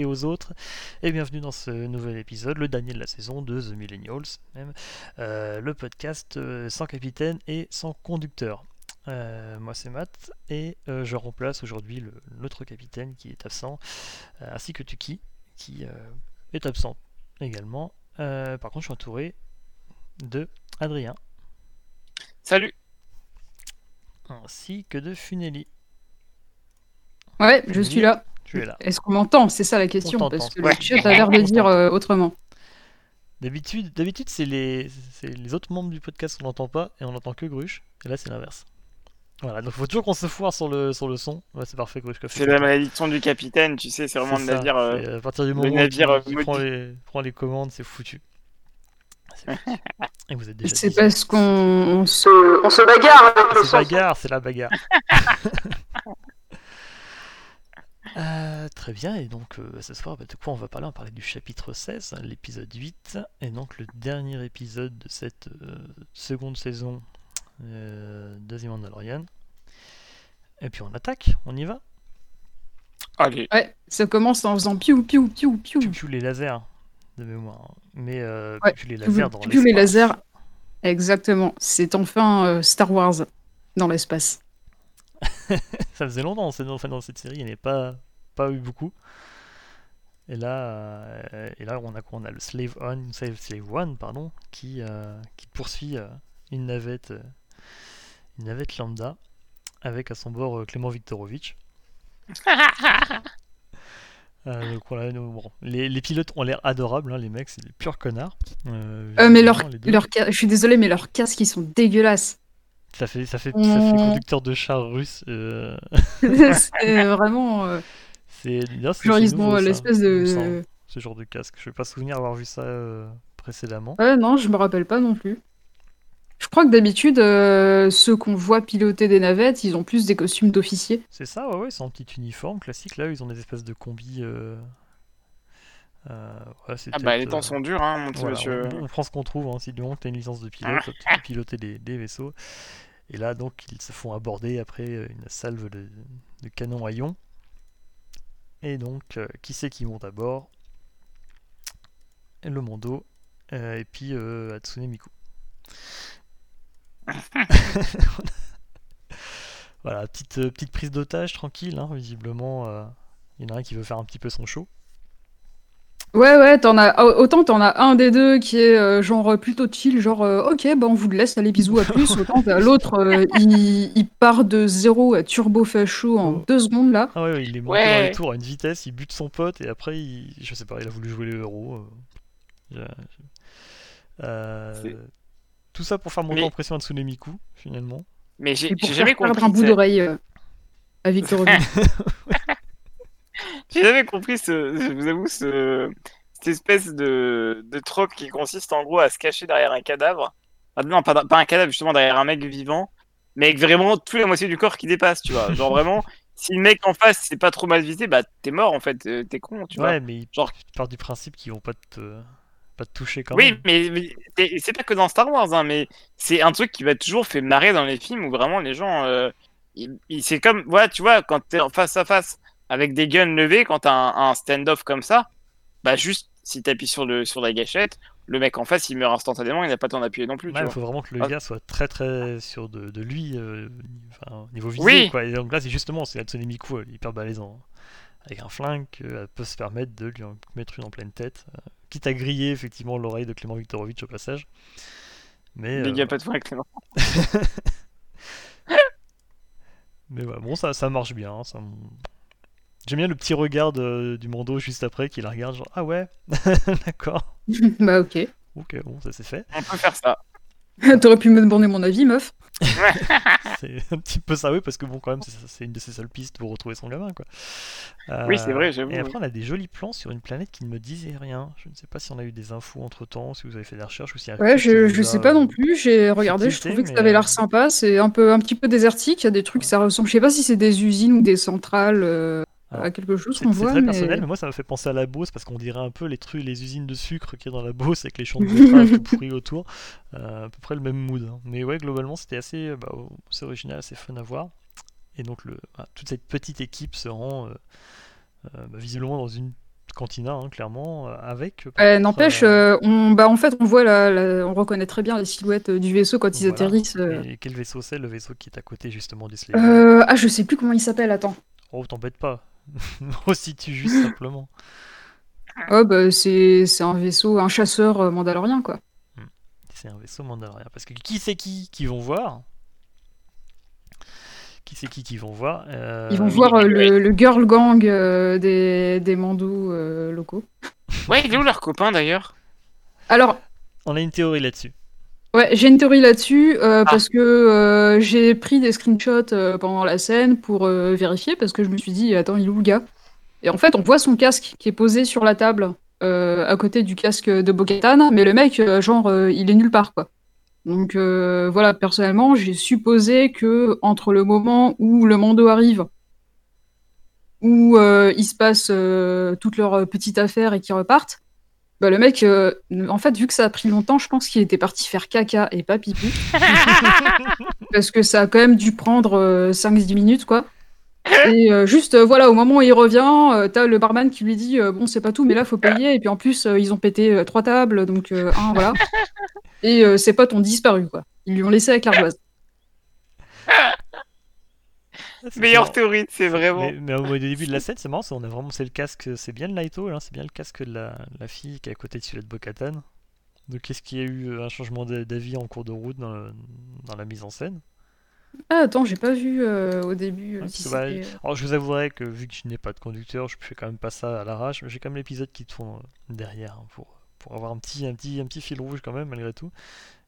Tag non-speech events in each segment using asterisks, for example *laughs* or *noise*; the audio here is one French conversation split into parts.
et aux autres, et bienvenue dans ce nouvel épisode, le dernier de la saison de The Millennials, même, euh, le podcast euh, sans capitaine et sans conducteur. Euh, moi c'est Matt, et je remplace aujourd'hui l'autre capitaine qui est absent, ainsi que Tuki, qui est absent également. par contre je suis entouré de Adrien. Salut Ainsi que de Funeli. Ouais, je suis là. Là. Est-ce qu'on m'entend? C'est ça la question, parce que le chat a l'air de dire euh, autrement. D'habitude, d'habitude c'est les, les autres membres du podcast qu'on n'entend pas et on n'entend que Gruche. Et là, c'est l'inverse. Voilà, donc faut toujours qu'on se foire sur le, sur le son. Ouais, c'est parfait, Gruche. C'est la malédiction du capitaine, tu sais, c'est vraiment le navire. Euh, à partir du moment où il euh, prend, les, prend les commandes, c'est foutu. *laughs* Et vous êtes déjà. C'est parce qu'on se... on se bagarre. C'est bagarre, c'est la bagarre. *laughs* Euh, très bien, et donc euh, ce soir, bah, de quoi on va parler? On va parler du chapitre 16, l'épisode 8, et donc le dernier épisode de cette euh, seconde saison de The Mandalorian. Et puis on attaque, on y va? Allez. Ouais, ça commence en faisant piou piou piou piou. Piou piou les lasers, de mémoire. Mais ouais, piou les lasers dans l'espace. Piou les lasers, exactement. C'est enfin Star Wars dans l'espace. *laughs* ça faisait longtemps, enfin, dans cette série, il n'y avait pas, pas eu beaucoup. Et là, euh, et là on, a, on a le Slave On, Slave, One, pardon, qui, euh, qui poursuit euh, une navette, une navette lambda, avec à son bord Clément Viktorovitch. *laughs* donc les, les, pilotes ont l'air adorables, hein, les mecs, c'est des purs connards. mais leur, leur, je suis désolé, mais leurs casques ils sont dégueulasses. Ça fait, ça fait, ça fait conducteur de char russe. Euh... *laughs* c'est vraiment. Euh... C'est genre ils ont l'espèce de. Ce genre de casque. Je ne vais pas souvenir avoir vu ça euh, précédemment. Ouais, non, je me rappelle pas non plus. Je crois que d'habitude, euh, ceux qu'on voit piloter des navettes, ils ont plus des costumes d'officiers. C'est ça, ouais, ouais, ils sont en petit uniforme classique. Là, ils ont des espèces de combis. Euh... Euh, ah bah les temps sont durs, hein, mon petit monsieur. On, prend ce qu'on trouve, hein. si du moment que tu as une licence de pilote, *laughs* tu peux piloter des, des, vaisseaux. Et là, donc, ils se font aborder après une salve de, de canon à ion. Et donc, euh, qui c'est qui monte à bord? Le Mondo, euh, et puis euh, Hatsune Miku. *laughs* voilà, petite, petite prise d'otage tranquille, hein, visiblement. Il y en a un qui veut faire un petit peu son show. Ouais, ouais, t'en as autant t'en as un des deux qui est euh, genre plutôt chill, genre euh, ok, bah on vous le laisse, allez bisous à plus. *laughs* Autant l'autre, euh, il, il, part de zéro à turbo facho en oh. deux secondes là. Ah ouais, il est monté dans les tours à une vitesse, il bute son pote et après, il, je sais pas, il a voulu jouer les héros. tout ça pour faire monter en pression à Tsunemiku, finalement. Mais j'ai jamais compris. un bout d'oreille à Victor *laughs* *laughs* J'ai jamais compris ce, je vous avoue, ce, cette espèce de, de trope qui consiste en gros à se cacher derrière un cadavre. Ah, non, pas, pas, un cadavre, justement derrière un mec vivant, mais avec vraiment toute la moitié du corps qui dépasse, tu vois. *laughs* Genre vraiment, si le mec en face c'est pas trop mal visé, bah t'es mort en fait, euh, t'es con, tu vois. Ouais, mais genre... tu pars du principe qu'ils vont pas te, pas te toucher quand même. Oui, mais, c'est pas que dans Star Wars, hein, mais c'est un truc qui va toujours fait marrer dans les films où vraiment les gens. Euh, c'est comme, voilà, tu vois, quand t'es face à face avec des guns levés, quand t'as un, un stand-off comme ça, bah juste si t'appuies sur, le, sur la gâchette, le mec en face il meurt instantanément, il n'a pas temps d'appuyer non plus. il faut vraiment que le ah. gars soit très très sûr de, de lui, euh, enfin, niveau visée. Quoi. Et donc là, c'est justement, c'est Miku, euh, hyper. Hein. Avec un flingue, elle peut se permettre de lui en mettre une en pleine tête. Euh, quitte à griller effectivement l'oreille de Clément Viktorovitch au passage. Mais. Il n'y a pas de fois Clément. *laughs* Mais ouais, bon, ça, ça marche bien. Hein, ça... J'aime bien le petit regard du Mando juste après qui la regarde, genre ah ouais, *laughs* d'accord. *laughs* bah ok. Ok, bon, ça c'est fait. On peut faire ça. *laughs* T'aurais pu me demander mon avis, meuf. c'est un petit peu ça, oui, parce que bon, quand même, c'est une de ses seules pistes pour retrouver son gamin, quoi. oui, c'est vrai, j'avoue. Et après, on a des jolis plans sur une planète qui ne me disait rien. Je ne sais pas si on a eu des infos entre temps, si vous avez fait des recherches ou si. Ouais, je, je sais pas non plus. J'ai regardé, je trouvais que ça avait l'air sympa. C'est un peu, un petit peu désertique. Il y a des trucs, ça ressemble. Je sais pas si c'est des usines ou des centrales. Euh, à quelque chose qu'on voit. C'est très personnel, mais moi ça m'a fait penser à la Beauce parce qu'on dirait un peu les trucs, les usines de sucre qui est dans la Beauce avec les champs de *laughs* betterave tout pourris autour. Euh, à peu près le même mood. Hein. Mais ouais, globalement c'était assez, bah, original, assez fun à voir. Et donc le, toute cette petite équipe se rend euh, euh, bah, visiblement dans une cantina, hein, clairement, euh, avec. Euh, N'empêche, euh, euh, on, bah, en fait, on voit la, la- on reconnaît très bien les silhouettes du vaisseau quand ils voilà. atterrissent. euh. Et quel vaisseau c'est Le vaisseau qui est à côté justement du Slayer. Euh, ah, je sais plus comment il s'appelle, attends. Oh, t'embête pas. *laughs* Resitue juste simplement. Oh, bah, c'est c'est un vaisseau, un chasseur euh, mandalorien, quoi. C'est un vaisseau mandalorien. Parce que qui c'est qui qui vont voir? Qui c'est qui qui vont voir Euh, Ils vont voir euh, oui. le, le girl gang euh, des, des mandos euh, locaux. Ouais, il est où leur copain d'ailleurs? Alors, On a une théorie là-dessus. Ouais, j'ai une théorie là-dessus, euh, Ah. parce que euh, j'ai pris des screenshots euh, pendant la scène pour vérifier, parce que je me suis dit, attends, il est où le gars? Et en fait, on voit son casque qui est posé sur la table, à côté du casque de Bo-Katan, mais le mec, genre, il est nulle part, quoi. Donc voilà, personnellement, j'ai supposé que entre le moment où le Mando arrive, où il se passe toutes leurs petites affaires et qu'ils repartent, bah, le mec, euh, en fait, vu que ça a pris longtemps, je pense qu'il était parti faire caca et pas pipi. *laughs* parce que ça a quand même dû prendre euh, 5-10 minutes, quoi. Et euh, juste, euh, voilà, au moment où il revient, euh, t'as le barman qui lui dit euh, Bon, c'est pas tout, mais là, faut payer. Et puis en plus, euh, ils ont pété euh, trois tables, donc euh, un, voilà. *laughs* Et euh, ses potes ont disparu, quoi. Ils lui ont laissé avec l'ardoise. *laughs* Ah, marrant. théorie, c'est vraiment. Mais, mais au début de la scène, c'est marrant, c'est- on a vraiment c'est le casque, c'est bien le Naito, hein, c'est bien le casque de la, la fille qui est à côté de celui de Bo-Katan. Donc est-ce qu'il y a eu euh, un changement d'a- d'avis en cours de route dans, le- dans la mise en scène? Ah, attends, j'ai pas vu euh, au début Ouais, si bah, Alors je vous avouerai que vu que je n'ai pas de conducteur, je fais quand même pas ça à l'arrache, mais j'ai quand même l'épisode qui tourne derrière hein, pour, pour avoir un petit, un, petit, un petit fil rouge quand même malgré tout.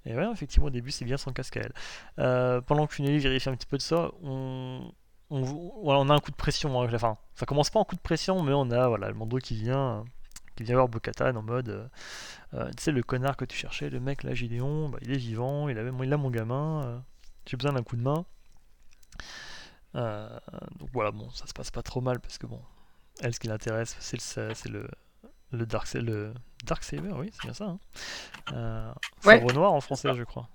Et ouais, effectivement au début c'est bien son casque à elle. Euh, pendant que Funeli vérifie un petit peu de ça, on, on, a un coup de pression hein, à la fin. Ça commence pas en coup de pression, mais on a voilà, le Mando qui vient, euh, qui vient voir Bo-Katan en mode, euh, euh, tu sais le connard que tu cherchais, le mec là Gideon, bah, il est vivant, il a, il a mon gamin, euh, j'ai besoin d'un coup de main. Euh, donc voilà, bon, ça se passe pas trop mal parce que bon, elle, ce qui l'intéresse, c'est le, c'est le, le Dark, le Dark Saber, oui, c'est bien ça. Hein. Euh, Ouais. Sabre noir en français, je crois.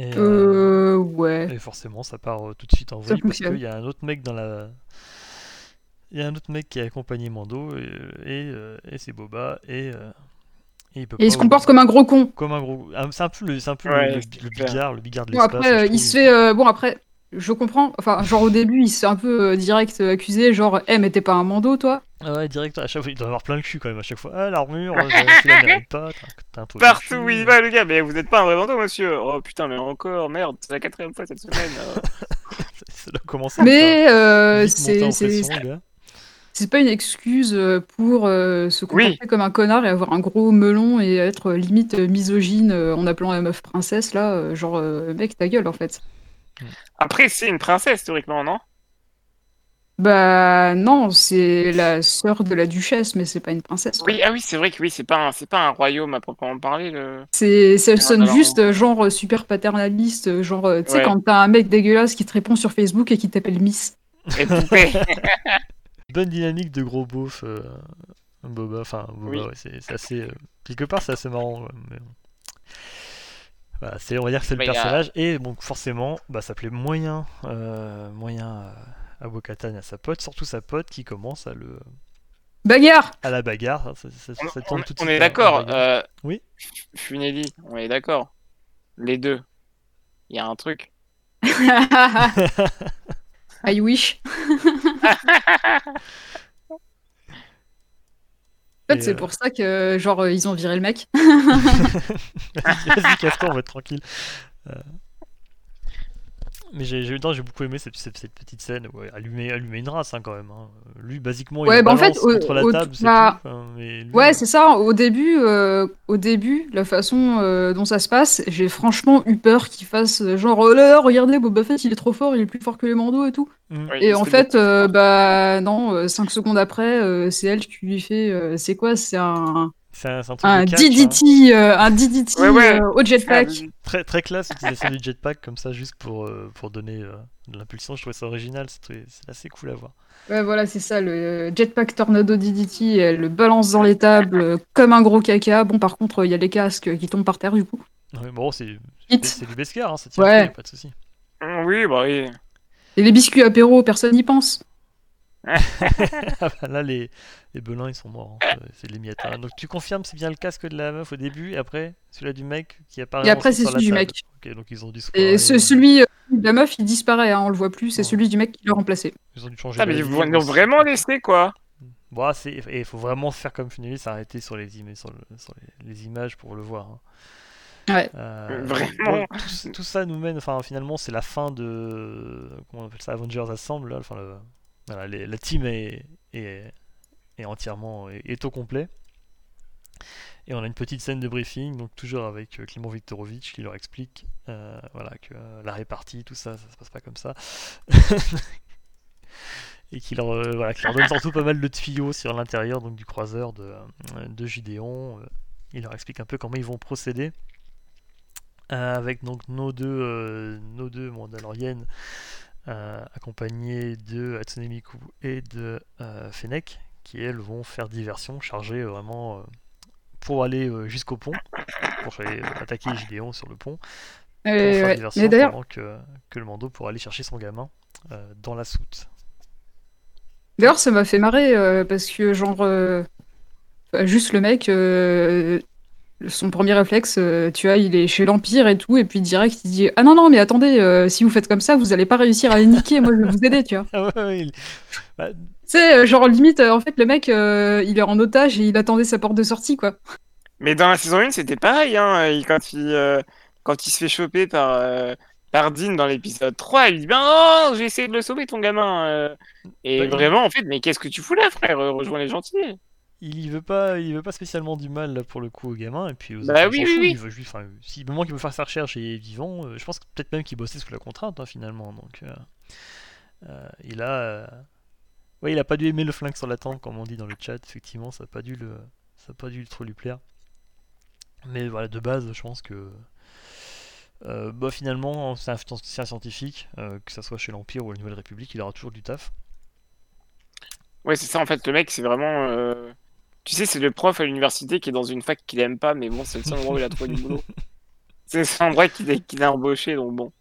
Et, euh, Euh, ouais. et forcément, ça part euh, tout de suite en vrille parce qu'il y a un autre mec dans la. Il y a un autre mec qui a accompagné Mando et, et, euh, et c'est Boba et, euh, et il peut Et il pas se comporte comme un gros con. comme un gros. C'est un peu le, c'est un peu le- Ouais, le, c'est le clair. bigard, le bigard de Bon, l'espace. après, euh, je il se fait. euh, bon, après, je comprends. Enfin, genre au début, il se fait un peu euh, direct accusé, genre, eh, mais t'es pas un mando, toi? Ah ouais, direct, à chaque fois, il doit avoir plein le cul quand même, à chaque fois. Ah, l'armure, *laughs* euh, tu la mérites pas, t'as- un de Partout où il va, le gars, mais vous êtes pas un vrai bandeau, monsieur. Oh putain, mais encore, merde, c'est la quatrième fois cette semaine. euh. *laughs* Ça, doit commencer Mais euh, c'est c'est- pas une excuse euh, pour euh, se Oui. comporter comme un connard et avoir un gros melon et être euh, limite euh, misogyne euh, en appelant la meuf princesse, là. euh, genre, euh, mec, ta gueule, en fait. Après, c'est une princesse, théoriquement, non? Bah, non, c'est la sœur de la duchesse, mais c'est pas une princesse. Oui, ah oui, c'est vrai que oui, c'est pas un, c'est pas un royaume à proprement parler. Le... C'est, ça sonne alors- juste euh, genre euh, super paternaliste, euh, genre, tu sais, Ouais. quand t'as un mec dégueulasse qui te répond sur Facebook et qui t'appelle Miss. Et. *laughs* Bonne dynamique de gros beauf, euh, Boba. Enfin, Boba, Oui. ouais, c'est c'est assez. euh, quelque part, c'est assez marrant. ouais, mais. Voilà, c'est, on va dire que c'est le Bah, a- personnage, et donc forcément, bah, ça plaît moyen, euh, moyen euh, à Bo-Katan et à sa pote, surtout sa pote qui commence à le Bagarre à la bagarre. Ça, ça- ça- on, ça on- tout de on est d'accord. Euh, Oui. Funeli, on est d'accord. Les deux. Il y a un truc. *laughs* *laughs* I wish. En fait, c'est euh, pour ça que, genre, ils ont viré le mec. *laughs* Vas-y, casse-toi, on va être tranquille. Euh, Mais j'ai j'ai non, j'ai beaucoup aimé cette, cette- cette petite scène. Ouais, allumer, allumer une race hein, quand même. hein. Lui, basiquement, il Ouais, la bah, en fait, au- contre la au- table, c'est bah, tout. Enfin, mais lui, Ouais, euh, c'est ça. Au début, euh, au début, la façon euh, dont ça se passe, j'ai franchement eu peur qu'il fasse euh, genre, oh là là, regardez, Boba Fett, il est trop fort, il est plus fort que les mandos et tout. mm. Oui, Et parce en que fait, euh, bah non, euh, cinq secondes après, euh, c'est elle qui lui fait, euh, c'est quoi C'est un, c'est un, un truc un catch, hein. DDT, euh, un DDT Ouais, ouais. euh, au jetpack. Très, très classe l'utilisation du jetpack comme ça, juste pour, euh, pour donner euh, de l'impulsion. Je trouvais ça original, c'est assez cool à voir. Ouais, voilà, c'est ça, le jetpack tornado DDT, elle le balance dans les tables comme un gros caca. Bon, par contre, il y a les casques qui tombent par terre du coup. Ouais, bon, c'est du Beskar, hein, ça tient, Ouais. pas de souci. Oui, bah oui. Et les biscuits apéro, personne n'y pense. Ah bah là, les, les belins, ils sont morts. hein. C'est- les miettes. hein. Donc tu confirmes, c'est bien le casque de la meuf au début, et après, celui-là du mec qui apparaît Et après, c'est celui du mec. Donc ils ont dû se Et ce- euh, celui euh, de la meuf, il disparaît, hein, on le voit plus, c'est Oh. celui du mec qui l'a remplacé. Ils ont dû changer Putain, mais ils vont vraiment laissé quoi. Bon, ah, c'est- et il faut vraiment faire comme Funeli, s'arrêter sur les, im- sur le- sur les, les images pour le voir. hein. Ouais. Euh, Vraiment. bon, tout, tout ça nous mène, enfin finalement c'est la fin de, comment on appelle ça, Avengers Assemble, enfin le- la team est, entièrement, au complet. Et on a une petite scène de briefing, donc toujours avec euh, Clément Viktorovitch qui leur explique euh, voilà, que euh, la répartie, tout ça, ça se passe pas comme ça. *laughs* et qui leur, euh, voilà, qui leur donne surtout pas mal de tuyaux sur l'intérieur du croiseur de, euh, de. Euh, Il leur explique un peu comment ils vont procéder. Euh, avec donc nos deux, euh, nos deux Mandaloriennes euh, accompagnées de Hatsune Miku et de euh, Fennec qui elles vont faire diversion, charger euh, vraiment pour aller jusqu'au pont, pour aller attaquer Gideon sur le pont, pour faire ouais. diversion pendant que, que le Mando pour aller chercher son gamin dans la soute. D'ailleurs, ça m'a fait marrer euh, parce que, genre, euh, juste le mec, euh, son premier réflexe, euh, tu vois, il est chez l'Empire et tout, et puis direct, il dit Ah non, non, mais attendez, euh, si vous faites comme ça, vous allez pas réussir à les niquer, moi je vais vous aider, tu vois. *laughs* Ah ouais, ouais, il- bah, Tu sais, euh, genre, limite, en fait, le mec, euh, il est en otage et il attendait sa porte de sortie, quoi. Mais dans la saison 1, c'était pareil, hein, il- quand, il, euh, quand il se fait choper par, euh, par Dean dans l'épisode 3, il dit Ben non, j'ai essayé de le sauver, ton gamin. euh. Et Bah, vraiment, en fait, mais qu'est-ce que tu fous là, frère? Rejoins les gentils. Il y veut pas, il veut pas spécialement du mal là, pour le coup au gamin et puis aux Bah oui, il veut juste, enfin, si le moment qu'il veut faire sa recherche et est vivant, euh, je pense que peut-être même qu'il bossait sous la contrainte hein, finalement, donc euh, euh, il a, ouais, il a pas dû aimer le flingue sur la tempe comme on dit dans le chat, effectivement, ça a pas dû le, ça a pas dû trop lui plaire, mais voilà de base, je pense que bah, finalement, c'est un, scientifique, que ça soit chez l'Empire ou la Nouvelle République, il aura toujours du taf. Ouais, c'est ça, en fait, le mec, c'est vraiment. Tu sais, c'est le prof à l'université qui est dans une fac qu'il aime pas, mais bon, c'est le seul endroit où il a trouvé du boulot. *laughs* C'est le seul endroit qu'il a, embauché, donc bon,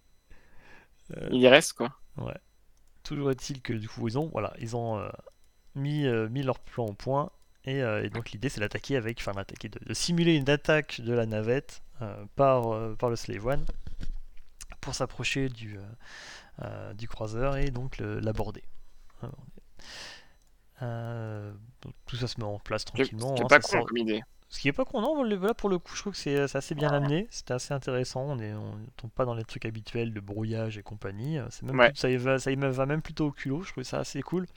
Euh, il y reste, quoi. Toujours est-il que du coup ils ont voilà ils ont euh, mis, euh, mis leur plan au point et, et donc l'idée c'est d'attaquer avec enfin d'attaquer de, de simuler une attaque de la navette par, par le Slave One pour s'approcher du, du croiseur et donc l'aborder. Euh, donc, tout ça se met en place tranquillement. c'est hein, pas con sort- comme idée. ce qui est pas con, non, le- là pour le coup, je trouve que c'est c'est assez bien amené, c'était assez intéressant, on est, on tombe pas dans les trucs habituels de brouillage et compagnie, euh, c'est même Ouais. plus- ça, y va, ça y va même plutôt au culot, je trouve ça assez cool.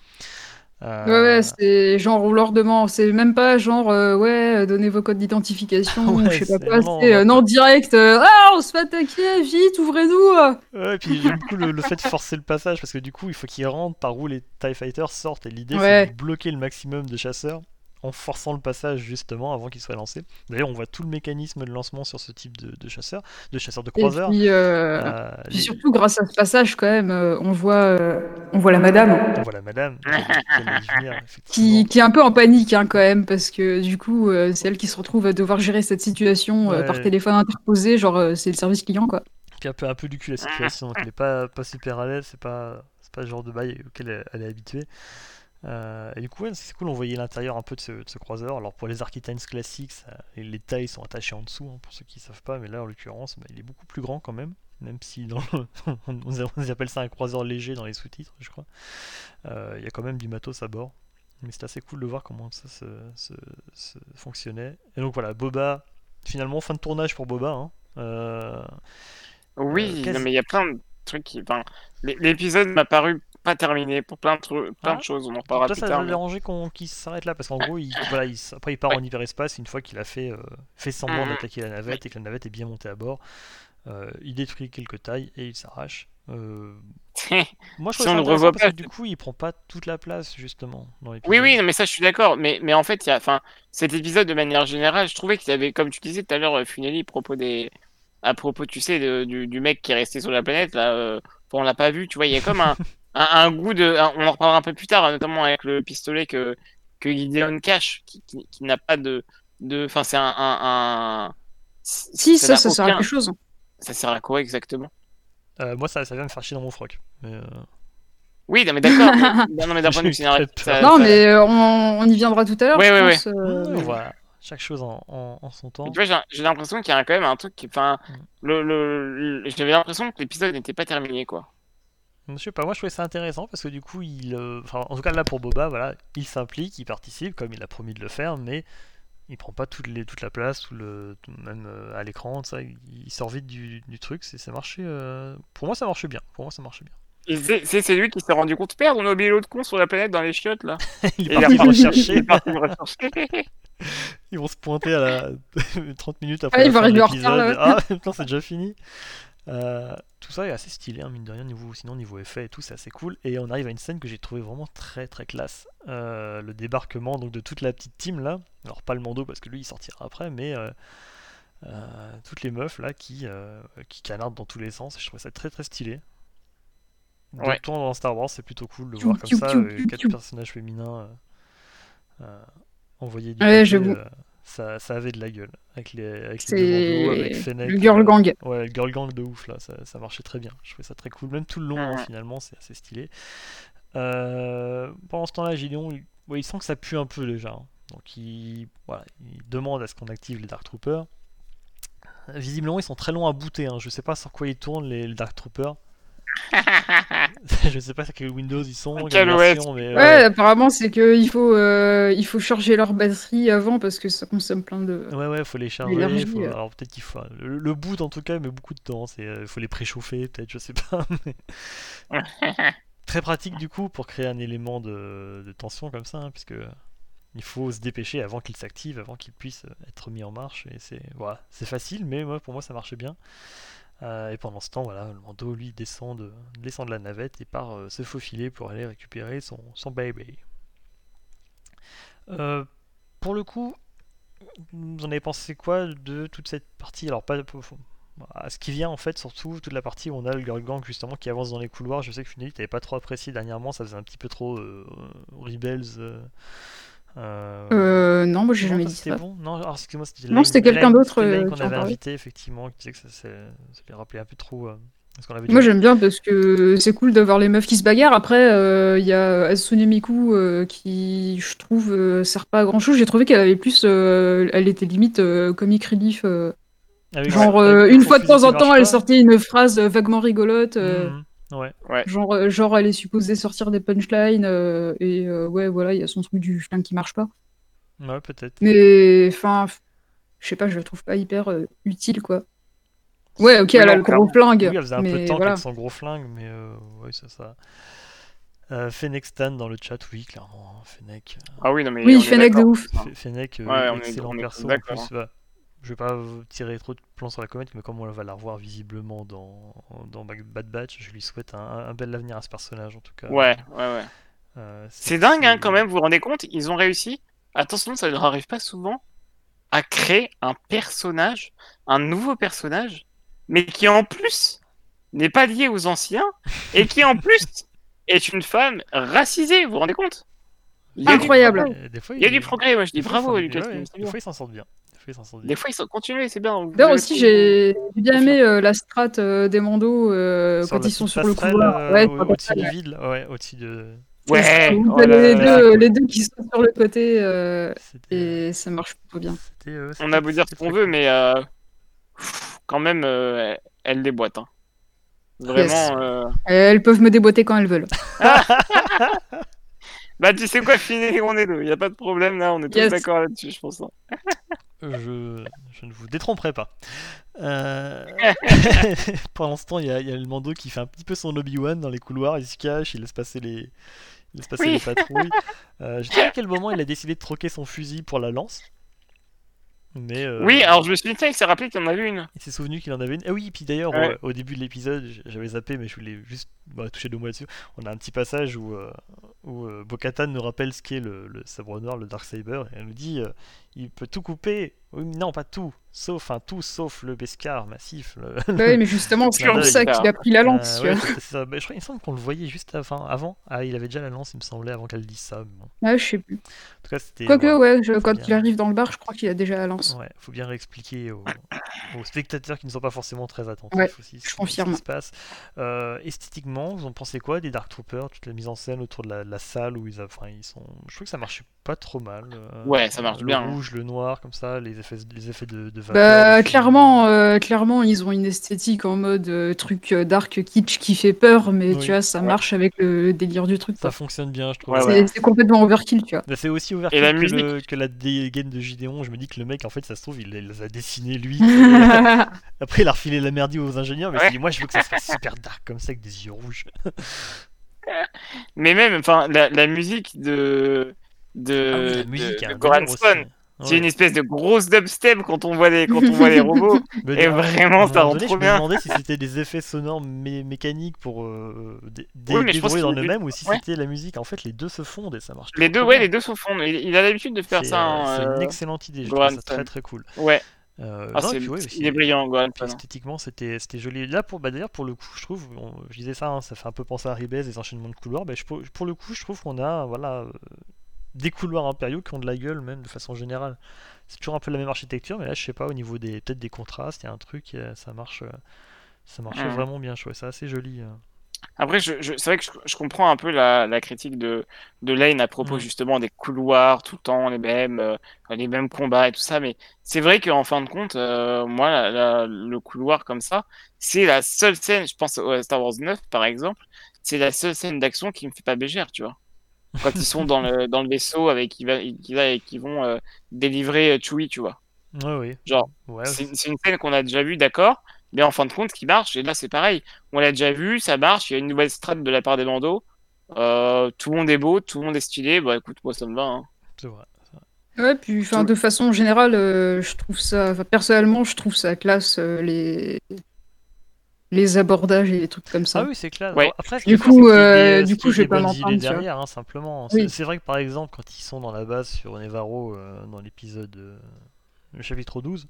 Euh, Ouais, ouais, c'est genre, on leur demande, c'est même pas genre, euh, ouais, euh, donnez vos codes d'identification, *laughs* Ouais, je sais pas quoi, non, c'est, euh, non, direct, ah, on se fait attaquer, vite, ouvrez-nous ouais, et puis j'aime beaucoup le, le fait de forcer le passage, parce que du coup, il faut qu'ils rentrent par où les TIE Fighters sortent, et l'idée Ouais. c'est de bloquer le maximum de chasseurs en forçant le passage justement avant qu'ils soient lancés. D'ailleurs, on voit tout le mécanisme de lancement sur ce type de, de chasseurs, de chasseurs de Et croiseurs. puis, euh, Euh, puis les- surtout, grâce à ce passage, quand même, euh, on voit, euh, on voit la madame. on voit la madame. Qui, *laughs* qui est un peu en panique hein, quand même, parce que du coup, euh, c'est elle qui se retrouve à devoir gérer cette situation euh, Ouais. par téléphone interposé, genre euh, c'est le service client quoi. Puis un peu, un peu du cul la situation, donc elle est pas, pas super à l'aise, c'est pas, c'est pas le genre de bail auquel elle, elle est habituée. Euh, et du coup, ouais, c'est cool, on voyait l'intérieur un peu de ce, de ce croiseur. Alors pour les Architines classiques, ça- les, les tailles sont attachées en dessous, hein, pour ceux qui savent pas, mais là en l'occurrence, bah, il est beaucoup plus grand quand même, même si dans le- *laughs* on, appelle ça un croiseur léger dans les sous-titres, je crois. Euh, Il y a quand même du matos à bord. Mais c'est assez cool de voir comment ça se, se- se fonctionnait. Et donc voilà, Boba, finalement, fin de tournage pour Boba. hein. Euh, Oui, Euh, non, mais il y a plein de trucs qui. Enfin, l'épisode m'a paru pas terminé pour plein de, plein Ah. de choses. On en parlera plus ça tard. t'a mais- dérangé qu'on qu'il s'arrête là parce qu'en gros, il, voilà, il après il part Ouais. en hyperespace une fois qu'il a fait, euh, fait semblant Mhm. d'attaquer la navette et que la navette est bien montée à bord. Euh, il détruit quelques tailles et il s'arrache. Euh, *laughs* moi, je Si trouve ça on revoit parce que du coup, il prend pas toute la place justement dans Oui, oui, non, mais ça, je suis d'accord. Mais, mais en fait, y a, enfin, cet épisode, de manière générale, je trouvais qu'il y avait, comme tu disais tout à l'heure, euh, Funeli, à propos des, à propos, tu sais, de- du, du mec qui est resté sur la planète, là, euh, bon, on l'a pas vu, tu vois, il y a comme un, *laughs* un, un goût de, un- on en reparlera un peu plus tard, notamment avec le pistolet que, que Gideon cache, qui, qui, qui n'a pas de, de, enfin, c'est un, un, un- Si, ça, ça sert à quelque chose. Ça sert à quoi exactement? Euh, moi, ça, ça vient me faire chier dans mon froc. Mais, euh, Oui, non, mais d'accord. mais- *laughs* non, mais d'un point de vue *laughs* ça- Non, ça- mais euh, on, on y viendra tout à l'heure, ouais, pense. euh, Ouais, voilà. Chaque chose en, en- en son temps. Tu vois, j'ai j'ai l'impression qu'il y a quand même un truc qui. Enfin, Mm. le, le, le- j'avais l'impression que l'épisode n'était pas terminé, quoi. Je sais pas, moi je trouvais ça intéressant parce que du coup, il, euh, enfin, en tout cas là pour Boba, voilà, il s'implique, il participe comme il a promis de le faire, mais il prend pas toute, les, toute la place, tout le, tout- même euh, à l'écran, ça, il, il sort vite du, du truc, c'est, ça marchait, euh, pour moi ça marchait bien, pour moi ça marchait bien. Et c'est c'est- c'est lui qui s'est rendu compte, merde, on a oublié l'autre con sur la planète dans les chiottes, là. *laughs* il est Et il parti a- le rechercher, Il est parti le rechercher. *laughs* ils vont se pointer à la *laughs* 30 minutes après Ah, il va arriver en retard, là. ah putain c'est déjà fini. Euh, tout ça est assez stylé, hein, mine de rien, niveau, sinon niveau effet et tout, c'est assez cool. Et on arrive à une scène que j'ai trouvé vraiment très très classe. Euh, le débarquement donc de toute la petite team là. Alors pas le Mando parce que lui il sortira après, mais euh, euh, toutes les meufs là qui, euh, qui canardent dans tous les sens. Et je trouvais ça très très stylé. Ouais. temps dans Star Wars, c'est plutôt cool de voir comme ça quatre personnages féminins envoyés du Ouais, papier, j'avoue. Ça, ça avait de la gueule avec les avec les avec Fennec, le girl euh, gang. Ouais, le girl gang de ouf là, ça, ça marchait très bien. Je trouvais ça très cool, même tout le long hein, finalement, c'est assez stylé. Euh, pendant ce temps-là, Gideon, il, ouais, il sent que ça pue un peu déjà. hein. Donc il, voilà, il demande à ce qu'on active les Dark Troopers. Visiblement, ils sont très longs à booter. Hein. Je sais pas sur quoi ils tournent les, les Dark Troopers. *laughs* je sais pas quel Windows ils sont, Quel version, mais Ouais, ouais. apparemment, c'est qu'il faut, euh, il faut charger leur batterie avant parce que ça consomme plein de. Ouais, ouais, faut les charger. Faut- euh. Alors peut-être qu'il faut. Le, le boot en tout cas, met beaucoup de temps. C'est, euh, faut les préchauffer, peut-être, je sais pas. *laughs* mais- *laughs* Très pratique du coup pour créer un élément de, de tension comme ça, hein, puisque il faut se dépêcher avant qu'il s'active, avant qu'il puisse euh, être mis en marche. Et c'est voilà, c'est facile, mais moi, pour moi ça marchait bien. Euh, et pendant ce temps, voilà, le Mando lui descend de, descend de la navette et part euh, se faufiler pour aller récupérer son, son baby. Euh, pour le coup, vous en avez pensé quoi de toute cette partie? Alors pas à ce qui vient en fait, surtout toute la partie où on a le girl gang justement qui avance dans les couloirs. Je sais que Funeli t'avais pas trop apprécié dernièrement, ça faisait un petit peu trop euh, Rebels. Euh, Euh, non, moi j'ai jamais dit ça. bon? Non, excuse-moi, c'était Non, Lane- c'était quelqu'un d'autre, euh, qu'on avait invité effectivement, qui disait que ça, ça lui rappelait un peu trop euh, ce qu'on avait Moi déjà j'aime bien parce que c'est cool d'avoir les meufs qui se bagarrent. Après, euh, il y a Asune Miku qui, je trouve, sert pas à grand chose. J'ai trouvé qu'elle avait plus. elle était limite comic relief. Avec- genre, une fois de temps en temps, elle sortait une phrase vaguement rigolote. Mhm, Ouais. Genre, euh, genre, elle est supposée sortir des punchlines. euh, et euh, ouais, voilà, il y a son truc du flingue qui marche pas. ouais, peut-être. Mais enfin, je sais pas, je la trouve pas hyper euh, utile quoi. Ouais, ok, elle a le gros flingue. Oui, elle faisait un peu mais de temps voilà. avec son gros flingue, mais euh, ouais, ça, ça. Euh, Fennec Stan dans le chat, oui, clairement. Fennec, euh, Ah oui, non, mais. Oui, Fennec de ouf. Fennec, euh, Ouais, on est- excellent on est perso. En plus, bah, je vais pas vous tirer trop de plans sur la comète, mais comme on va la revoir visiblement dans, dans Bad Batch, je lui souhaite un, un bel avenir à ce personnage en tout cas. Ouais, ouais, ouais. Euh, C'est dingue, hein, quand même, vous vous rendez compte Ils ont réussi, attention, ça leur arrive pas souvent, à créer un personnage, un nouveau personnage, mais qui en plus n'est pas lié aux anciens, et qui en plus *laughs* est une femme racisée, vous vous rendez compte? Il y a du Incroyable. progrès. Des fois, Il y a du progrès, moi je dis bravo, Lucas. Des fois, ils s'en sortent bien. Des fois, ils Des fois, sont continués, c'est bien. vous D'ailleurs avez aussi, j'ai j'ai bien aimé euh, la strat euh, des Mandos euh, Sur quand la ils sont petite sur le passerelle, couloir. euh, Ouais, au- sur la au-dessus passerelle, du ouais. vide, là, ouais, au-dessus de. Ouais, Vous oh avez les, là, deux, cool. les deux qui sont sur le côté euh, C'était. et ça marche plutôt bien. c'était, euh, On c'était- a beau dire ce c'était qu'on très veut, cool. mais euh, pff, quand même, euh, elle déboîte. Hein. Vraiment. euh, Elles peuvent me déboîter quand elles veulent. *laughs* *laughs* Bah, tu sais quoi, Finet, *laughs* on est deux. Y a pas de problème là, on est tous Yes. d'accord là-dessus, je pense. hein. Je, je ne vous détromperai pas. Euh... Pendant ce temps, il y, a il y a le Mando qui fait un petit peu son Obi-Wan dans les couloirs, il se cache, il laisse passer les, il laisse passer Oui. les patrouilles. Euh, je sais pas à *laughs* quel moment il a décidé de troquer son fusil pour la lance. Mais euh, Oui, alors je me suis dit, tiens, il s'est rappelé qu'il y en avait une. il s'est souvenu qu'il en avait une. Ah oui, puis d'ailleurs, Ouais. au, au début de l'épisode, j'avais zappé, mais je voulais juste bah, toucher deux mots là-dessus. On a un petit passage où, euh, où euh, Bo-Katan nous rappelle ce qu'est le, le sabre noir, le Dark Saber, et elle nous dit il peut tout couper. Oui, mais non, pas tout. Sauf, enfin tout sauf le Beskar massif. le- Bah oui, mais justement, c'est d'œil. ça qu'il a pris la lance. Euh, ouais, ça. Bah, je crois, il me semble qu'on le voyait juste avant. avant. Ah, il avait déjà la lance, il me semblait, avant qu'elle dise ça. bon. En Ouais, je sais plus. tout cas, c'était. Quoique, ouais, je- quand bien. il arrive dans le bar, je crois qu'il a déjà la lance. Ouais, faut bien réexpliquer aux, aux spectateurs qui ne sont pas forcément très attentifs Ouais, aussi. je ce- confirme. Ce qui se passe. Euh, esthétiquement, vous en pensez quoi des Dark Troopers, toute la mise en scène autour de la, la salle où ils, a- enfin, ils sont. Je trouve que ça marchait pas trop mal. euh, Ouais, ça marche le bien. rouge, le noir, comme ça, les effets, les effets de, de vapeur. Bah, clairement, euh, clairement, ils ont une esthétique en mode euh, truc dark kitsch qui fait peur, mais Oui. tu vois, ça Ouais. marche avec le délire du truc. Ça quoi. fonctionne bien, je trouve. Ouais, C'est c'est complètement overkill, tu vois. Bah, c'est aussi ouvert Et la que, le- que la dégaine de Gideon. Je me dis que le mec, en fait, ça se trouve, il les a dessinés lui. *laughs* Après, il a refilé la merdie aux ingénieurs, mais il dit, moi, je veux que ça fasse super dark comme ça, avec des yeux rouges. *laughs* Mais même, enfin, la, la musique de de, Ah oui, de- de hein, Goran Ouais. c'est une espèce de grosse dubstep quand on voit les quand on voit les *laughs* robots. Et vraiment, ça rend trop je me bien. demandais si c'était *laughs* des effets sonores mé- mécaniques pour euh, Oui, pense dédouaner dans le même ou si ouais. c'était la musique. En fait, les deux se fondent et ça marche. Les deux, ouais, bien. les deux se fondent. Il, il a l'habitude de faire ça. euh, hein, c'est une euh, excellente idée. Je trouve ça très très cool. Ouais, Euh, ah, non, et c'est- puis, ouais, il est brillant, Stone. esthétiquement, c'était joli. Là, pour, bah, d'ailleurs, pour le coup, je trouve, on- je disais ça, hein, ça fait un peu penser à Ribes, les enchaînements de couloirs. Bah, je- pour, pour le coup, je trouve qu'on a voilà, euh, des couloirs impériaux qui ont de la gueule, même de façon générale. C'est toujours un peu la même architecture, mais là, je sais pas, au niveau des peut-être des contrastes, il y a un truc, euh, ça marche, euh, ça Mhm. vraiment bien. Je trouvais ça assez joli. euh. Après, je, je- c'est vrai que je, je comprends un peu la, la critique de, de Lane à propos Mm. justement des couloirs, tout le temps les mêmes, euh, les mêmes combats et tout ça. Mais c'est vrai qu'en fin de compte, euh, moi, la- la- le couloir comme ça, c'est la seule scène, je pense à Star Wars 9 par exemple, c'est la seule scène d'action qui me fait pas bégère, tu vois. Quand ils sont dans le, dans le vaisseau avec qui va, qui va, et qui vont euh, délivrer euh, Chewie, tu vois. Ouais, oui. Genre, Ouais, C'est c'est une scène qu'on a déjà vue, d'accord, mais en fin de compte, qui marche. Et là, c'est pareil. On l'a déjà vu, ça marche. Il y a une nouvelle strat de la part des Lando. Euh, tout le monde est beau, tout le monde est stylé. Bah écoute, moi, ça me va. hein. c'est vrai. Ouais, puis de façon générale, euh, je trouve ça, enfin, personnellement, je trouve ça classe euh, les les abordages et les trucs comme ça. Ah oui, c'est clair. Ouais. Après, ce Du qui est coup, euh, des- du ce coup, je vais pas m'en derrière, hein, simplement. Oui. C'est- vrai que par exemple, quand ils sont dans la base sur Nevarro, euh, dans l'épisode, euh, le chapitre 12,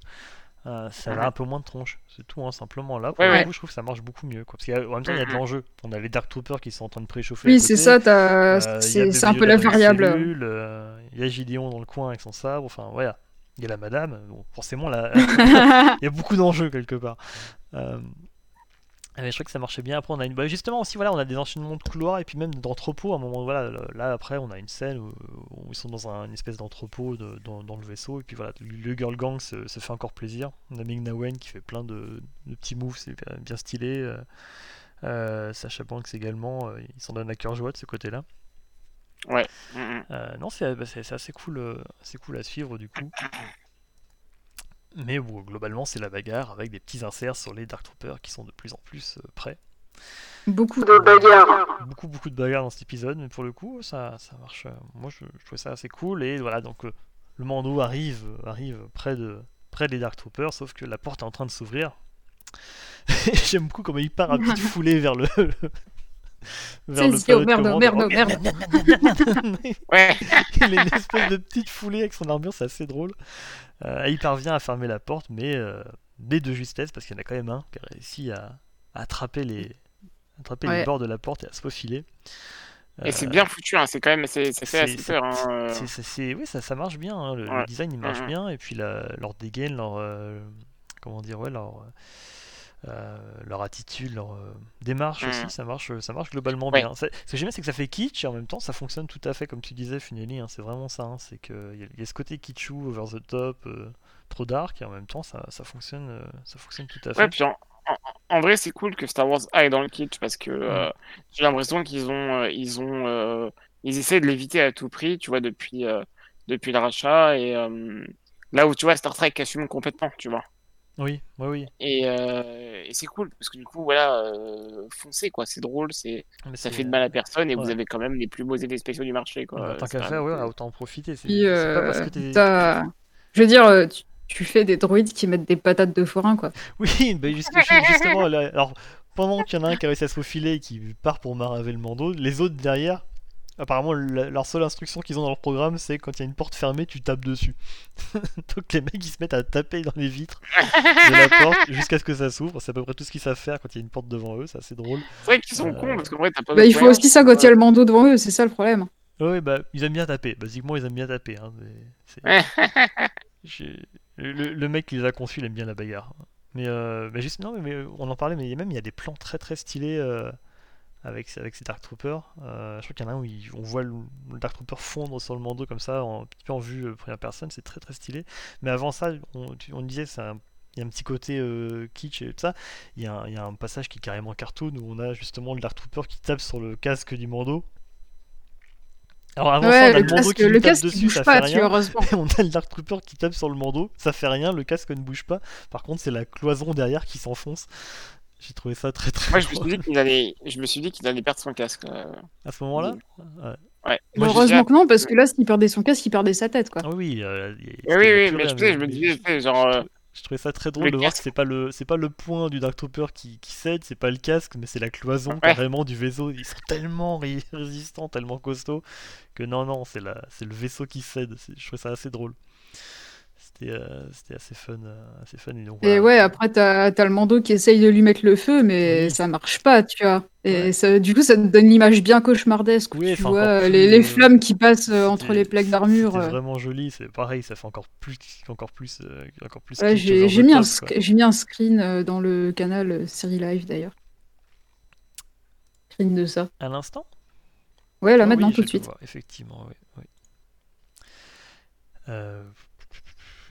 euh, ça a un peu moins de tronche. C'est tout, hein, simplement. Là, pour Ouais, le ouais. coup, je trouve que ça marche beaucoup mieux. Quoi. Parce qu'en même temps, il y a de l'enjeu. On a les Dark Troopers qui sont en train de préchauffer. Oui, c'est ça, Euh, c'est un peu la variable. euh, Il y a Gideon dans le coin avec son sabre. Enfin, voilà. Il y a la madame. Bon, forcément, là, *laughs* *laughs* il y a beaucoup d'enjeux quelque part. Euh, mais je crois que ça marchait bien. Après, on a une. bah, justement aussi, voilà, on a des enchaînements de couloirs et puis même d'entrepôts. À un moment, voilà, là après, on a une scène où, où ils sont dans un, une espèce d'entrepôt de- dans, dans le vaisseau et puis voilà, le girl gang se, se fait encore plaisir. On a Ming Na Wen qui fait plein de, de petits moves, c'est bien, bien stylé. Euh, euh, Sacha Banks également, euh, il s'en donne à cœur joie de ce côté-là. Mm, mm. Euh, non, c'est bah, c'est- c'est assez cool, assez cool à suivre du coup. Mais globalement, c'est la bagarre avec des petits inserts sur les Dark Troopers qui sont de plus en plus euh, prêts. Beaucoup de bagarres. Beaucoup, beaucoup de bagarres dans cet épisode, mais pour le coup, ça, ça marche. euh, Moi, je, je trouvais ça assez cool. Et voilà, donc euh, le Mando arrive, arrive près, de, près des Dark Troopers, sauf que la porte est en train de s'ouvrir. *laughs* J'aime beaucoup comment il part à petite *laughs* foulée vers le. Vers le C'est- palais de merde, commande. merde, Oh, merde. *laughs* *laughs* Ouais, il a une espèce de petite foulée avec son armure, c'est assez drôle. Euh, il parvient à fermer la porte, mais, euh, mais de justesse, parce qu'il y en a quand même un qui a réussi à, à attraper, les, attraper les bords de la porte et à se faufiler. et c'est Euh, bien foutu. Hein. C'est quand même, c'est ça fait c'est- assez c'est- peur. Hein. euh. c'est- c'est- c'est- oui, ça, ça marche bien. hein, Le, design il marche Mhm. bien, et puis la- leur dégaine, leur. euh, comment dire, ouais, leur. Euh, leur attitude, leur euh, démarche aussi, ça marche, ça marche globalement bien. Ce que j'aime c'est que ça fait kitsch et en même temps, ça fonctionne tout à fait comme tu disais, Funeli. hein, c'est vraiment ça. hein, c'est qu'il y, a- y a ce côté kitschou, over the top, euh, trop dark, et en même temps, ça, ça fonctionne, euh, ça fonctionne tout à fait. Ouais, puis en, en- en vrai, c'est cool que Star Wars aille dans le kitsch parce que euh, j'ai l'impression qu'ils ont, euh, ils ont, euh, ils essaient de l'éviter à tout prix, tu vois, depuis, euh, depuis le rachat et euh, là où tu vois Star Trek assume complètement, tu vois. Oui, oui, oui. Et, euh, et c'est cool parce que du coup, voilà, euh, foncez quoi, c'est drôle, c'est, Mais ça c'est- fait de mal à personne et vous avez quand même les plus beaux effets spéciaux du marché, quoi. bah, tant qu'à faire, ouais, autant en profiter. C'est Puis, c'est pas parce euh, que t'es- t'as- Je veux dire, euh, tu, tu fais des droïdes qui mettent des patates de forain, quoi. *laughs* Oui, bah juste- justement, là, alors pendant qu'il y en a un qui a réussi à se faufiler et qui part pour maraver le Mando, les autres derrière, apparemment, la- leur seule instruction qu'ils ont dans leur programme, c'est quand il y a une porte fermée, tu tapes dessus. *laughs* Donc les mecs, ils se mettent à taper dans les vitres de la porte *laughs* jusqu'à ce que ça s'ouvre. C'est à peu près tout ce qu'ils savent faire quand il y a une porte devant eux. C'est assez drôle. C'est vrai qu'ils sont Euh, cons parce qu'en vrai, t'as pas Bah, il faut aussi ça quand il y a le bandeau devant eux, c'est ça le problème. Ouais, bah, ils aiment bien taper. Basiquement, ils aiment bien taper. hein, mais *laughs* Le, le- le mec qui les a conçus, il aime bien la bagarre. Mais, euh, mais juste, non, mais, mais on en parlait, mais il y a même il y a des plans très très stylés euh, avec, avec ces Dark Troopers. Euh, je crois qu'il y en a un où il- on voit le, le Dark Trooper fondre sur le Mando comme ça, en, un petit peu en vue euh, première personne, c'est très très stylé. Mais avant ça, on, disait, c'est un- il y a un petit côté euh, kitsch et tout ça. Il y, a un, il y a un passage qui est carrément cartoon où on a justement le Dark Trooper qui tape sur le casque du Mando. Alors avant ça, on a le le Mando qui le tape casque dessus, bouge ça pas, fait rien. heureusement. *laughs* on a le Dark Trooper qui tape sur le Mando, ça fait rien, le casque ne bouge pas. Par contre, c'est la cloison derrière qui s'enfonce. J'ai trouvé ça très très Moi, je me drôle. suis dit qu'il allait, je me suis dit qu'il allait perdre son casque. euh. à ce moment-là. Ouais. Ouais. Moi, Mais heureusement que non, parce que là, s'il perdait son casque, il perdait sa tête, quoi. Ah oui, euh, Oui, mais je, sais, je me mais disais, genre, euh, Je trouvais ça très drôle Le de voir que c'est pas le c'est pas le point du Dark Trooper qui, qui cède, c'est pas le casque, mais c'est la cloison Ouais. carrément du vaisseau. Ils sont tellement ré- résistants, tellement costauds que non non, c'est la c'est le vaisseau qui cède. Je trouvais ça assez drôle. C'était euh, c'était assez fun, euh, assez fun. Et, donc, Et ouais, après, t'as as le Mando qui essaye de lui mettre le feu, mais Oui. ça marche pas, tu vois. Et Ouais. ça, du coup, ça te donne l'image bien cauchemardesque. Oui, tu c'est vois les, euh, flammes qui passent entre les plaques d'armure. Euh. vraiment joli, c'est pareil, ça fait encore plus encore plus encore plus Ouais, j'ai mis, mis un screen dans le canal Série Live d'ailleurs. Screen de ça. À l'instant? Ouais, là Ah maintenant oui, tout de suite. effectivement, oui. oui. Euh,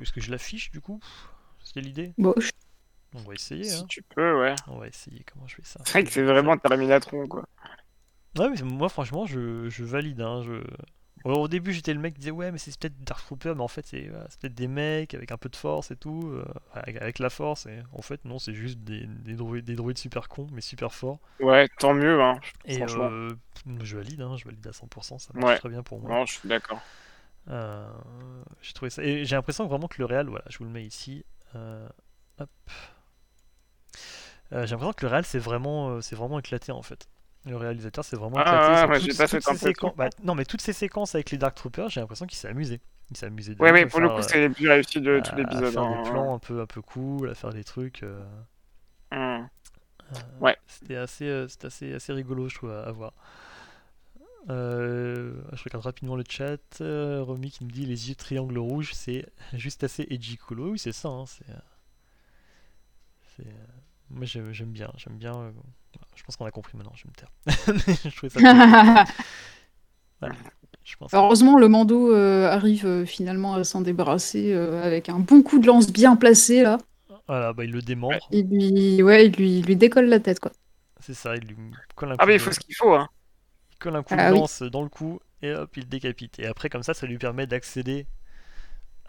Est-ce que je l'affiche du coup? C'était l'idée? Bon, je- On va essayer, si hein. tu peux, ouais. On va essayer comment je fais ça. C'est vrai que c'est vraiment Terminatron, quoi. Ouais, mais moi franchement, je, je valide. Hein, je... Au au début, j'étais le mec qui disait ouais, mais c'est peut-être Dark Trooper, mais en fait, c'est voilà, c'est peut-être des mecs avec un peu de force et tout, euh, avec, avec la force. Et en fait, non, c'est juste des, des, droïdes, des droïdes super cons, mais super forts. Ouais, tant mieux, hein. Et Franchement. euh, je valide, hein, je valide à 100%, ça marche Ouais. très bien pour moi. Non, je suis d'accord. Euh, j'ai trouvé ça. Et j'ai l'impression vraiment que le Real, voilà, je vous le mets ici. euh, hop. Euh, j'ai l'impression que le Real c'est vraiment, c'est vraiment éclaté en fait. Le réalisateur c'est vraiment Ah, éclaté. ouais, pas séquences- bah, non, mais toutes ces séquences avec les Dark Troopers, j'ai l'impression qu'il s'est amusé. Il s'est amusé. de Ouais, ouf mais pour le coup, c'est les plus réussis de tout l'épisode. faire hein. des plans un peu, un peu cool, à faire des trucs. euh, euh, Ouais. C'était assez, euh, assez, assez rigolo, je trouve, à, à voir. Euh, je regarde rapidement le chat. Euh, Romy qui me dit les yeux triangle rouge, c'est juste assez edgy cool. Oui, c'est ça. hein, c'est, euh, c'est, euh, moi j'aime, j'aime bien, j'aime bien. euh, je pense qu'on a compris maintenant. Je vais me taire. *laughs* je trouvais ça. cool. *laughs* Ouais, je pense. Heureusement, le Mando euh, arrive euh, finalement à s'en débarrasser euh, avec un bon coup de lance bien placé là. Voilà, bah il le démembre. Il lui, ouais, il lui, il lui décolle la tête quoi. C'est ça. Il lui colle un Ah, mais il de- faut ce qu'il faut, hein. Colle un coup Ah de oui. lance dans le cou et hop, il décapite. Et après, comme ça, ça lui permet d'accéder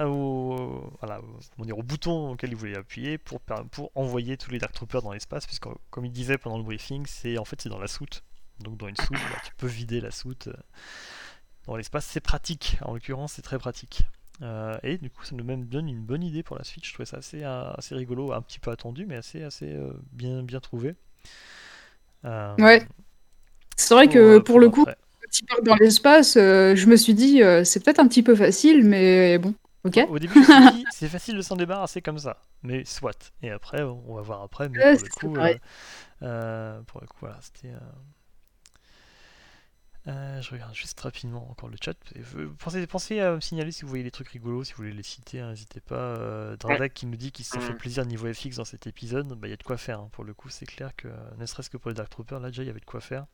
au, voilà, dire, au bouton auquel il voulait appuyer pour, pour envoyer tous les Dark Troopers dans l'espace, puisque comme il disait pendant le briefing, c'est en fait c'est dans la soute. Donc dans une soute, bah, tu peux vider la soute euh, dans l'espace. C'est pratique, en l'occurrence, c'est très pratique. Euh, et du coup, ça nous même donne une bonne idée pour la suite. Je trouvais ça assez, euh, assez rigolo, un petit peu attendu, mais assez, assez euh, bien, bien trouvé. Euh, Ouais. C'est vrai que pour le coup, quand il part dans l'espace, euh, je me suis dit euh, c'est peut-être un petit peu facile, mais bon, ok. Au début, *laughs* c'est facile de s'en débarrasser comme ça, mais soit. Et après, on va voir après, mais Ouais, pour le coup, euh, pour le coup, voilà, c'était. euh, euh, je regarde juste rapidement encore le chat. Pensez, pensez à me signaler si vous voyez des trucs rigolos, si vous voulez les citer, hein, n'hésitez pas. Dradak qui nous dit qu'il s'est fait Mhm. plaisir niveau FX dans cet épisode, bah, il y a de quoi faire. hein, pour le coup, c'est clair que, ne serait-ce que pour les Dark Troopers, là déjà il y avait de quoi faire.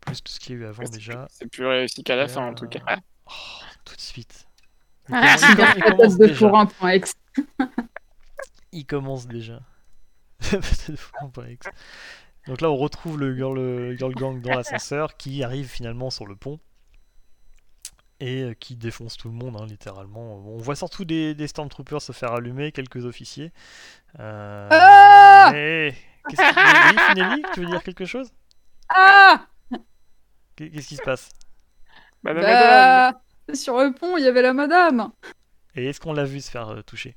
Plus tout ce qu'il y a eu avant déjà. C'est plus réussi qu'à la fin, en tout cas. Oh, tout de suite. Il *laughs* Ah, commence- il commence- il commence de déjà. *laughs* Il commence. *laughs* Donc là, on retrouve le girl, le girl gang dans l'ascenseur qui arrive finalement sur le pont et euh, qui défonce tout le monde, hein, littéralement. On voit surtout des, des Stormtroopers se faire allumer, quelques officiers. Euh, Ah mais qu'est-ce qui... Oui, Finelli, tu veux dire quelque chose? Ah Qu'est-ce qui se passe? Madame, madame. Bah, sur le pont, il y avait la madame. Et est-ce qu'on l'a vu se faire euh, toucher?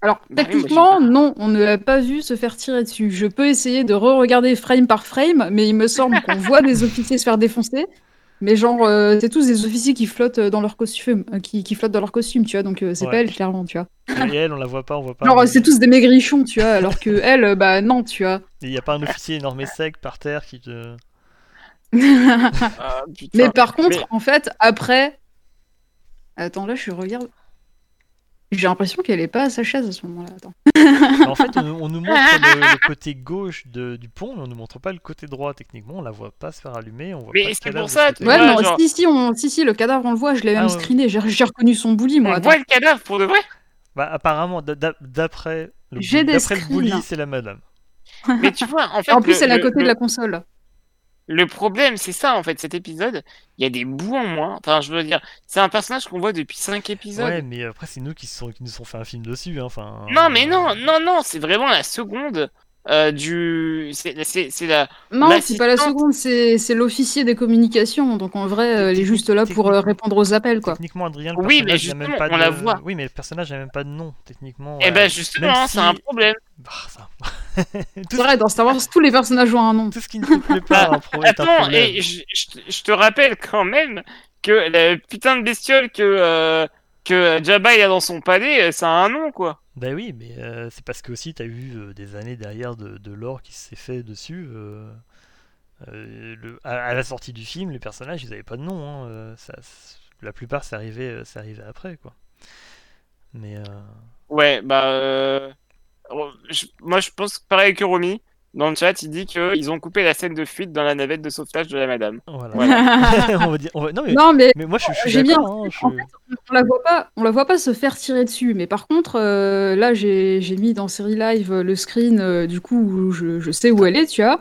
Alors, Bah techniquement, non, on ne l'a pas vu se faire tirer dessus. Je peux essayer de re-regarder frame par frame, mais il me semble qu'on voit des officiers se faire défoncer. Mais genre, euh, c'est tous des officiers qui flottent dans leur costume, euh, qui, qui flottent dans leur costume, tu vois. Donc euh, c'est Ouais. pas elle clairement, tu vois. Et elle, on la voit pas, on voit pas. Genre mais- c'est tous des maigrichons, tu vois. Alors que elle, euh, bah non, tu vois. *laughs* Il y a pas un officier énorme et sec par terre qui te. Ah. *laughs* Mais par contre, Mais- en fait, après. Attends, là, je regarde. J'ai l'impression qu'elle est pas à sa chaise à ce moment-là. Attends. en fait, on, on nous montre le, le *laughs* côté gauche de- du pont, mais on nous montre pas le côté droit. Techniquement, on la voit pas se faire allumer. On voit Mais c'est pour ça. Ouais, non, genre- si, si, on... si, si, le cadavre, on le voit, je l'ai même Ah ouais. screené. J'ai j'ai reconnu son bully, moi. On Attends. voit le cadavre pour de vrai Bah, apparemment, d'a- d'a- d'après le, bully, c'est la madame. Mais tu vois, en *laughs* fait. en plus, le- elle est à le- côté de la console. Le problème, c'est ça en fait, cet épisode, il y a des bouts en moins. Enfin, je veux dire, c'est un personnage qu'on voit depuis 5 épisodes. Ouais, mais après, c'est nous qui, sont, qui nous ont fait un film dessus. hein, Enfin. Non, mais non, non, non, c'est vraiment la seconde euh, du. C'est la. Non, c'est pas la seconde, c'est c'est l'officier des communications. Donc en vrai, euh, elle est juste là pour euh, répondre aux appels, quoi. Techniquement, Adrien, le Oui, mais même pas on de... la voit. Oui, mais le personnage n'a même pas de nom, techniquement. Eh euh, ben justement, c'est un problème. bah, ça. C'est vrai, dans Star Wars, tous les personnages ont un nom. tout ce qui ne te plaît pas *laughs* un pro- est un Attends, problème. et je, je te- rappelle quand même que la putain de bestiole que, euh, que Jabba il a dans son palais, euh, ça a un nom quoi. Bah oui, mais euh, c'est parce que aussi t'as eu euh, des années derrière de, lore qui s'est fait dessus. euh, à, la sortie du film, les personnages ils avaient pas de nom. hein, la plupart c'est arrivé, arrivé après quoi. Mais Ouais, bah. je- moi je pense pareil que Romy. Dans le chat, il dit qu'ils ont coupé la scène de fuite dans la navette de sauvetage de la madame. voilà. Voilà. *laughs* on va dire, on va- non mais, non, mais mais moi je, je suis j'ai bien- hein, je- en fait, on la voit pas, on la voit pas se faire tirer dessus. Mais par contre, euh, là, j'ai j'ai mis dans série live euh, le screen euh, du coup où je, je sais où elle est, tu vois.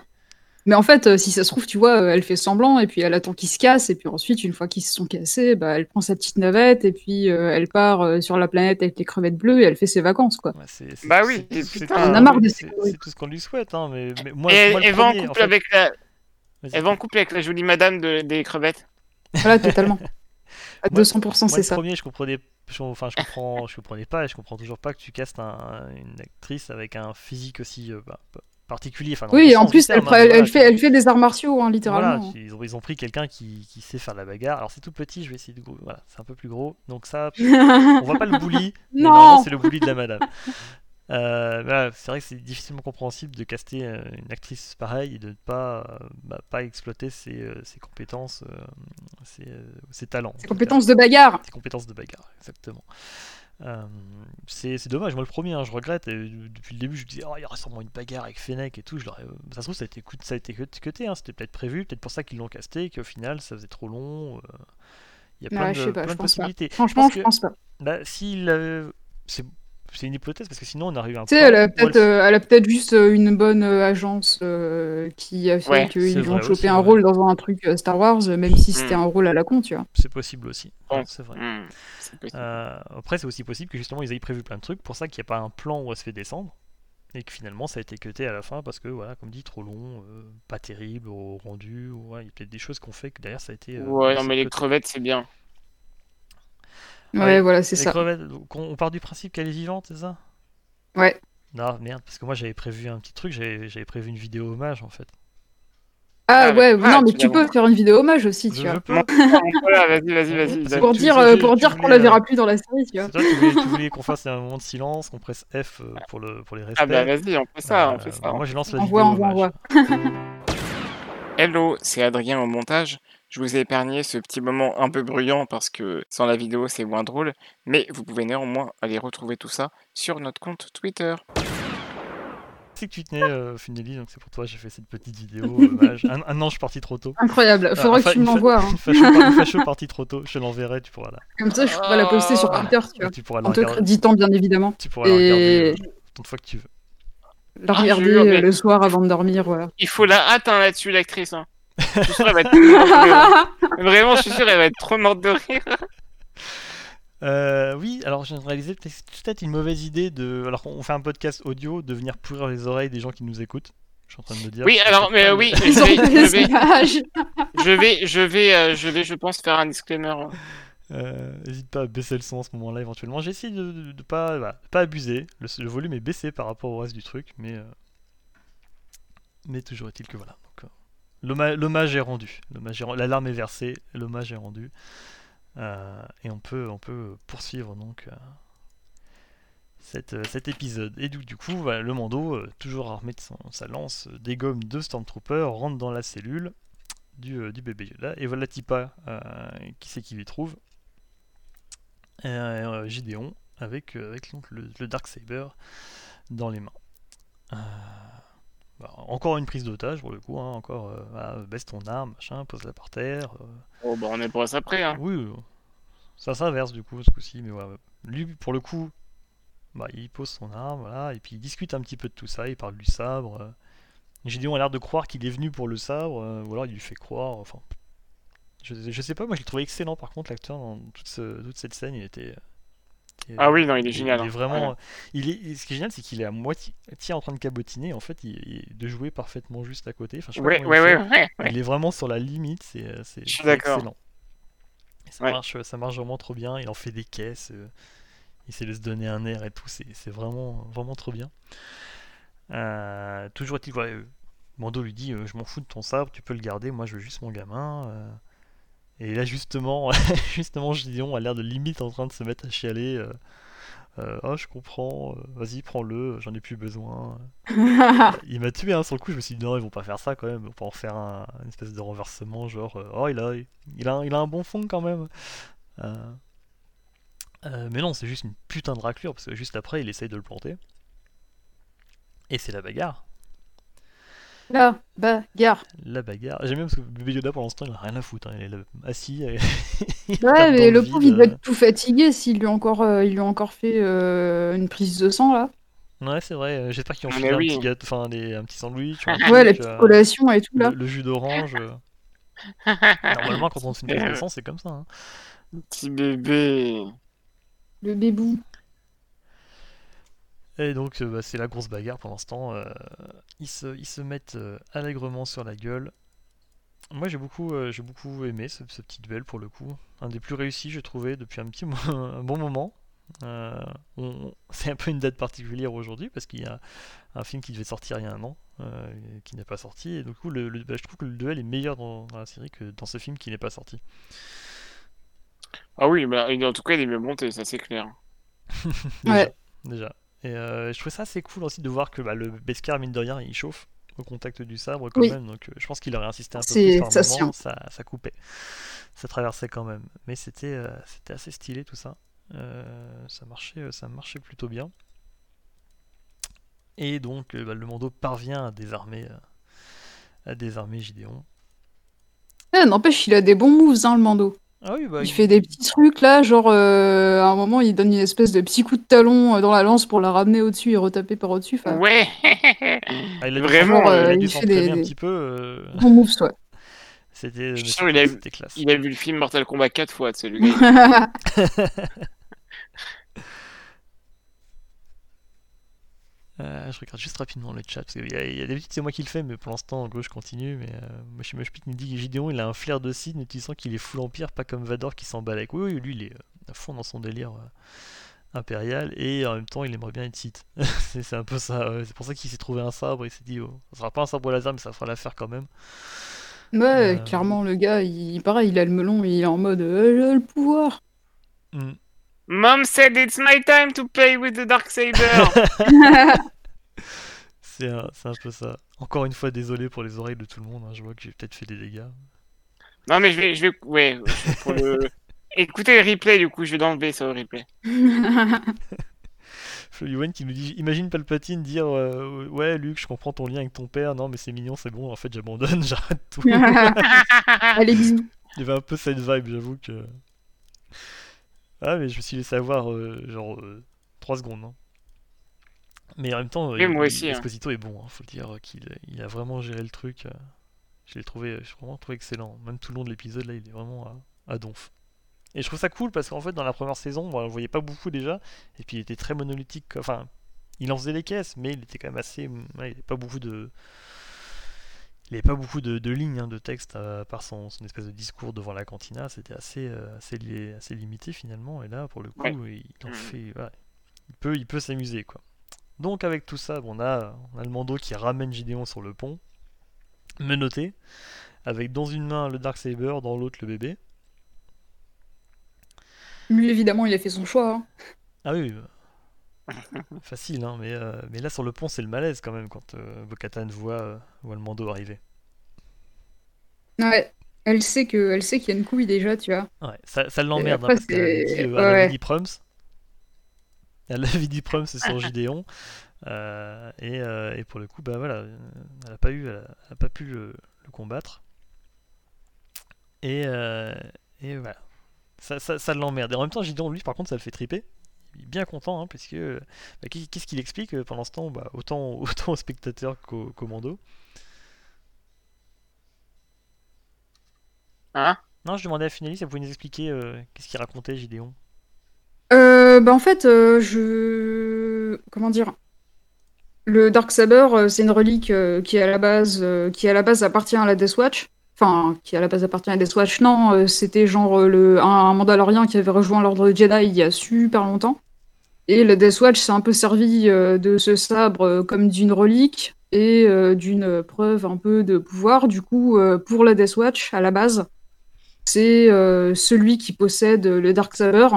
Mais en fait, euh, si ça se trouve, tu vois, euh, elle fait semblant et puis elle attend qu'ils se cassent et puis ensuite, une fois qu'ils se sont cassés, bah, elle prend sa petite navette et puis euh, elle part euh, sur la planète avec les crevettes bleues et elle fait ses vacances, quoi. Ouais, c'est- c'est- Bah oui, c'est- putain, c'est- on a marre de c'est- ces conneries. C'est tout ce qu'on lui souhaite, hein, mais, mais moi, et moi, elle va en couple fait- avec la. Vas-y. Elle va en couple avec la jolie madame de- des crevettes. Voilà, totalement. *laughs* À Moi- 200%, Moi, c'est le ça. premier, je comprenais, je- enfin, je comprends, je comprenais pas, et je comprends toujours pas que tu castes un- une actrice avec un physique aussi euh, bah, particulier. Enfin, Oui, en plus, elle, hein, elle, fait, tu- elle fait des arts martiaux, hein, littéralement. ils ont, ils ont pris quelqu'un qui, qui sait faire la bagarre. Alors c'est tout petit, je vais essayer de. Voilà, c'est un peu plus gros. Donc ça, *laughs* on voit pas le bully, mais Non. normalement c'est le bully de la madame. Euh, c'est vrai que c'est difficilement compréhensible de caster euh, une actrice pareille et de ne pas, euh, bah, pas exploiter ses, ses compétences, ses, ses talents. en Ses compétences de bagarre. Ses compétences de bagarre, exactement. Euh, c'est dommage, moi le premier, hein, je regrette. et depuis le début, je me disais, oh, il y aura sûrement une bagarre avec Fennec et tout. Je l'aurais- ça se trouve, ça a été, ça a été cut- cuté, hein, c'était peut-être prévu, peut-être pour ça qu'ils l'ont casté, qu'au final, ça faisait trop long. euh, Il y a plein Ouais, de, pas, plein de pense pas. possibilités. Franchement, pense je que- pense pas. Bah, s'il avait- C'est c'est une hypothèse, parce que sinon, on arrive à un Tu sais, point elle a où peut-être euh, elle a peut-être juste euh, une bonne euh, agence euh, qui a fait Ouais, qu'ils c'est lui ont vrai chopé aussi, un ouais. rôle dans un truc Star Wars, même si c'était Mm. un rôle à la con, tu vois. C'est possible aussi. Ouais, c'est vrai. Hmm. Euh, après, c'est aussi possible que justement ils aient prévu plein de trucs, pour ça qu'il n'y a pas un plan où elle se fait descendre, et que finalement ça a été cuté à la fin parce que, voilà, comme dit, trop long, euh, pas terrible au rendu, ou, ouais, il y a peut-être des choses qu'on fait que derrière ça a été. euh, ouais, non, mais les crevettes, c'est bien. Ouais, Ouais, voilà, c'est ça. crevettes, donc, on on part du principe qu'elle est vivante, c'est ça? Ouais. Non, merde, parce que moi j'avais prévu un petit truc, j'avais prévu une vidéo hommage en fait. Ah Ah, ouais, mais- ah, non, mais tu peux faire une vidéo hommage aussi, Je, tu vois. je peux. *laughs* Non, voilà, vas-y, vas-y, vas-y. Pour dire, euh, tu- pour dire qu'on la verra euh, plus dans la série, tu vois. Toi, tu voulais, qu'on fasse un moment de silence, qu'on presse F euh, pour, le, pour les respects. Ah bah vas-y, on fait ça, on Euh, fait ça. bah, moi je lance la Envoie, vidéo envoie, hommage. envoie. *laughs* Hello, c'est Adrien au montage. Je vous ai épargné ce petit moment un peu bruyant parce que sans la vidéo c'est moins drôle, mais vous pouvez néanmoins aller retrouver tout ça sur notre compte Twitter. C'est que tu tenais, euh, Funeli, donc c'est pour toi j'ai fait cette petite vidéo *laughs* hommage. Un, un ange parti trop tôt. Incroyable, faudra que tu me une fa- l'envoies. hein. Facho, par- une facho partie trop tôt, je te l'enverrai, tu pourras la, Comme ça, je pourrais la poster sur Twitter, tu vois. tu pourras la En te regarder, créditant, bien évidemment. tu pourras la regarder Et euh, tant de fois que tu veux. la Ah, regarder je jure, mais- euh, le soir avant de dormir, voilà. Il faut la hâte hein, là-dessus, l'actrice. Hein. Je suis sûr, elle va être trop morte de rire. *laughs* Vraiment, je suis sûr, elle va être trop morte de rire. Euh, oui, alors j'ai réalisé peut-être peut-être une mauvaise idée de. Alors qu'on fait un podcast audio, de venir pourrir les oreilles des gens qui nous écoutent. Je suis en train de me dire. Oui, alors, mais euh, oui, je vais, je vais, *laughs* je vais, je vais, euh, je vais, je pense, faire un disclaimer. Euh, N'hésite pas à baisser le son à ce moment-là éventuellement. J'ai essayé de, de, de pas, de pas abuser. Le, le volume est baissé par rapport au reste du truc, mais. euh, Mais toujours est-il que voilà. Euh, l'hommage est rendu. L'alarme est versée, l'hommage est rendu. Euh, et on peut, on peut poursuivre donc cette, cet épisode. Et du, du coup, le Mando, toujours armé de sa lance, dégomme deux Stormtroopers, rentre dans la cellule du, bébé Yoda. Et voilà Tipa, qui c'est qui lui trouve Gideon, avec, le, le Dark Saber dans les mains. Bah, encore une prise d'otage pour le coup, hein, encore euh, bah, baisse ton arme, machin, pose-la par terre. Euh. Oh bah on est pour ça après. Hein. Oui, ça s'inverse du coup ce coup-ci, mais ouais, lui pour le coup, bah, il pose son arme, voilà, et puis il discute un petit peu de tout ça, il parle du sabre. Euh. Gideon a l'air de croire qu'il est venu pour le sabre, ou alors il lui fait croire, enfin. Je, je sais pas, moi je l'ai trouvé excellent par contre l'acteur dans toute, toute cette scène, il était ah oui, non, il est génial. Il est hein. vraiment. Il est... Ce qui est génial, c'est qu'il est à moitié en train de cabotiner. En fait, il... de jouer parfaitement juste à côté. Enfin, je ouais, ouais, Il est vraiment sur la limite. C'est excellent. ça, marche, ça marche vraiment trop bien. Il en fait des caisses. Euh, il sait de se donner un air et tout. C'est vraiment, vraiment trop bien. Euh, toujours est-il, Mando lui dit Je m'en fous de ton sabre, tu peux le garder. Moi, je veux juste mon gamin. Et là, justement, *laughs* justement Gideon a l'air de limite en train de se mettre à chialer. Euh, euh, oh, je comprends, euh, vas-y, prends-le, j'en ai plus besoin. *laughs* il m'a tué hein, sur le coup, je me suis dit non, ils vont pas faire ça quand même, ils vont pas en faire un, une espèce de renversement, genre, oh, il a, il, a, il a un bon fond quand même. mais non, c'est juste une putain de raclure, parce que juste après, il essaye de le planter. Et c'est la bagarre. La bagarre. La bagarre. J'aime bien parce que bébé Yoda pendant ce temps il a rien à foutre. Hein. Il est assis. *laughs* ouais, mais le pauvre il doit être tout fatigué s'il lui, a encore, euh, il lui a encore fait euh, une prise de sang là. Ouais, c'est vrai. Euh, j'espère qu'ils ont fait un, petit gâteau, enfin, des, un petit sandwich. *laughs* ouais, la petite collation et tout là. Le, jus d'orange. *laughs* Normalement, quand on fait une prise de sang, c'est comme ça. Hein. Petit bébé. Le bébou. Et donc, bah, c'est la grosse bagarre pour l'instant ils se, mettent euh, allègrement sur la gueule. Moi j'ai beaucoup, euh, j'ai beaucoup aimé ce, petit duel pour le coup. Un des plus réussis j'ai trouvé depuis un petit *laughs* un bon moment. Euh, c'est un peu une date particulière aujourd'hui parce qu'il y a un film qui devait sortir il y a un an qui n'est pas sorti et du coup le, bah, je trouve que le duel est meilleur dans, la série que dans ce film qui n'est pas sorti. Ah oui, bah, en tout cas il est mieux monté, ça c'est clair. *laughs* déjà, ouais. déjà. Et euh, je trouve ça assez cool aussi de voir que bah, le Beskar, mine de rien, il chauffe au contact du sabre quand même. Donc euh, je pense qu'il aurait insisté un peu plus par ça moment, ça, ça, coupait. Ça traversait quand même. Mais c'était euh, c'était assez stylé tout ça. ça, marchait, ça marchait plutôt bien. Et donc bah, le Mando parvient à désarmer, à désarmer Gideon. Eh, n'empêche, il a des bons moves, hein, le Mando. Ah bah, il, fait des petits trucs là, genre euh, à un moment il donne une espèce de petit coup de talon euh, dans la lance pour la ramener au-dessus et retaper par au-dessus. Ouais ah, il a Vraiment, dû, euh, il, a fait des... un petit peu. Bon moves, ouais. C'était il, a... classe. il a vu le film Mortal Kombat 4 fois, tu sais, *laughs* *laughs* le gars. Euh, je regarde juste rapidement le chat, parce qu'il y a, y a des c'est moi qui le fais, mais pour l'instant, en gros, je continue. Mais euh, Moshi nous dit que Gideon, il a un flair de Sith, mais tu sens qu'il est full empire, pas comme Vador qui s'emballe avec. Oui, oui, lui, il est euh, à fond dans son délire euh, impérial, et en même temps, il aimerait bien être Sith. *laughs* c'est un peu ça, c'est pour ça qu'il s'est trouvé un sabre, il s'est dit, oh, ça sera pas un sabre laser, mais ça fera l'affaire quand même. Ouais, clairement, le gars, il, pareil, il a le melon, il est en mode, j'ai le pouvoir. Hmm. Mom said it's my time to play with the dark saber. *laughs* c'est un, un, peu ça. Encore une fois, désolé pour les oreilles de tout le monde. Hein. Je vois que j'ai peut-être fait des dégâts. Non, mais je vais, je vais, ouais, pour le. *laughs* Écoutez le replay, du coup, je vais enlever ça au replay. *laughs* Yowen qui nous dit Imagine Palpatine dire euh, Ouais, Luc, je comprends ton lien avec ton père. Non, mais c'est mignon, c'est bon. En fait, j'abandonne, j'arrête tout. Allez, bisous. Il y avait un peu cette vibe, j'avoue que. Ah, mais je me suis laissé avoir euh, genre 3 euh, secondes. Hein. Mais en même temps, oui, moi aussi, hein. Esposito est bon, hein, faut le dire qu'il il a vraiment géré le truc. Euh, je l'ai trouvé, vraiment trouvé excellent. Même tout le long de l'épisode, là, il est vraiment à, donf. Et je trouve ça cool parce qu'en fait, dans la première saison, on le voyait pas beaucoup déjà. Et puis, il était très monolithique. Enfin, il en faisait les caisses, mais il était quand même assez. il avait pas beaucoup de il n'y avait pas beaucoup de, lignes hein, de texte à part son, espèce de discours devant la cantina, c'était assez, euh, assez, assez, limité finalement, et là pour le coup il en mm. fait, il peut, il peut s'amuser quoi. Donc avec tout ça, on, a, on a le Mando qui ramène Gideon sur le pont, menotté, avec dans une main le Dark Saber, dans l'autre le bébé. Lui, évidemment, il a fait son choix. hein. Ah oui, bah. Facile, hein, mais, euh, mais là sur le pont c'est le malaise quand même quand euh, Bo-Katan voit, euh, voit le Mando arriver. Ouais. Elle sait que, elle sait qu'il y a une couille déjà, tu vois. Ouais, ça, ça l'emmerde hein, parce qu'elle dit, euh, ouais, elle avait dit Prums. Elle avait dit Prums sur *laughs* Gideon. euh, et, euh, et pour le coup, bah voilà, euh, elle a pas eu, elle a, elle a pas pu le, le combattre. Et, euh, et voilà, ça, ça, ça l'emmerde. Et en même temps, Gideon, lui, par contre, ça le fait triper. Bien content, hein, puisque bah, qu'est- qu'est-ce qu'il explique euh, pendant ce temps bah, autant, *laughs* autant aux spectateurs qu'aux commandos. Hein? Non, je demandais à si elle pouvait nous expliquer euh, qu'est-ce qu'il racontait, Gideon. Euh, bah en fait, euh, je... Comment dire? Le Dark Saber, c'est une relique euh, qui à la base, euh, qui à la base appartient à la Death Watch. Enfin, qui à la base appartient à la Death Watch. Non, euh, c'était genre le, un, un Mandalorien qui avait rejoint l'ordre Jedi il y a super longtemps. Et la Death Watch s'est un peu servi euh, de ce sabre euh, comme d'une relique et euh, d'une preuve un peu de pouvoir. Du coup, pour la Death Watch, à la base, c'est celui qui possède le Dark Saber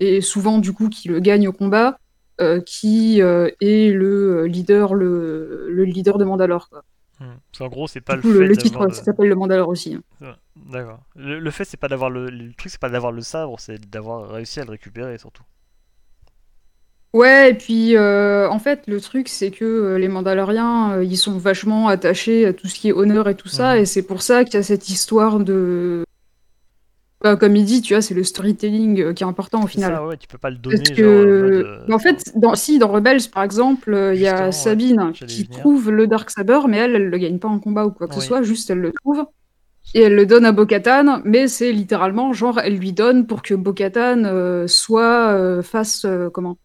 et souvent du coup qui le gagne au combat, euh, qui euh, est le leader, le, le leader de Mandalore. Quoi. Hmm. Parce qu'en gros, c'est pas Du le coup, fait le, titre s'appelle le Mandalore aussi. hein. D'accord. Le, le fait, c'est pas d'avoir le, le truc, c'est pas d'avoir le sabre, c'est d'avoir réussi à le récupérer surtout. Ouais, et puis euh, en fait, le truc, c'est que euh, les Mandaloriens, euh, ils sont vachement attachés à tout ce qui est honneur et tout ça, et c'est pour ça qu'il y a cette histoire de. Bah, comme il dit, tu vois, c'est le storytelling qui est important au final. ça, ouais, tu peux pas le donner Parce que, bah, en fait, dans, si dans Rebels par exemple, il y a Sabine qui venir. trouve le Dark Saber, mais elle, elle le gagne pas en combat ou quoi que Oui. ce soit, juste elle le trouve et elle le donne à Bo-Katan, mais c'est littéralement genre elle lui donne pour que Bo-Katan soit fasse comment,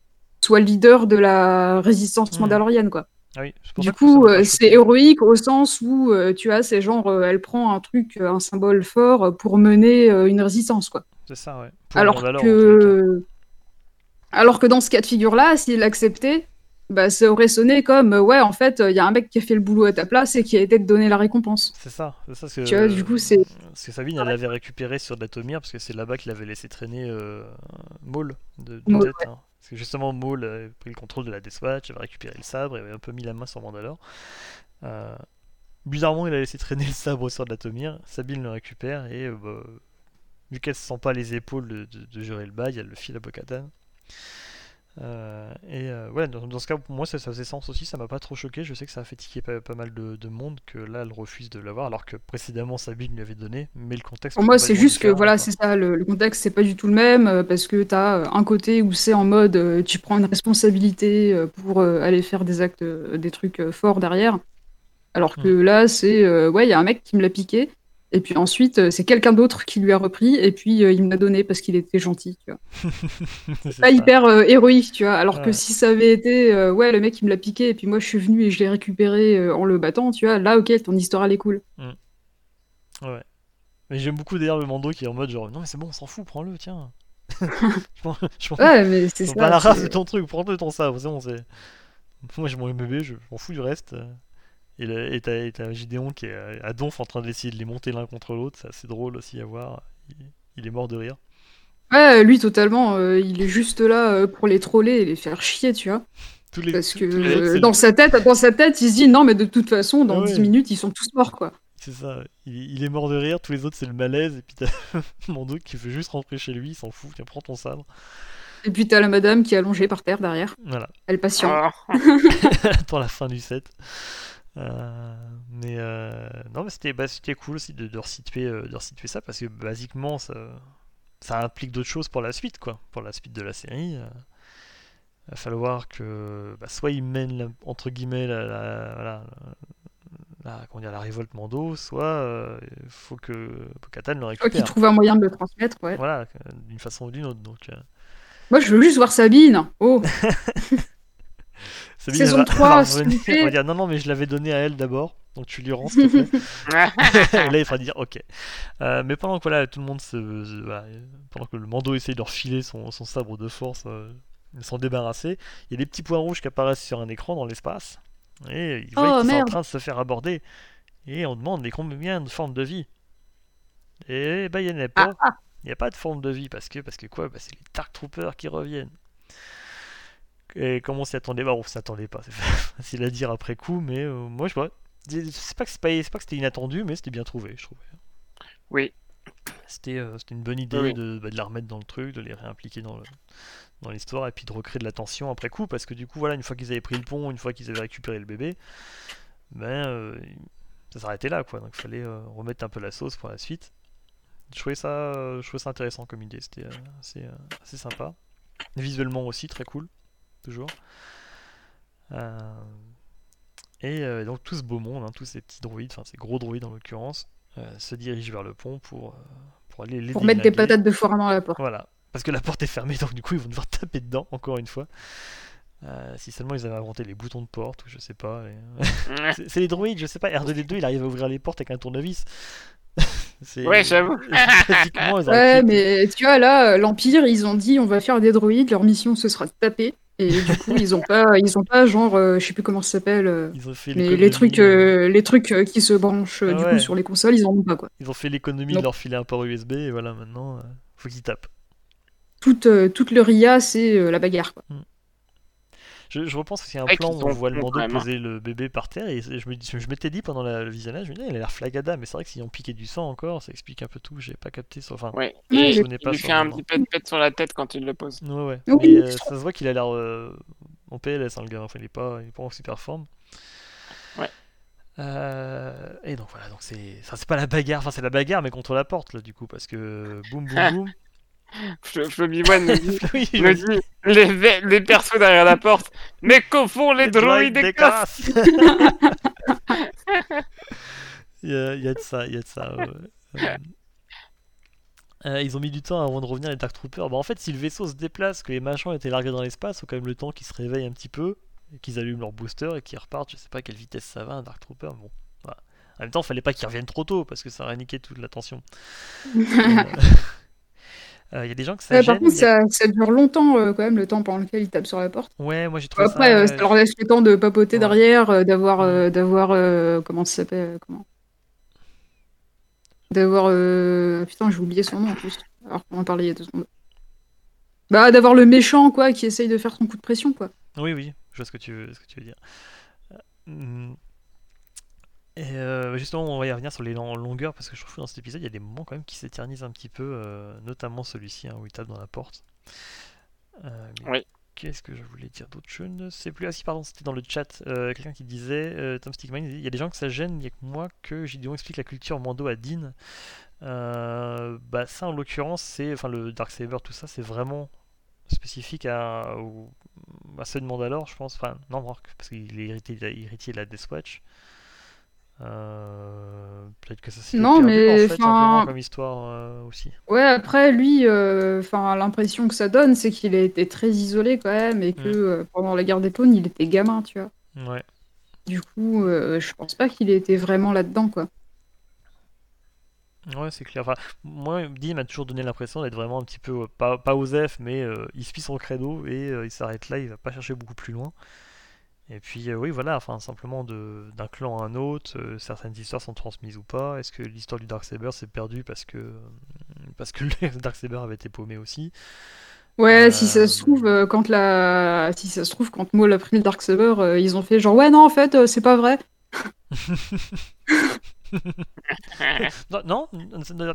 soit leader de la résistance Mhm. mandalorienne quoi. Ah oui, Du coup, euh, c'est héroïque au sens où euh, tu vois, c'est genre euh, elle prend un truc, un symbole fort pour mener une résistance quoi. C'est ça, ouais. Pour Alors que... Alors que dans ce cas de figure-là, s'il l'acceptait, bah, ça aurait sonné comme euh, ouais, en fait, il y a un mec qui a fait le boulot à ta place et qui a été de donner la récompense. C'est ça, c'est ça. ce Que, Tu vois, du coup, c'est- Parce que Sabine, elle l'avait récupéré sur Datomir, parce que c'est là-bas qu'il avait laissé traîner euh, Maul de, de Maul, tête. hein. Parce que justement, Maul avait pris le contrôle de la Death Watch, avait récupéré le sabre, et avait un peu mis la main sur Mandalore. Euh, bizarrement, il a laissé traîner le sabre sur Datomir. Sabine le récupère, et euh, bah, vu qu'elle se sent pas les épaules de, de, de gérer le bail, elle le file à Bo-Katan. Euh, et euh, ouais, dans, dans ce cas, pour moi, ça, ça faisait sens aussi, ça m'a pas trop choqué. Je sais que ça a fait tiquer pas, pas mal de, de monde, que là, elle refuse de l'avoir, alors que précédemment, Sabine lui avait donné, mais le contexte. Pour moi, c'est juste que voilà, c'est ça, le, le contexte, c'est pas du tout le même, euh, parce que t'as euh, un côté où c'est en mode tu prends une responsabilité pour aller faire des actes, des trucs forts derrière. Alors que là, c'est ouais, il y a un mec qui me l'a piqué, et puis ensuite, euh, c'est quelqu'un d'autre qui lui a repris, et puis euh, il me l'a donné parce qu'il était gentil, tu vois. *laughs* C'est pas ça. hyper euh, héroïque, tu vois. Alors que si ça avait été, euh, ouais, le mec il me l'a piqué et puis moi je suis venu et je l'ai récupéré en le battant, tu vois, là ok, ton histoire elle est cool. Ouais. Mais j'aime beaucoup d'ailleurs le Mando qui est en mode genre non mais c'est bon on s'en fout prends-le tiens. *laughs* je m'en je m'en- Ouais, mais c'est ça. bats la race c'est- de ton truc prends-le ton sabre c'est bon c'est. Moi j'ai mon bébé je m'en fous du reste. Et le- et t'as et t'as Gideon qui est à- Donf en train d'essayer de les monter l'un contre l'autre c'est assez drôle aussi à voir. Il, il est mort de rire. Ouais, lui totalement, euh, il est juste là euh, pour les troller et les faire chier, tu vois. Tous les, Parce que tous les euh, dans le- sa tête, dans sa tête, il se dit non mais de toute façon dans Ouais. 10 minutes ils sont tous morts quoi. C'est ça, il, il est mort de rire, tous les autres c'est le malaise, et puis t'as *laughs* Mando qui veut juste rentrer chez lui, il s'en fout, tiens prends ton sabre. Et puis t'as la madame qui est allongée par terre derrière, Voilà. elle patiente. Ah. *laughs* pour la fin du set. Euh, mais euh, non, mais c'était bah, c'était cool aussi de, de resituer, euh, de resituer ça parce que basiquement ça, ça implique d'autres choses pour la suite, quoi. Pour la suite de la série. Il va falloir que bah, soit ils mènent la- entre guillemets la, la- la- comment dire, la révolte Mando, soit euh, il faut que Bo-Katan le crois qu'il récupère. trouve un moyen de le transmettre, ouais. Voilà, d'une façon ou d'une autre. Donc, euh, Moi je veux juste voir Sabine. Oh, *laughs* Sabine, Saison va- 3, *laughs* elle va revenir, elle va dire non, non, mais je l'avais donné à elle d'abord, donc tu lui rends s'il te plaît. *laughs* Et là, il faudra dire ok. Euh, mais pendant que voilà, tout le monde se, se- voilà, pendant que le Mando essaye de refiler son, son sabre de force, euh, de s'en débarrasser, il y a des petits points rouges qui apparaissent sur un écran dans l'espace. Et il voit Oh, qu'ils sont en train de se faire aborder. Et on demande les combien de formes de vie? Et bah, il n'y en a pas. Il n'y a pas de forme de vie parce que, parce que quoi? Bah, C'est les Dark Troopers qui reviennent. Et comment on s'y attendait? Bah, on s'attendait pas. *laughs* C'est facile à dire après coup, mais euh, moi, je vois. C'est pas que c'est pas, c'est pas que c'était inattendu, mais c'était bien trouvé, je trouvais. Oui. C'était euh, une bonne idée Oui, oui. de, bah, de la remettre dans le truc, de les réimpliquer dans le- dans l'histoire et puis de recréer de la tension après coup parce que du coup voilà une fois qu'ils avaient pris le pont, une fois qu'ils avaient récupéré le bébé, ben euh, ça s'arrêtait là quoi. Donc il fallait remettre un peu la sauce pour la suite. Je trouvais ça, je trouvais ça intéressant comme idée, c'était assez, assez sympa. Visuellement aussi très cool, toujours. Euh, et euh, donc tout ce beau monde, hein, tous ces petits droïdes, enfin ces gros droïdes en l'occurrence, euh, se dirigent vers le pont pour, euh, pour aller les Pour mettre des patates de forain dans la porte. Voilà. Parce que la porte est fermée, *laughs* donc du coup ils vont devoir taper dedans, encore une fois. Euh, si seulement ils avaient inventé les boutons de porte, ou je sais pas. et- *laughs* c'est les droïdes, je sais pas. R2D2 il arrive à ouvrir les portes avec un tournevis. *laughs* Ouais, j'avoue. Ouais, mais tu vois, là, l'Empire, ils ont dit on va faire des droïdes, leur mission ce sera de taper. Et du coup, ils ont pas, ils ont pas genre, euh, je sais plus comment ça s'appelle, euh, Ils ont fait mais l'économie, les trucs, euh, euh, les trucs euh, qui se branchent euh, Ah du ouais. coup sur les consoles, ils en ont pas quoi. Ils ont fait l'économie de leur filer un port USB, et voilà, maintenant, euh, faut qu'ils tapent. Toute, euh, toute leur IA, c'est euh, la bagarre quoi. Je, je repense aussi à un Ouais, plan où on voit le Mando poser le bébé par terre, et je me, je m'étais dit pendant la- le visionnage, je me dis, il a l'air flagada, mais c'est vrai que s'ils ont piqué du sang encore, ça explique un peu tout, j'ai pas capté ça. Enfin, Ouais. je Il pas lui sur fait un petit pet-pet sur la tête quand il le pose. Ouais, ouais. Oui, Mais euh, ça se voit qu'il a l'air euh, en PLS, hein, le gars. Enfin, il est pas, il est pas en super forme. Ouais. Euh, et donc voilà, donc c'est, enfin, c'est pas la bagarre, enfin c'est la bagarre, mais contre la porte là, du coup, parce que boum boum *laughs* boum. Flo- Floby-One nous dit, oui, nous dit les, les persos derrière la porte. Mais qu'au fond, les droïdes des casses *laughs* il, y a, il y a de ça, il y a de ça. ouais. Euh, euh, ils ont mis du temps avant de revenir les Dark Troopers. Bah, en fait, si le vaisseau se déplace, que les machins étaient largués dans l'espace, faut quand même le temps qu'ils se réveillent un petit peu, qu'ils allument leur booster et qu'ils repartent. Je sais pas à quelle vitesse ça va, un Dark Trooper. Bon, voilà. En même temps, fallait pas qu'ils reviennent trop tôt parce que ça aurait niqué toute l'attention. *laughs* Euh, Il y a des gens que ça Ouais, par contre, a- ça, ça dure longtemps euh, quand même le temps pendant lequel ils tapent sur la porte. Ouais, moi j'ai trouvé Après, ça. euh, ça leur laisse le temps de papoter Ouais. derrière, euh, d'avoir, euh, d'avoir, euh, comment ça s'appelle, euh, comment D'avoir, euh, putain, j'ai oublié son nom en plus. Alors qu'on en parlait il y a deux secondes. Bah, d'avoir le méchant quoi, qui essaye de faire son coup de pression quoi. Oui, oui, je vois ce que tu veux, ce que tu veux dire. Et euh, justement, on va y revenir sur les long- longueurs parce que je trouve que dans cet épisode, il y a des moments quand même qui s'éternisent un petit peu, euh, notamment celui-ci hein, où il tape dans la porte. Euh, Oui. Qu'est-ce que je voulais dire d'autre? Je ne sais plus. Ah si, pardon, c'était dans le chat. Quelqu'un qui disait, Tom Stickman, il y a des gens que ça gêne, il n'y a que moi que Gideon explique la culture Mando à Dean. Bah ça, en l'occurrence, c'est, enfin le Darksaber, tout ça, c'est vraiment spécifique à, à ceux de Mandalore, je pense. Enfin, non, parce qu'il est héritier de la Death Watch. Euh, Peut-être que ça s'est Non, mais, en fait, comme histoire euh, aussi. Ouais, après lui, euh, enfin l'impression que ça donne, c'est qu'il a été très isolé quand même et que Mm. pendant la guerre des clones, il était gamin, tu vois. Ouais. Du coup, je pense pas qu'il ait été vraiment là-dedans quoi. Ouais, c'est clair. Enfin, moi, Dean m'a toujours donné l'impression d'être vraiment un petit peu, pas, pas Osef, mais il suit son credo et il s'arrête là, il va pas chercher beaucoup plus loin. Et puis, euh, oui, voilà, enfin, simplement d'un clan à un autre, euh, certaines histoires sont transmises ou pas. Est-ce que l'histoire du Darksaber s'est perdue parce que, *laughs* parce que le Darksaber avait été paumé aussi? Ouais, Euh, si ça se trouve, quand la... si ça se trouve, quand Maul a pris le Darksaber, ils ont fait genre ouais non en fait c'est pas vrai. *laughs* Non, non,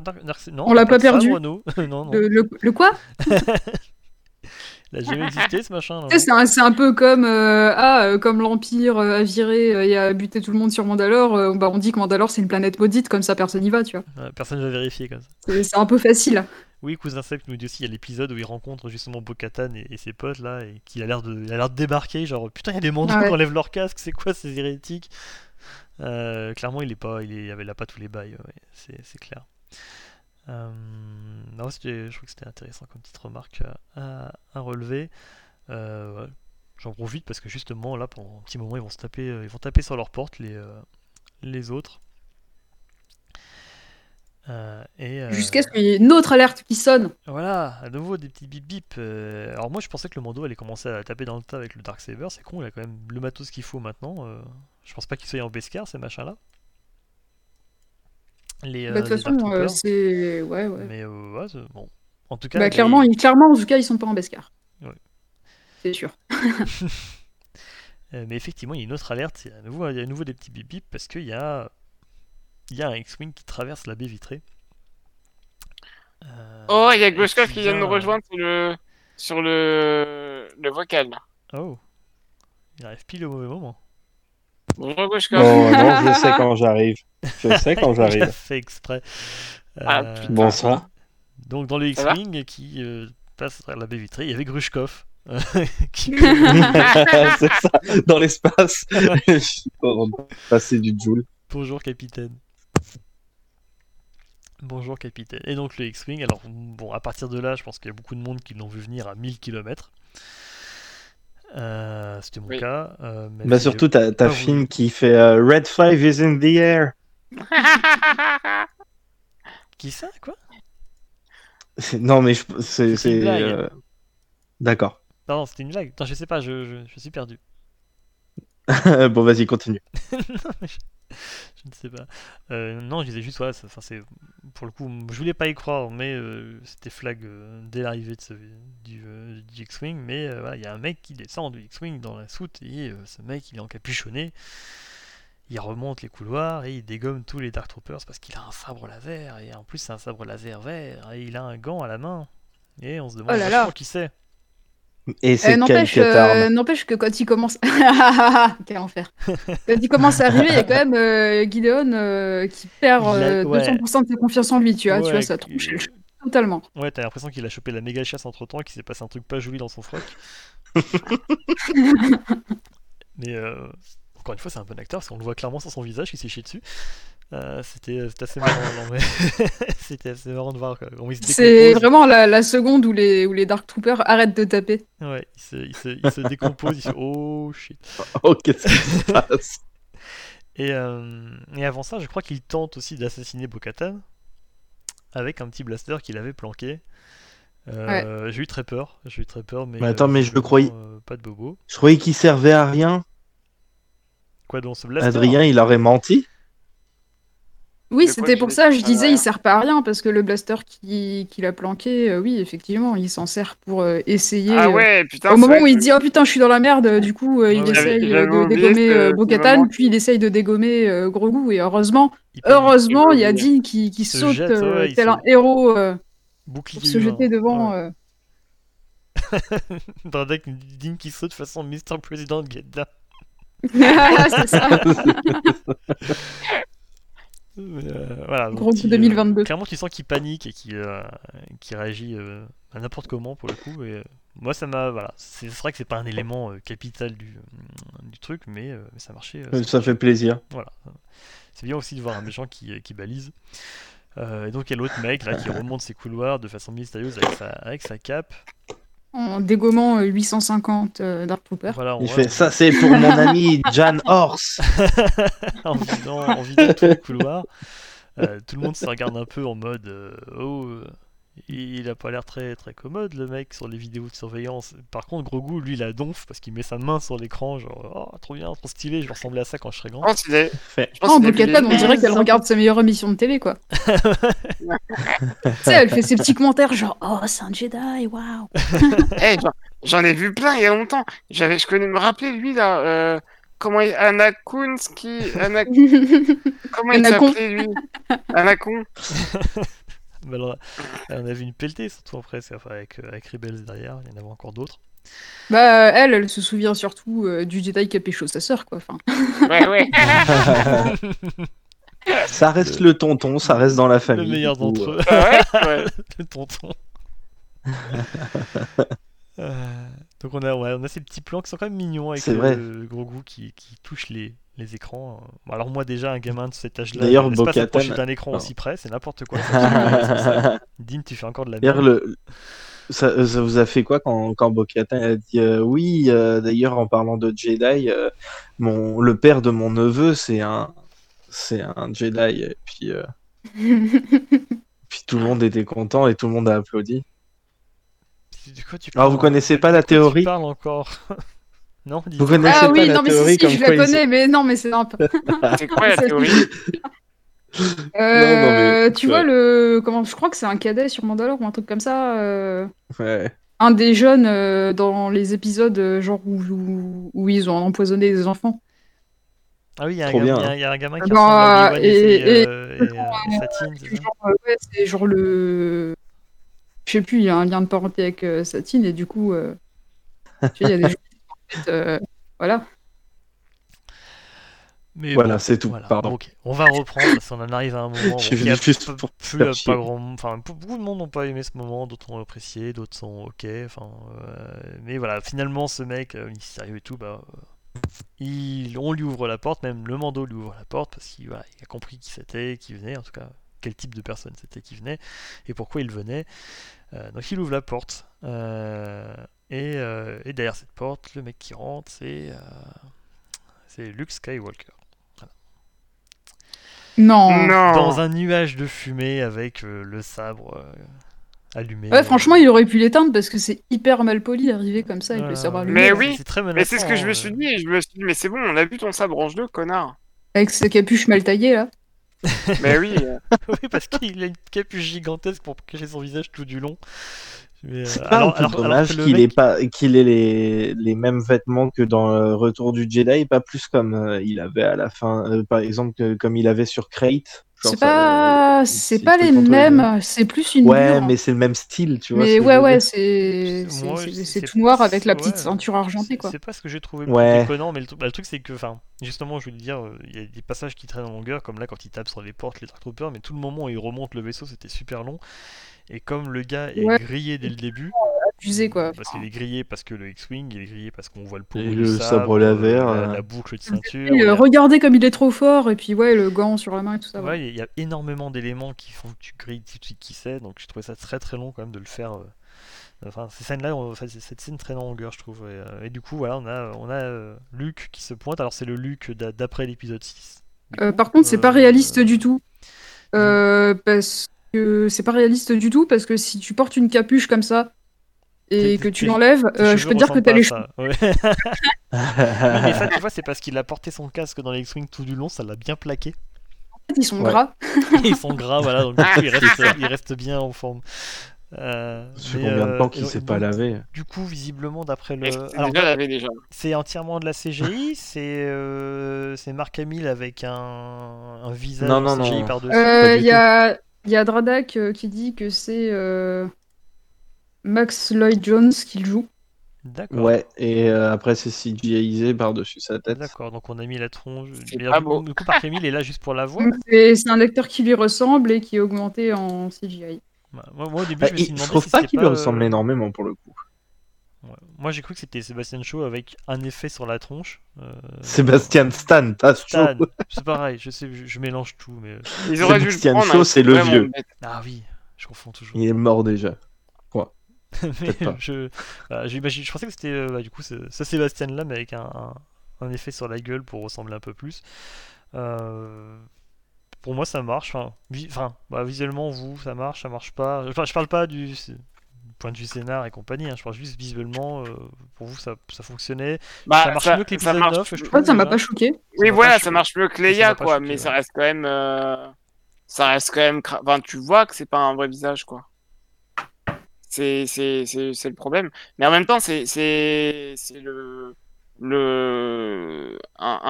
Dark- On l'a pas perdu. nous. non, non, Le, le- le quoi? *laughs* *laughs* il a jamais existé ce machin. C'est un, peu comme euh, ah euh, comme l'Empire euh, a viré et a buté tout le monde sur Mandalore. euh, bah, on dit que Mandalore c'est une planète maudite comme ça personne n'y va, tu vois. Ouais, Personne ne va vérifier comme ça. C'est un peu facile. Oui, Cousin Seb nous dit aussi, il y a l'épisode où il rencontre justement Bo-Katan et, et ses potes là, et qu'il a l'air de, il a l'air de débarquer, genre putain, il y a des mandos Ouais. qui enlèvent leur casque, c'est quoi ces hérétiques? Euh, Clairement, il est pas, il est, pas tous les bails, ouais, c'est clair. Euh, non, je trouve que c'était intéressant comme petite remarque à, à relever. Euh, ouais, J'en profite parce que justement là, pendant un petit moment, ils vont se taper, euh, ils vont taper sur leur porte les, euh, les autres. Euh, euh, Jusqu'à ce qu'il y ait une autre alerte qui sonne. voilà, à nouveau des petits bip bip. euh, Alors moi je pensais que le Mando allait commencer à taper dans le tas avec le Darksaber, c'est con, il a quand même le matos qu'il faut maintenant. euh, Je pense pas qu'il soit en Beskar ces machins là. Les, Bah, euh, de les toute façon, euh, c'est. Ouais, ouais. Mais euh, ouais, c'est- bon. En tout cas, Bah, les- clairement, ils- clairement, en tout cas, ils sont pas en Beskar. Ouais. C'est sûr. *laughs* Euh, mais effectivement, il y a une autre alerte. Il y a à nouveau, il y a à nouveau des petits bip bip parce qu'il y a, il y a un X-Wing qui traverse la baie vitrée. Euh, Oh, il y a et Grushkov qui vient de nous rejoindre sur le, sur le, le vocal. Oh, il arrive pile au mauvais moment. Bonjour Grushkov. Oh non, je sais *laughs* quand j'arrive. Je sais quand *laughs* j'arrive. fait exprès. Ah, Euh. Donc dans le X-Wing qui euh, passe à travers la baie vitrée, il y avait Grushkov. euh, *laughs* qui- c'est ça, dans l'espace. Je suis pas en train de passer du Joule. Bonjour capitaine. Bonjour capitaine. Et donc le X-Wing, alors bon, à partir de là, je pense qu'il y a beaucoup de monde qui l'ont vu venir à 1000 km. C'était mon Oui. cas. euh, Bah surtout je- ta, ta pas fille qui fait euh, Red Five is in the air. *laughs* Qui ça, quoi? Non mais c'est... Euh, D'accord. Non, c'était une blague. Attends, je sais pas, je, je- je suis perdu. *laughs* bon vas-y, continue. *laughs* Non, mais je, je ne sais pas. Euh, non, je disais juste, ouais, ça- c'est pour le coup, je voulais pas y croire, mais euh, c'était flag euh, dès l'arrivée de ce- du, du X-Wing. Mais voilà, il y a un mec qui descend du X-Wing dans la soute et ce mec il est encapuchonné. Il remonte les couloirs et il dégomme tous les Dark Troopers parce qu'il a un sabre laser et en plus c'est un sabre laser vert et il a un gant à la main. Et on se demande Oh là vachement là. qui c'est. Et c'est N'empêche euh, n'empêche que quand il commence. *laughs* Quel enfer. Quand il commence à arriver, il y a quand même euh, Gideon euh, qui perd a- euh, ouais. 200% de sa confiance en lui, tu vois. tu vois, ça le totalement. Ouais, t'as l'impression qu'il a chopé la méga chasse entre temps, qu'il s'est passé un truc pas joli dans son froc. *laughs* Mais euh, encore une fois, c'est un bon acteur, parce qu'on le voit clairement sur son visage qu'il s'est chié dessus. Euh, c'était assez marrant, non, mais *laughs* c'était assez marrant de voir C'est vraiment la, la seconde où les, où les Dark Troopers arrêtent de taper. Ouais, il se, il se, il se *laughs* oh shit. *laughs* Oh qu'est-ce qui se passe? Et, euh, et avant ça, je crois qu'il tente aussi d'assassiner Bo-Katan avec un petit blaster qu'il avait planqué. Euh, J'ai eu très peur, j'ai eu très peur, mais. Mais attends, mais je le croyais- euh, pas de bobo. Je croyais qu'il servait à rien. Quoi dans ce blaster? Adrien, il aurait menti. Oui, c'était pour ça, je disais, il sert pas à rien, parce que le blaster qui- qu'il a planqué, euh, oui, effectivement, il s'en sert pour euh, essayer. Ah euh, ouais, putain. Au moment où il dit oh putain je suis dans la merde, du coup euh, il essaye de dégommer euh, moment. puis il essaye de dégommer euh, Grogu et heureusement, Il heureusement il y a. Dean qui, qui se saute jette, euh, ouais, il tel un héros euh, Bouclier pour se jeter devant. Ouais. euh. *laughs* Dans un deck, une digne qui saute façon Mr. President Get Down. *laughs* C'est ça. *laughs* Euh, voilà, Gros coup 2022. clairement, tu sens qu'il panique et qu'il euh, qu'il réagit euh, à n'importe comment pour le coup. Et, euh, moi, ça m'a. Voilà, c'est vrai que c'est pas un élément euh, capital du, du truc, mais, euh, mais ça marchait. euh, Ça fait plaisir. Voilà. C'est bien aussi de voir un méchant qui, qui balise. Euh, et donc il y a l'autre mec là qui *laughs* remonte ses couloirs de façon mystérieuse avec sa, avec sa cape. En dégommant euh, 850 euh, Dark Troopers. Voilà, on Il voit- fait ça, c'est pour mon *laughs* ami Jan Horse. *laughs* en vidant, en vidant tous les couloirs. Euh, tout le monde se regarde un peu en mode euh, Oh, euh, il a pas l'air très très commode le mec sur les vidéos de surveillance. Par contre, Grogu, lui, il a donf parce qu'il met sa main sur l'écran, genre Oh, trop bien, trop stylé, je vais ressembler à ça quand je serai grand. Qu'il est- Fait. je pense Oh, est on dirait qu'elle regarde sa meilleure émission de télé, quoi. *laughs* tu sais, elle fait ses petits commentaires genre Oh, c'est un Jedi, waouh. *laughs* Eh, j'en- ai vu plein il y a longtemps. J'avais, je connais me rappeler lui là. euh, comment il... Anna Kunsky. Anna... *laughs* Comment il s'appelait lui? Anacon. *laughs* Bah alors, on a vu une pelletée surtout après, enfin, avec, euh, avec Rebels derrière, il y en avait encore d'autres. Bah, elle, elle se souvient surtout euh, du Jedi qui a pécho sa sœur, quoi. Enfin, Ouais, ouais. *laughs* ça reste le tonton, ça reste dans la Le famille. meilleur du coup, d'entre eux, Ah ouais, ouais. *laughs* le tonton. Euh, donc on a, ouais, on a ces petits plans qui sont quand même mignons avec le, le gros goût qui, qui touche les, les écrans. Bon, alors moi déjà un gamin de cet âge-là, D'ailleurs, laisse pas s'approcher d'un écran Non. aussi près, c'est n'importe quoi. *laughs* Dean, tu fais encore de la D'ailleurs, merde. le... ça, ça vous a fait quoi quand, quand Bo-Katan a dit euh, oui, euh, d'ailleurs, en parlant de Jedi, euh, mon... le père de mon neveu, c'est un, c'est un Jedi. Et puis, euh, *laughs* puis tout le monde était content et tout le monde a applaudi. De quoi tu Alors, vous connaissez pas la théorie Tu parles encore? *laughs* Non, dis Vous connaissez ah pas oui, la non, mais théorie si, si, comme je quoi la ils- connais, mais non, mais c'est un peu. *laughs* C'est quoi la *laughs* théorie *laughs* Euh, mais- tu ouais. vois, le. Comment... Je crois que c'est un cadet sur Mandalore ou un truc comme ça. euh, Ouais. Un des jeunes euh, dans les épisodes euh, genre où, où, où ils ont empoisonné des enfants. Ah oui, il y, a un gamin- y a- qui Bah, ressemble à Obi-Wan et, et- et, et- et, et Satine, c'est ça Genre, ouais, c'est genre le. Je sais plus, il y a un lien de parenté avec euh, Satine et du coup, euh, tu sais, il y a des gens qui euh, Voilà. Mais Voilà, bon, c'est tout, voilà. pardon. On va reprendre parce qu'on en arrive à un moment. *laughs* Où il y a peu- pour plus, pas grand, enfin beaucoup de monde n'ont pas aimé ce moment, d'autres ont apprécié, d'autres sont ok. Enfin, euh, mais voilà, finalement ce mec euh, mystérieux et tout, bah, euh, il, on lui ouvre la porte, même le Mando lui ouvre la porte parce qu'il voilà, il a compris qui c'était, qui venait, en tout cas quel type de personne c'était qui venait et pourquoi il venait. Euh, donc il ouvre la porte euh, et, euh, et derrière cette porte, le mec qui rentre, c'est euh, c'est Luke Skywalker. Non. Non. dans un nuage de fumée avec euh, le sabre euh, allumé. Ouais, franchement, il aurait pu l'éteindre parce que c'est hyper mal poli d'arriver comme ça avec Euh, le sabre allumé. Mais oui, c'est très Mais c'est ce que je me suis dit. Je me suis dit, mais c'est bon, on a vu ton sabre range 2, connard. Avec sa capuche mal taillée là. mais oui. euh, *laughs* oui, parce qu'il a une capuche gigantesque pour cacher son visage tout du long. Mais, euh, C'est pas alors- un peu alors- dommage le qu'il mec- ait pas qu'il ait les, les mêmes vêtements que dans euh, Retour du Jedi, pas plus comme euh, il avait à la fin, euh, par exemple que- comme il avait sur Crate. Genre C'est ça, pas, euh, c'est pas les mêmes. C'est plus une. Ouais, mais c'est le même style, tu vois. Mais ouais, ouais, c'est C'est- tout noir avec la petite ouais. ceinture argentée C'est- quoi. C'est pas ce que j'ai trouvé le Ouais. plus déconnant, mais le, bah, le truc c'est que, enfin, justement, je voulais dire, il y a des passages qui traînent en longueur, comme là quand il tape sur les portes, les Dark Troopers, mais tout le moment où il remonte le vaisseau, c'était super long. Et comme le gars est Ouais. grillé dès le début, Abusé quoi. parce qu'il est grillé parce que le X-Wing, il est grillé parce qu'on voit le pot, Et du le sabre laser, la, euh. la boucle de ceinture. Et, euh, a- regardez comme il est trop fort et puis ouais le gant sur la main et tout ça. ouais. Ouais, il y a énormément d'éléments qui font que tu grilles tout de suite qui c'est, donc j'ai trouvé ça très très long quand même de le faire. euh, Enfin, ces scènes-là, on- enfin, c'est- cette scène traîne en longueur, je trouve. Et, euh, et du coup, voilà, on a, on a euh, Luke qui se pointe. Alors, c'est le Luke d'a- d'après l'épisode 6. du Euh, coup. par contre, c'est pas Euh, réaliste du tout. Euh, parce que c'est pas réaliste du tout parce que si tu portes une capuche comme ça et Tes- que tu l'enlèves, euh, je peux te dire que t'as les cheveux. Ouais. *laughs* Mais ça, tu vois, c'est parce qu'il a porté son casque dans les X-Wing tout du long, ça l'a bien plaqué. Ils sont Ouais. gras. *laughs* Ils sont gras, voilà, donc du coup, il reste, il reste bien en forme. Euh, Ça fait combien de euh, temps qu'il s'est pas lavé Du coup, visiblement, d'après le. Alors, déjà lavé déjà. C'est entièrement de la CGI, c'est euh, c'est Mark Hamill avec un, un visage Non, non, CGI non. par-dessus. Euh, du Il y a, il y a Dradak euh, qui dit que c'est euh, Max Lloyd Jones qui le joue. D'accord. Ouais, et euh, après c'est CGIisé par-dessus sa tête. D'accord, donc on a mis la tronche. Pas alors, du, coup, du coup, Mark Hamill est là juste pour la voix. *laughs* C'est un acteur qui lui ressemble et qui est augmenté en CGI. Bah, Moi, moi, au début, Bah, je me suis il- demandé je trouve si pas qu'il lui euh, ressemble énormément pour le coup. Ouais. Moi, j'ai cru que c'était Sébastien Shaw avec un effet sur la tronche. Euh, Sébastien Stan, pas Stan, Shaw. c'est pareil, je sais, je, je mélange tout, mais euh, Ils auraient dû le Sébastien prendre. Shaw, hein, c'est le vieux. bête. ah oui, je confonds toujours. Il est mort déjà. *laughs* mais pas. je, j'imagine- je pensais que c'était euh, bah, du coup ce, ce Sébastien là, mais avec un, un- un effet sur la gueule pour ressembler un peu plus. Euh, pour moi, ça marche. Enfin, vi- enfin, bah, visuellement, vous, ça marche, ça marche pas. Enfin, je parle pas du point de vue scénar et compagnie. hein, je parle juste visuellement. euh, pour vous, ça, ça fonctionnait. Bah, ça marche mieux que ça l'épisode marche- 9, je trouve. Moi, ça m'a pas choqué. Oui, voilà, ça marche mieux que ça Leia, quoi. choqué, mais ça ouais. reste quand même. euh, Ça reste quand même. cra- Enfin, tu vois que c'est pas un vrai visage, quoi. C'est c'est- c'est- c'est le problème. Mais en même temps, c'est c'est c'est le. le un,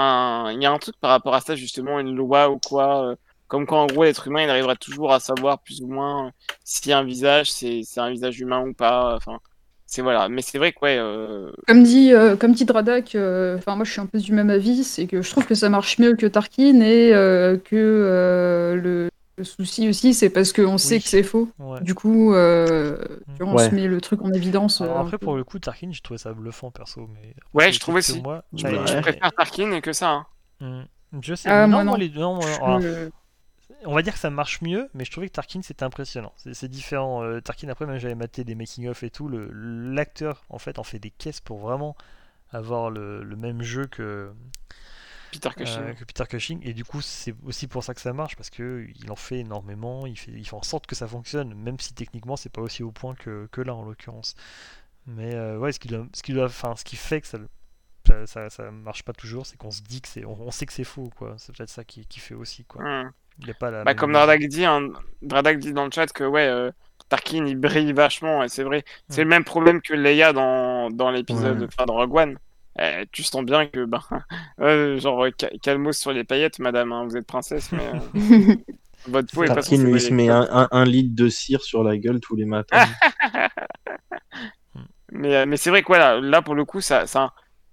un- Il y a un truc par rapport à ça, justement, une loi ou quoi. Comme quoi, en gros, l'être humain, il arrivera toujours à savoir plus ou moins si un visage, c'est c'est un visage humain ou pas. Enfin, c'est voilà. Mais c'est vrai que, ouais. euh, Comme dit, euh, comme dit Dradak, euh, enfin moi je suis un peu du même avis, c'est que je trouve que ça marche mieux que Tarkin et euh, que euh, le, le souci aussi c'est parce qu'on sait Oui. que c'est faux. Ouais. Du coup, euh, vois, on Ouais. se met le truc en évidence. Alors après, pour le coup, Tarkin, j'ai trouvé ça bluffant perso. Mais Ouais, je que aussi. Moi, je, mais- je Ouais. préfère Tarkin que ça. hein. Hmm. Je sais. Ah, non, moi, non. les deux. non, moi- Je- alors, on va dire que ça marche mieux, mais je trouvais que Tarkin c'était impressionnant. C'est différent. Euh, Tarkin, après, même j'avais maté des making-of et tout. le- L'acteur, en fait, en fait des caisses pour vraiment avoir le, le même jeu que, Peter Cushing. euh, que Peter Cushing. Et du coup, c'est aussi pour ça que ça marche, parce que il en fait énormément. Il fait, il fait en sorte que ça fonctionne, même si techniquement, c'est pas aussi au point que, que là, en l'occurrence. Mais euh, ouais, ce qui, doit- ce, qui doit, enfin, ce qui fait que ça, ça, ça, ça marche pas toujours, c'est qu'on se dit que c'est. On, on sait que c'est faux, quoi. C'est peut-être ça qui, qui fait aussi, quoi. Hmm. Il y a pas la Bah, comme Dradak dit, hein, Dradak dit dans le chat que ouais, euh, Tarkin il brille vachement, et c'est vrai. C'est Ouais. le même problème que Leia dans, dans l'épisode, Ouais. enfin dans Rogue One. Euh, tu sens bien que, ben, *laughs* euh, genre, calmos sur les paillettes, madame, hein, vous êtes princesse, mais euh, *laughs* votre peau est pas Tarkin lui se met un, un- un litre de cire sur la gueule tous les matins. *laughs* Mais, euh, mais c'est vrai que voilà, là pour le coup, ça,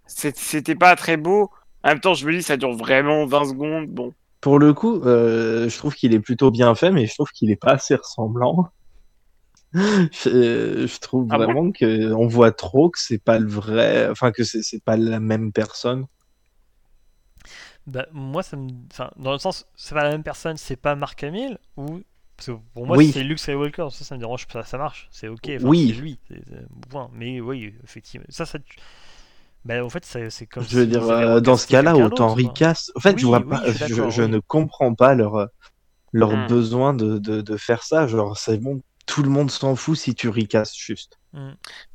c'était pas très beau. En même temps, je me dis, ça dure vraiment 20 secondes. Bon, Pour le coup, euh, je trouve qu'il est plutôt bien fait, mais je trouve qu'il est pas assez ressemblant. *laughs* je, je trouve Ah bon vraiment que on voit trop que c'est pas le vrai, enfin que c'est pas la même personne. Bah, moi, ça me. Enfin, dans le sens, c'est pas la même personne, c'est pas Mark Hamill ou. Parce que pour moi, Oui. c'est Luke Skywalker, ça, ça me dérange pas, ça marche, c'est ok, enfin, Oui. lui, c'est- point. Mais oui, effectivement, ça, ça. Tu- Bah, en fait, c'est comme Je veux si dire, euh, dans ce cas-là, autant recast. En fait, Oui, je vois oui, pas, je suis je, d'accord, je oui. ne comprends pas leur leur Hmm. besoin de, de, de faire ça. Genre, c'est bon, tout le monde s'en fout si tu recastes juste.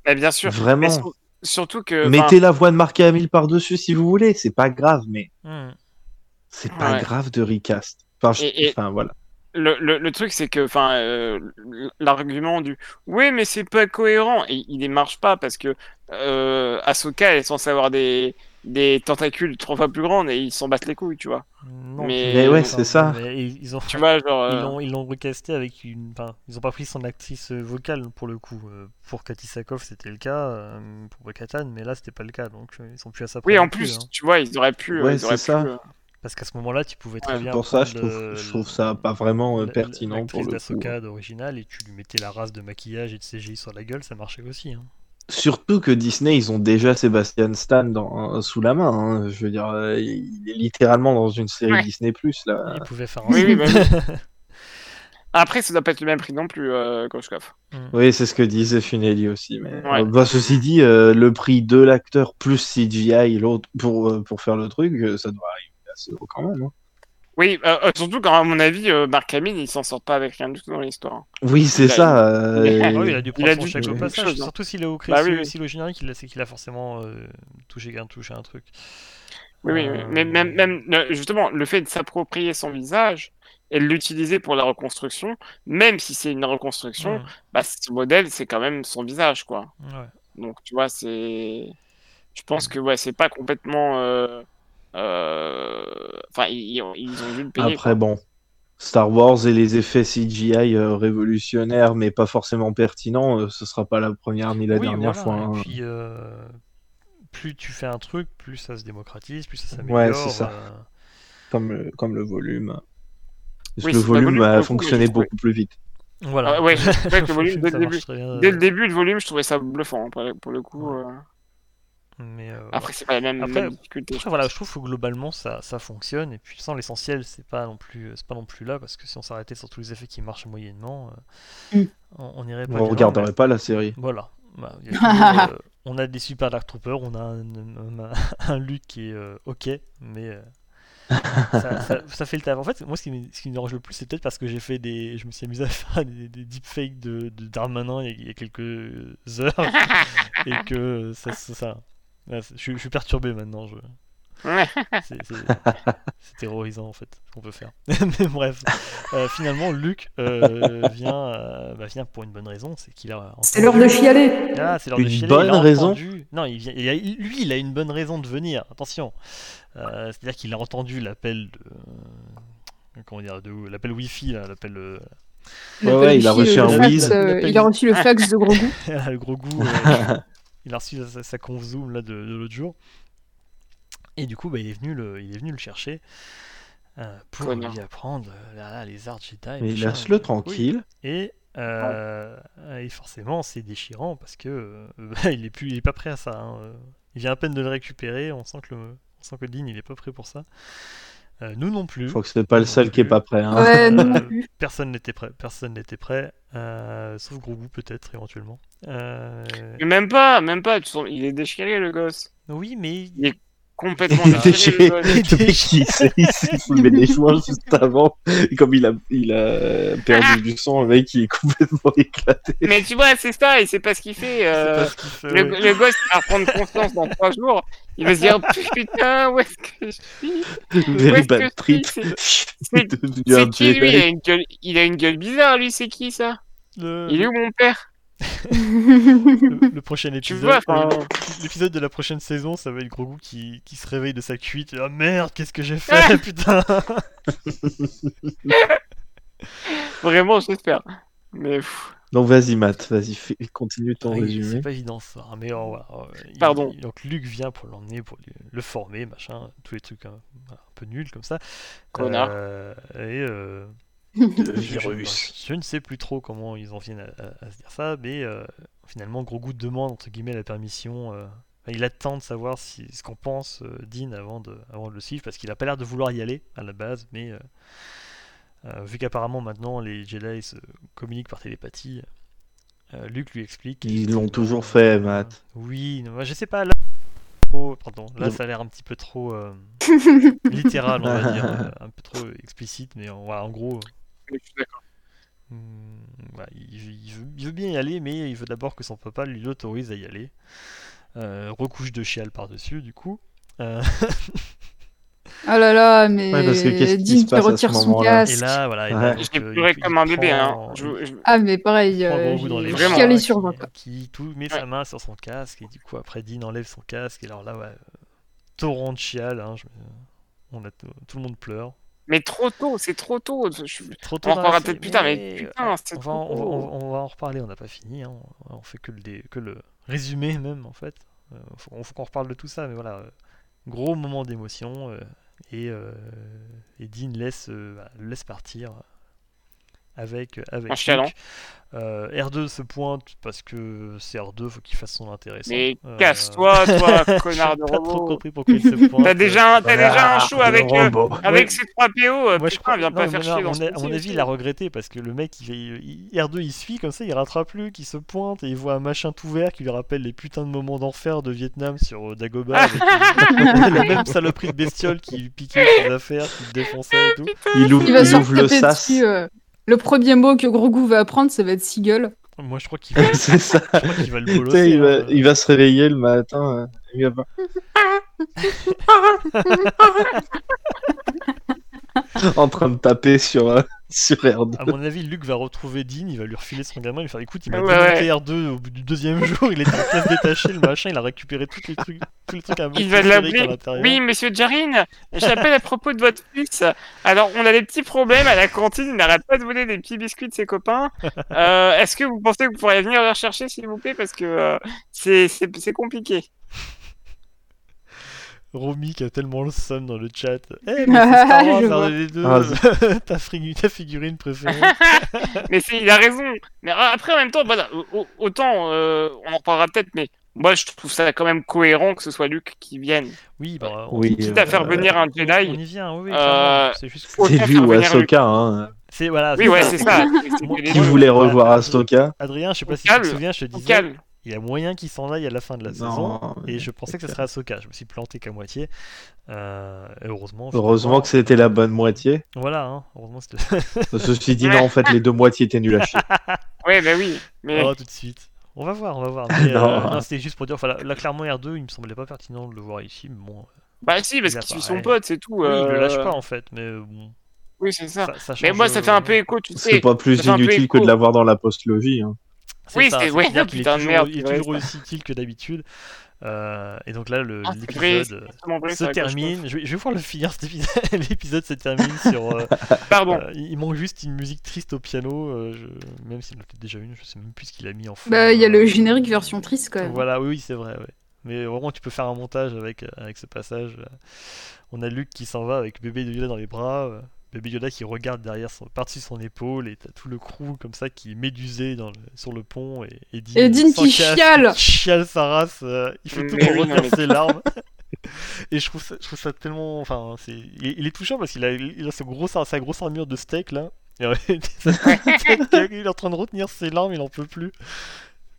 mais bien sûr. Vraiment. Mais sur- surtout que. Mettez la voix de Mark Hamill par-dessus si vous voulez, c'est pas grave, mais Hmm. c'est pas Ouais. grave de recast. Enfin, je- Et- et- enfin, voilà. Le, le, le truc, c'est que, enfin, euh, l'argument du oui, mais c'est pas cohérent, et il ne marche pas parce que euh, Ahsoka, elle est censée avoir des, des tentacules trois fois plus grandes et ils s'en battent les couilles, tu vois. Non, Mais- ouais, c'est ça. mais ils, ont, Tu vois, genre. ils euh, l'ont, ils l'ont recasté avec une. Enfin, ils ont pas pris son actrice euh, vocale pour le coup. Pour Cathy Sakoff, c'était le cas. Pour Bo-Katan, mais là, c'était pas le cas. Donc, ils sont plus à ça. Oui, en plus, hein. tu vois, ils auraient pu. Ouais, ils auraient c'est ça. pu, euh, Parce qu'à ce moment-là, tu pouvais très Ouais, bien. Pour ça, je trouve, le- je trouve ça pas vraiment euh, la- pertinent pour le coup. d'Ahsoka d'original et tu lui mettais la race de maquillage et de CGI sur la gueule, ça marchait aussi. hein. Surtout que Disney, ils ont déjà Sébastien Stan dans, sous la main. hein. Je veux dire, euh, il est littéralement dans une série Ouais. Disney Plus là. Ils pouvaient faire un Oui, oui, bah *laughs* Après, ça doit pas être le même prix non plus, euh, Koshkov. Oui, c'est ce que disait Funeli aussi. Mais Ouais. euh, bah, ceci dit, euh, le prix de l'acteur plus CGI l'autre pour euh, pour faire le truc, euh, ça doit arriver assez haut quand même. hein. Oui, euh, euh, surtout quand, à mon avis, euh, Mark Hamill, il s'en sort pas avec rien du tout dans l'histoire. Oui, c'est ça. euh, il a- *laughs* oui, il a dû prendre a son dû chèque au quelque passage. chose, hein. Surtout s'il est au Bah oui, crédit, oui. s'il est au générique, il a- c'est qu'il a forcément euh, touché, un, touché un truc. Oui, oui, oui. Mais même, même justement, le fait de s'approprier son visage et de l'utiliser pour la reconstruction, même si c'est une reconstruction, bah, ce modèle, c'est quand même son visage, quoi. ouais. Donc, tu vois, c'est. Je pense que, ouais, c'est pas complètement. Euh, euh, Enfin, ils, ils ont- dû le payer. Après, bon, Star Wars et les effets CGI euh, révolutionnaires, mais pas forcément pertinents, euh, ce sera pas la première ni la Oui, dernière voilà, fois. Et hein. puis, euh, plus tu fais un truc, plus ça se démocratise, plus ça Ouais, s'améliore. c'est ça. euh, Comme, le, comme le volume. Parce Oui, que le volume a fonctionné beaucoup plus vite. Voilà. Ah ouais, le *laughs* volume, dès le début- Dès le début, le volume, je trouvais ça bluffant, hein, pour, pour le coup. Ouais. Euh. Mais, euh, Après, c'est pas la même, Après- même difficulté. Après, voilà, je trouve que globalement ça, ça fonctionne et puis sans l'essentiel c'est pas non plus c'est pas non plus là parce que si on s'arrêtait sur tous les effets qui marchent moyennement, euh, Mm. on, on irait pas. On regarderait mais- pas la série. Voilà. Bah, il y a *laughs* toujours, euh, on a des super Dark Troopers, on a un, un, un *laughs* Luke qui est euh, ok, mais euh, ça, *laughs* ça- ça fait le taf. En fait, moi ce qui, me- ce qui me dérange le plus, c'est peut-être parce que j'ai fait des, je me suis amusé à faire des, des deepfakes de, de Darmanin il y, a, il y a quelques heures et que ça, ça, ça- ouais, je, suis- je suis perturbé maintenant. Je... *laughs* C'est terrorisant en fait ce qu'on peut faire. *laughs* Mais bref, euh, finalement Luke euh, vient, euh, bah, vient pour une bonne raison, c'est qu'il a. C'est l'heure de chialer. Ah, c'est l'heure de Une chialer, bonne il a raison entendu- Non, il vient... il a- lui, il a une bonne raison de venir. Attention. Euh, C'est-à-dire qu'il a entendu l'appel de. Comment dire de... L'appel Wi-Fi, l'appel. Ouais, ouais, il a reçu le un fax, whiz. euh, il a reçu le fax de gros *laughs* goût. le gros goût. Il a reçu sa, sa conf Zoom là, de, de l'autre jour. Et du coup, bah, il, est venu le, il est venu le chercher euh, pour Connard. lui apprendre euh, là, là, les arts Jedi. Mais laisse-le oui. tranquille. Et, euh, et forcément, c'est déchirant parce que euh, bah, *laughs* il est plus, il est pas prêt à ça. hein. Il vient à peine de le récupérer. On sent que le, on sent que Dean, il est pas prêt pour ça. Euh, nous non plus. Je crois que c'est pas le seul qui est pas prêt. hein. Ouais, non, Euh, *laughs* non plus. personne n'était prêt. Personne n'était prêt, euh, sauf Grogu peut-être éventuellement. Euh, Mais même pas, même pas. Il est déchiré, le gosse. oui, mais Il est complètement Il le mec, il s'est il s'est soulevé les joints juste avant. Et comme il a, il a perdu du sang, le mec, il est complètement éclaté. Mais tu vois, c'est ça, et c'est pas ce qu'il fait. Euh, fait, Le, ouais. le gosse va reprendre conscience dans trois jours. Il va se dire putain, où est-ce que je suis? Very est-ce que bad trip. *laughs* C'est qui lui? Il a, une gueule, il a une gueule bizarre, lui, c'est qui ça? Le- Il est où mon père? Le, *laughs* le prochain épisode, l'épisode de la prochaine saison, ça va être Grogu qui, qui se réveille de sa cuite. Ah merde, qu'est-ce que j'ai fait, *laughs* putain *laughs* Vraiment, j'espère. Mais pff, Donc vas-y, Matt, vas-y, continue ton Ah résumé. C'est pas évident ça, hein, mais voilà, euh, il- Pardon. il- donc Luc vient pour l'emmener, pour le former, machin, tous les trucs hein, un peu nuls comme ça. Connard. Euh, et euh, Le *laughs* je, virus. je- je ne sais plus trop comment ils en viennent à, à- à se dire ça, mais euh, finalement Grogu demande entre guillemets la permission. euh, il attend de savoir si, ce qu'en pense euh, Dean avant de, avant de le suivre, parce qu'il a pas l'air de vouloir y aller à la base, mais euh, euh, vu qu'apparemment maintenant les Jedi se communiquent par télépathie, euh, Luke lui explique. Ils l'ont toujours euh, fait, Matt. Oui, non, moi, je sais pas. Là, trop- pardon, là ça a l'air un petit peu trop euh, *laughs* littéral, on va dire, euh, *laughs* un peu trop explicite, mais en, voilà, en gros. Je suis d'accord. Hmm, il, il veut, il veut bien y aller, mais il veut d'abord que son papa lui l'autorise à y aller. Euh, recouche de chial par-dessus, du coup. Euh, Ah là là, mais Ouais, parce que qui Dean qui retire son et casque. là, voilà. et Ouais. là, donc, euh, pleuré il- comme il un bébé. Hein. prend- Je, je- Ah mais pareil, il euh, chialé qui- sur quoi. qui tout met sa main sur son casque, et du coup, après, Dean enlève son casque, et alors là, ouais, torrent de chial, hein, je- on a, tout le monde pleure. Mais trop tôt, c'est trop tôt. Je Trop On tôt en dans la reparlera peut-être plus tard, mais putain, c'est on en- on, on va- on va en reparler, on n'a pas fini, hein, on, on fait que le, dé- que le résumé même en fait. Euh, faut, faut qu'on reparle de tout ça, mais voilà, euh, gros moment d'émotion, euh, et, euh, et Dean laisse, euh, bah, laisse partir avec, avec. Luke. Euh, R2 se pointe parce que c'est R2, faut qu'il fasse son intéressant. Mais Euh, casse-toi, toi, *laughs* connard de J'ai pas trop robot. compris pourquoi il se *laughs* pointe. T'as déjà, un- t'as déjà un show avec, euh, robot. avec Ouais. ces 3 PO. euh, Moi, je putain, crois, viens non, pas faire non, chier à dans mon, ce a- à mon avis, il a regretté parce que le mec, il, il- R2 il suit comme ça, il rattrape plus, qui se pointe et il voit un machin tout vert qui lui rappelle les putains de moments d'enfer de Vietnam sur euh, Dagobah avec *laughs* la même saloperie de bestiole qui lui piquait ses affaires, qui le défonçait et tout. Il ouvre, Il il ouvre le sas. dessus. Le premier mot que Grogu va apprendre, ça va être Seagull. Moi, je crois qu'il va, *laughs* C'est ça. je crois qu'il va le bolosser. il, va, hein. il va se réveiller le matin. euh, il va pas- *laughs* *laughs* en train de taper sur, euh, sur R2. À mon avis, Luke va retrouver Dean, il va lui refiler son gamin, il va lui faire écoute, il m'a Ouais, démonté ouais. R2 au bout du deuxième jour, il était en pièces détachées, le machin, il a récupéré tous les trucs, tous les trucs à Il va l'appeler. l'intérieur. Oui, monsieur Jarine, j'appelle à propos de votre fils. Alors, on a des petits problèmes à la cantine. Il n'arrête pas de voler des petits biscuits de ses copains. *laughs* Euh, Est-ce que vous pensez que vous pourriez venir les rechercher, s'il vous plaît Parce que euh, c'est compliqué. Romy qui a tellement le seum dans le chat. Eh, mais *laughs* c'est Star Wars, deux. Ah, *laughs* ta, frig- ta figurine préférée. *laughs* mais c'est- il a raison. Mais euh, après, en même temps, voilà, au- au- autant, euh, on en reparlera peut-être, mais moi, je trouve ça quand même cohérent que ce soit Luke qui vienne. Oui, bah, on, Oui, Quitte à faire euh, venir un Jedi. on y vient, oui, oui, Euh. C'est juste C'est lui ou Ahsoka, hein. C'est voilà. Oui, ouais, c'est ça. Qui voulait revoir Ahsoka Adrien, je sais pas si tu te souviens, je te disais, calme. Il y a moyen qu'il s'en aille à la fin de la saison. Et je pensais que ce serait Ahsoka. Je me suis planté qu'à moitié. Euh, heureusement. Heureusement que c'était la bonne moitié. Voilà, hein, heureusement. *laughs* Ceci dit, non, en fait, les deux moitiés étaient nul à chier. *laughs* Ouais, bah oui. Mais Oh, tout de suite. On va voir, on va voir. *laughs* Mais, Non. euh, non, c'était juste pour dire. Enfin, là, là, clairement, R2, il me semblait pas pertinent de le voir ici. Mais bon, bah si, parce Il qu'il suit son pote, c'est tout. oui, il le euh, lâche pas en fait. Mais euh, bon. Oui, c'est ça. Ça, ça Mais moi, ça fait un peu euh, écho, tu C'est sais. pas plus inutile que de l'avoir dans la postlogie. Hein. Oui, ça, c'est- ouais, est putain de toujours, merde, il est toujours aussi utile que d'habitude. Euh, et donc là, le- Ah, l'épisode vrai, se termine. Je vais, je vais voir le finir cet épisode. *laughs* L'épisode se termine sur. euh, *laughs* Pardon. euh, il manque juste une musique triste au piano. euh, je- Même s'il en a peut-être déjà une, je sais même plus ce qu'il a mis en fond. Bah, il y a euh, le générique version triste quand même. Voilà, oui, oui, c'est vrai. ouais. Mais vraiment, tu peux faire un montage avec, euh, avec ce passage. euh. On a Luke qui s'en va avec bébé Yoda dans les bras. Euh, Bébé Yoda qui regarde derrière son, par-dessus son épaule et t'as tout le crew comme ça qui est médusé dans le- sur le pont et, et Dean, Et Dean sans qui casque, chiale. qui chiale sa race, euh, il fait tout pour retenir ses larmes. *laughs* et je trouve ça, je trouve ça tellement, enfin, c'est, il, est- il est touchant parce qu'il a, il a ce gros, sa grosse armure de steak là. Et, ouais, *laughs* *laughs* il est en train de retenir ses larmes, il en peut plus.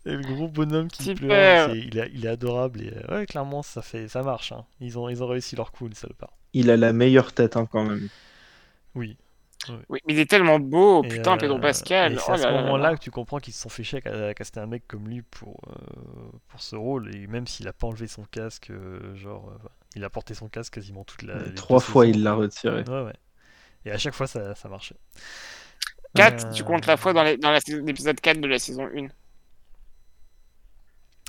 Et le gros bonhomme qui Super. pleure, c'est- il, est, il est adorable. Et, euh, ouais, clairement, ça, fait, ça marche. hein. Ils, ont, ils ont réussi leur coup, les salopards. Il a la meilleure tête hein, quand même. Oui. Oui, mais il est tellement beau, Et, putain, euh, Pedro Pascal. c'est Oh à ce là là là moment-là là. que tu comprends qu'ils se sont fait chier à, caster un mec comme lui pour, euh, pour ce rôle. Et même s'il a pas enlevé son casque, euh, genre, euh, il a porté son casque quasiment toute la. les Trois fois, saisons. il l'a retiré. Ouais, ouais. Et à chaque fois, ça, ça marchait. 4, Euh, tu comptes la fois dans l'épisode 4 de la saison 1.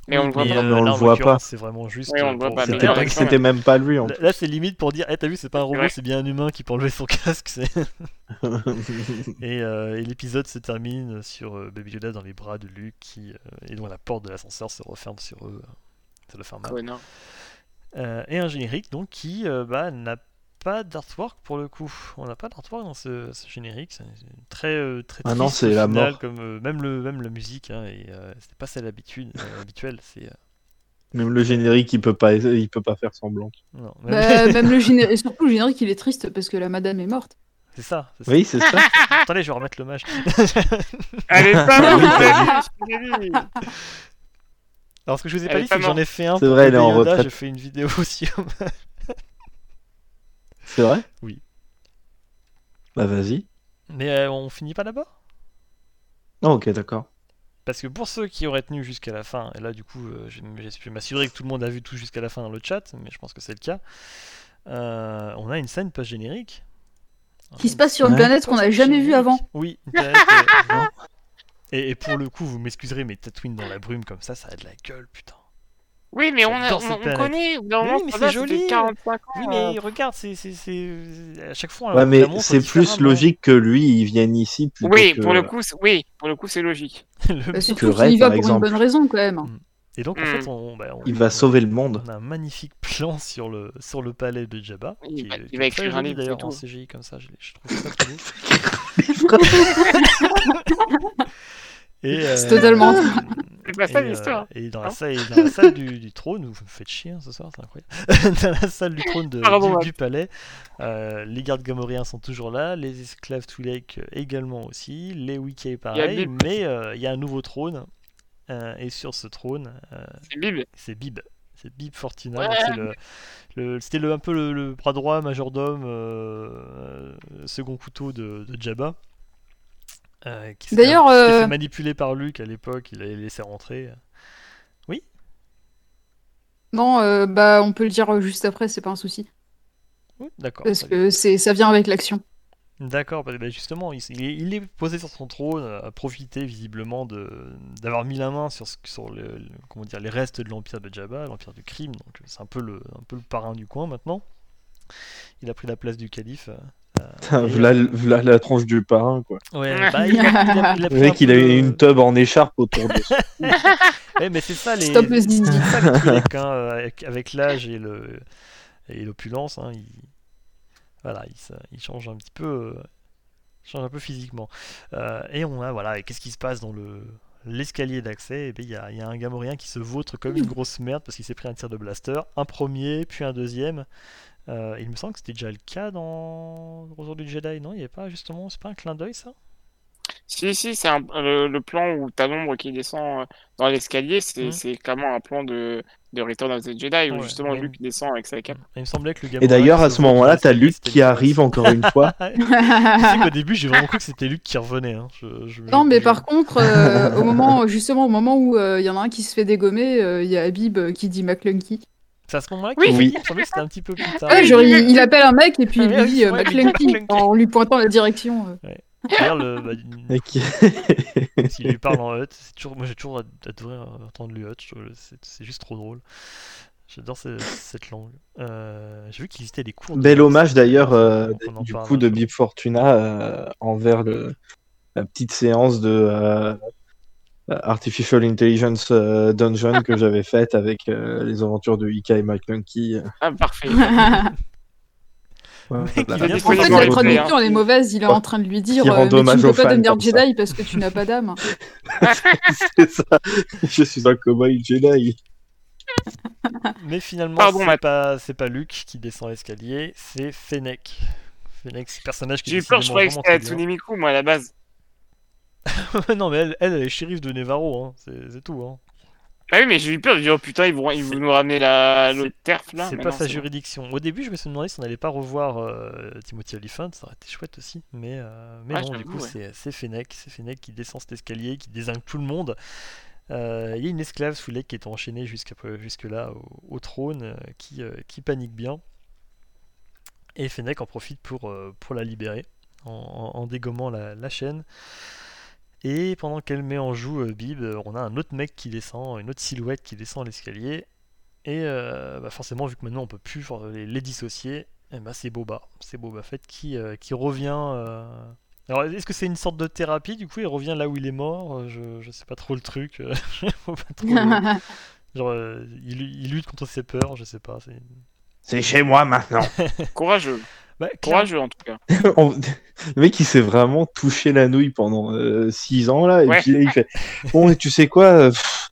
Mais on le voit Mais, pas. euh, on là, le voit l'occurrence, C'est vraiment juste. Oui, euh, le pour- pas, *laughs* C'était pas- même pas lui en Là, là, c'est limite pour dire, eh, t'as vu, c'est pas un robot, Ouais. c'est bien un humain qui peut enlever son casque. *laughs* *laughs* et euh, et l'épisode se termine sur euh, Baby Yoda dans les bras de Luke qui, euh, et dont la porte de l'ascenseur se referme sur eux. Ça doit faire mal. Euh, et un générique donc qui euh, bah, n'a pas d'artwork pour le coup. On n'a pas d'artwork dans ce, ce générique. C'est c'est très euh, très Ah non, c'est la mort. Comme euh, même le même la musique hein, et euh, c'était pas celle habituelle. euh, *laughs* habituelle. C'est euh, Même le générique, il peut pas, il peut pas faire semblant. non, même- Bah, *laughs* même le générique, surtout le générique, il est triste parce que la madame est morte. c'est ça. c'est ça. Oui, c'est ça. *laughs* Attendez, je vais remettre le mage. Elle est pas morte. Alors ce que je vous ai Elle pas dit, c'est que j'en ai fait un. C'est vrai, elle est en retraite. J'ai fait une vidéo aussi. C'est vrai? Oui. Bah vas-y. Mais euh, on finit pas là-bas Oh, ok, d'accord. Parce que pour ceux qui auraient tenu jusqu'à la fin, et là du coup, euh, je m'assurer que tout le monde a vu tout jusqu'à la fin dans le chat, mais je pense que c'est le cas. euh, on a une scène post-générique. Qui se passe sur une Ouais. planète qu'on n'a jamais vue avant. Oui, une planète, euh, *laughs* et, et pour le coup, vous m'excuserez, mais Tatooine dans la brume comme ça, ça a de la gueule, putain. Oui, mais on, a- on, on connaît. au bout d'un Mais moment, oui, mais ce c'est joli. 45 ans. Oui, euh. mais regarde, c'est c'est- c'est- à chaque fois. Ouais, on mais c'est plus logique que lui, il vienne ici plutôt Oui, que... pour le coup, c'est- oui, pour le coup, c'est logique. *laughs* Le- Bah, surtout que qu'il y va par pour exemple. une bonne raison quand même. Et donc, en Hmm. fait, on, bah, on- Il va sauver le monde. On a un magnifique plan sur le, sur le palais de Jabba. Il qui va- il va écrire un livre, d'ailleurs c'est en. CGI comme ça, je, l'ai- je trouve ça. *laughs* Et, C'est totalement euh, C'est pas ça euh, l'histoire. Et dans la salle, et dans la salle du, du trône, vous me faites chier hein, ce soir, c'est incroyable. *laughs* dans la salle du trône de- Pardon, du, ouais. du palais, euh, les gardes gamoriens sont toujours là, les esclaves Twi'lek euh, également aussi, les Wiki pareil, mais euh, il y a un nouveau trône. euh, et sur ce trône, C'est Bib. c'est Bib. C'est Bib. Ouais. le, le- C'était le, un peu le, le bras droit, majordome, second couteau de, de Jabba. Euh, qui s'est- D'ailleurs, s'était euh, fait manipuler par Luke à l'époque, il l'avait laissé rentrer. Non, euh, bah on peut le dire juste après, c'est pas un souci. Oui, d'accord. Parce que c'est ça vient avec l'action. D'accord, bah, bah, justement, il, est, posé sur son trône, a profité visiblement de d'avoir mis la main sur, ce- sur le, le- comment dire, les restes de l'empire de Jabba, l'empire du crime, donc c'est un peu le un peu le parrain du coin maintenant. Il a pris la place du calife. Euh, Putain, Voilà, euh, voilà la tronche du parrain, quoi. Ouais, bah, il a, il a- *laughs* il a Le mec, un il a une tub en écharpe autour de ça. *laughs* Ouais, mais c'est ça les. Stop le zizi. ça, hein, euh, avec, avec l'âge et le et l'opulence, hein, il voilà, il, se- il change un petit peu, euh, change un peu physiquement. Euh, et on a voilà, et qu'est-ce qui se passe dans le l'escalier d'accès? Et ben il y a, il y a un gamorien qui se vautre comme une grosse merde parce qu'il s'est pris un tir de blaster, un premier, puis un deuxième. Euh, il me semble que c'était déjà le cas dans Retour du Jedi, non? Il n'y avait pas justement, c'est pas un clin d'œil ça? Si, si, c'est un- le, le plan où t'as l'ombre qui descend euh, dans l'escalier, c'est Mhm. c'est clairement un plan de, de Return of the Jedi où Ouais, justement ouais. Luke descend avec sa cape. Il me semblait que le Et d'ailleurs, à ce moment-là, t'as Luke qui arrive encore une fois. *laughs* Tu sais qu'au début, j'ai vraiment cru que c'était Luke qui revenait. Hein. Je- je- Non, mais par contre, euh, au moment, justement, au moment où euh, il y en a un qui se fait dégommer, euh, il y a Habib qui dit McClunky. C'est à ce moment-là Oui. qu'il c'était un petit peu plus tard. Ouais, genre, il, il appelle un mec et puis il Ah, lui dit euh, ouais, McClunky en lui pointant la direction. euh. D'ailleurs, le, bah, *laughs* *laughs* s'il lui parle en hut, c'est toujours, moi j'ai toujours ad- adoré entendre le hut, c'est juste trop drôle. J'adore ce- cette langue. Euh, j'ai vu qu'il existait des cours. Bel hommage d'ailleurs, euh, du parle coup, de. Bib Fortuna euh, envers le, la petite séance de euh, Artificial Intelligence euh, Dungeon que j'avais faite avec euh, les aventures de Ika et McClunky. euh, Ah, parfait. *laughs* voilà. Mec, En fait, la traduction, elle est mauvaise. Il est en train de lui dire euh, Mais tu ne peux pas devenir ça. Jedi parce que tu n'as pas d'âme. *laughs* *laughs* C'est ça. Je suis un cowboy Jedi. Mais finalement, Pardon, c'est Matt. pas, c'est pas Luke qui descend l'escalier, c'est Fennec. Fennec, c'est le personnage qui J'ai eu peur, je croyais que c'était Miku, moi, à la base. *laughs* non, mais elle, elle, elle est shérif de Nevarro, hein. c'est tout. Hein. Ah oui, mais j'ai eu peur. J'ai dit, oh putain, ils vont, ils vont nous ramener la l'autre terf là. C'est pas non, sa juridiction. Au début, je me suis demandé si on n'allait pas revoir euh, Timothy Olyphant, ça aurait été chouette aussi. Mais, euh, mais Ah, non, du coup, ouais. c'est Fennec, c'est Fennec qui descend cet escalier, qui désingue tout le monde. Euh, Il y a une esclave sous qui est enchaînée jusqu'à jusque là au, au trône, qui, qui panique bien. Et Fennec en profite pour, pour la libérer en, en- en dégommant la, la chaîne. Et pendant qu'elle met en joue euh, Bib, euh, on a un autre mec qui descend, une autre silhouette qui descend l'escalier. Et euh, bah forcément, vu que maintenant on peut plus les, les dissocier, eh ben, c'est Boba. C'est Boba Fett qui, euh, qui revient. euh, Alors, est-ce que c'est une sorte de thérapie Du coup, il revient là où il est mort? Je, je sais pas trop le truc. *laughs* je vois pas trop le- *laughs* Genre, euh, il, il lutte contre ses peurs, je sais pas. c'est- C'est chez moi maintenant. *laughs* Courageux, Bah, courageux en tout cas. *laughs* On- Le mec, il s'est vraiment touché la nouille pendant 6 ans là, et Ouais. puis là, il fait Bon, et tu sais quoi euh, pff,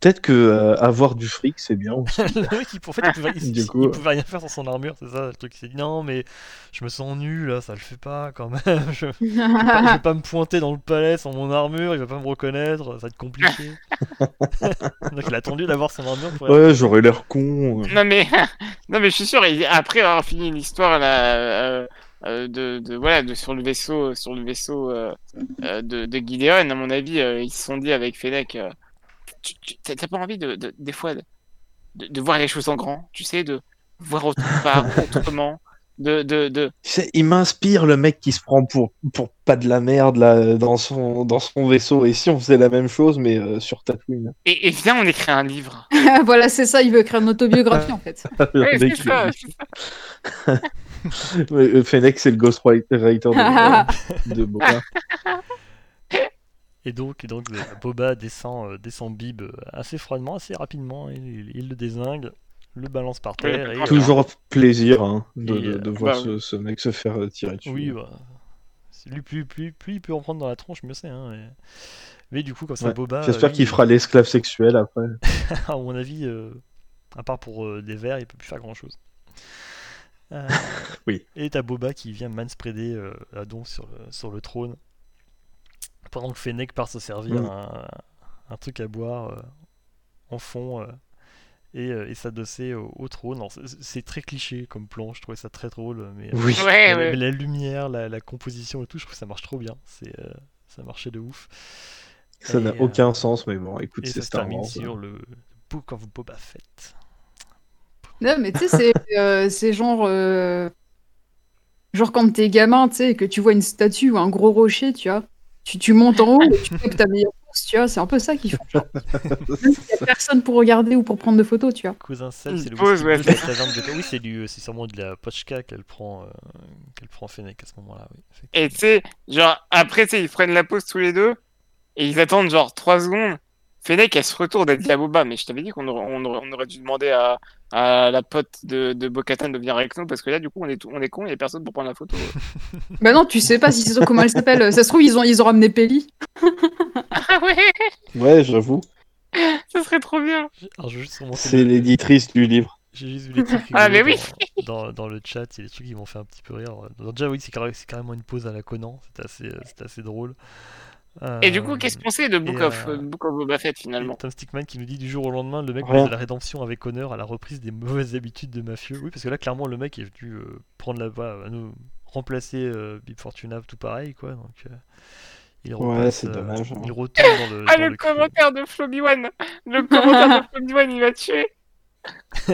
Peut-être que euh, avoir du fric, c'est bien. aussi. *laughs* le mec, il, en fait, il pouvait, il- *laughs* Du il coup, pouvait rien faire sans son armure, c'est ça le truc. Il s'est dit non, mais je me sens nul là, ça le fait pas quand même. *laughs* Je, je vais pas, je vais pas me pointer dans le palais sans mon armure, il va pas me reconnaître, ça va être compliqué. Donc il a attendu d'avoir son armure pour. Ouais, j'aurais l'air con. Non mais, non mais je suis sûr. Après avoir fini l'histoire là, euh, euh, de, de voilà, de sur le vaisseau, sur le vaisseau euh, euh, de, de Gideon, à mon avis, euh, ils se sont dit avec Fennec, euh, tu- tu- t'as t'as pas envie de, de- des fois de, de, de voir les choses en grand, tu sais, de voir autre *laughs* part, autrement, de, de, de, Tu sais, il m'inspire le mec qui se prend pour, pour pas de la merde là, dans, son, dans son vaisseau. Et si on faisait la même chose, mais euh, sur Tatooine et, et viens, on écrit un livre. *laughs* voilà, c'est ça, il veut écrire une autobiographie en fait. *laughs* Ouais, Le c'est ça, il- c'est ça. Ouais, euh, Fennec, c'est le ghostwriter de, de Boba. Et donc, et donc euh, Boba descend, euh, descend Bib euh, assez froidement, assez rapidement, il, il- il le désingue, le balance par terre. et. Toujours plaisir hein, de, Et, de, euh, de voir bah ce, ce mec se faire euh, tirer dessus. Oui, bah, lui, plus, plus, plus il peut en prendre dans la tronche, mieux c'est. Hein, Mais du coup, comme ça, Ouais. Boba. J'espère qu'il fera l'esclave sexuel après. *laughs* à mon avis, euh, à part pour euh, des verres, il peut plus faire grand chose. *laughs* Oui. Et t'as Boba qui vient manspreader euh, Adon sur le, sur le trône. Pendant que Fennec part se servir Mm. un, un truc à boire euh, en fond euh, et, euh, et s'adosser au, au trône. C'est- très cliché comme plan, je trouvais ça très drôle. Mais, euh, Oui. Ouais, mais, ouais. mais la lumière, la, la composition et tout, je trouve que ça marche trop bien. C'est, euh, ça marchait de ouf. Ça n'a euh, aucun sens, mais bon, écoute, c'est ça se Star termine Wars. sur le Book of Boba Fett. Non, mais tu sais, c'est *laughs* euh, genre. euh, Genre quand t'es gamin, tu sais, que tu vois une statue ou un gros rocher, tu vois. Tu, tu montes en haut et tu tapes ta meilleure course, tu vois. C'est un peu ça qu'ils font. genre. Même s'il y a personne pour regarder ou pour prendre de photos, tu vois. Cousin c'est le whisky ouais, bleu de. Oui, c'est du, c'est sûrement de la pochka qu'elle prend, euh, qu'elle prend Fennec à ce moment-là. Oui, Et tu sais, genre, après, tu sais, ils prennent la pause tous les deux, et ils attendent genre 3 secondes. Fennec, elle se retourne, elle dit à Boba, mais je t'avais dit qu'on aurait, on aurait, on aurait dû demander à, à la pote de, de Bo-Katan de venir avec nous, parce que là, du coup, on est, tout- on est con, il y a personne pour prendre la photo. *laughs* Bah non, tu sais pas si c'est comment elle s'appelle. Ça se trouve, ils ont, ils ont ramené Pelli. *laughs* ah ouais, Ouais, j'avoue. ça serait trop bien. C'est l'éditrice du livre. J'ai juste vu les trucs Ah, mais oui. dans, dans, dans le chat, il y a des trucs qui m'ont fait un petit peu rire. Déjà, oui, c'est carré- c'est carrément une pause à la Conan, c'était assez, euh, assez drôle. Et du coup, Euh, qu'est-ce qu'on sait de Book, of, euh, Book of Boba Fett Et finalement? Tom Stickman qui nous dit du jour au lendemain, le mec Rien. de la rédemption avec honneur à la reprise des mauvaises habitudes de mafieux. Oui, parce que là, clairement, le mec est venu euh, prendre la voie, à nous remplacer euh, Bib Fortuna, tout pareil, quoi. Donc, euh, il Ouais, repasse, c'est euh, dommage, hein. Il retourne dans le. Ah, dans le, commentaire de Floby One Le commentaire de Floby One, il m'a tué *laughs*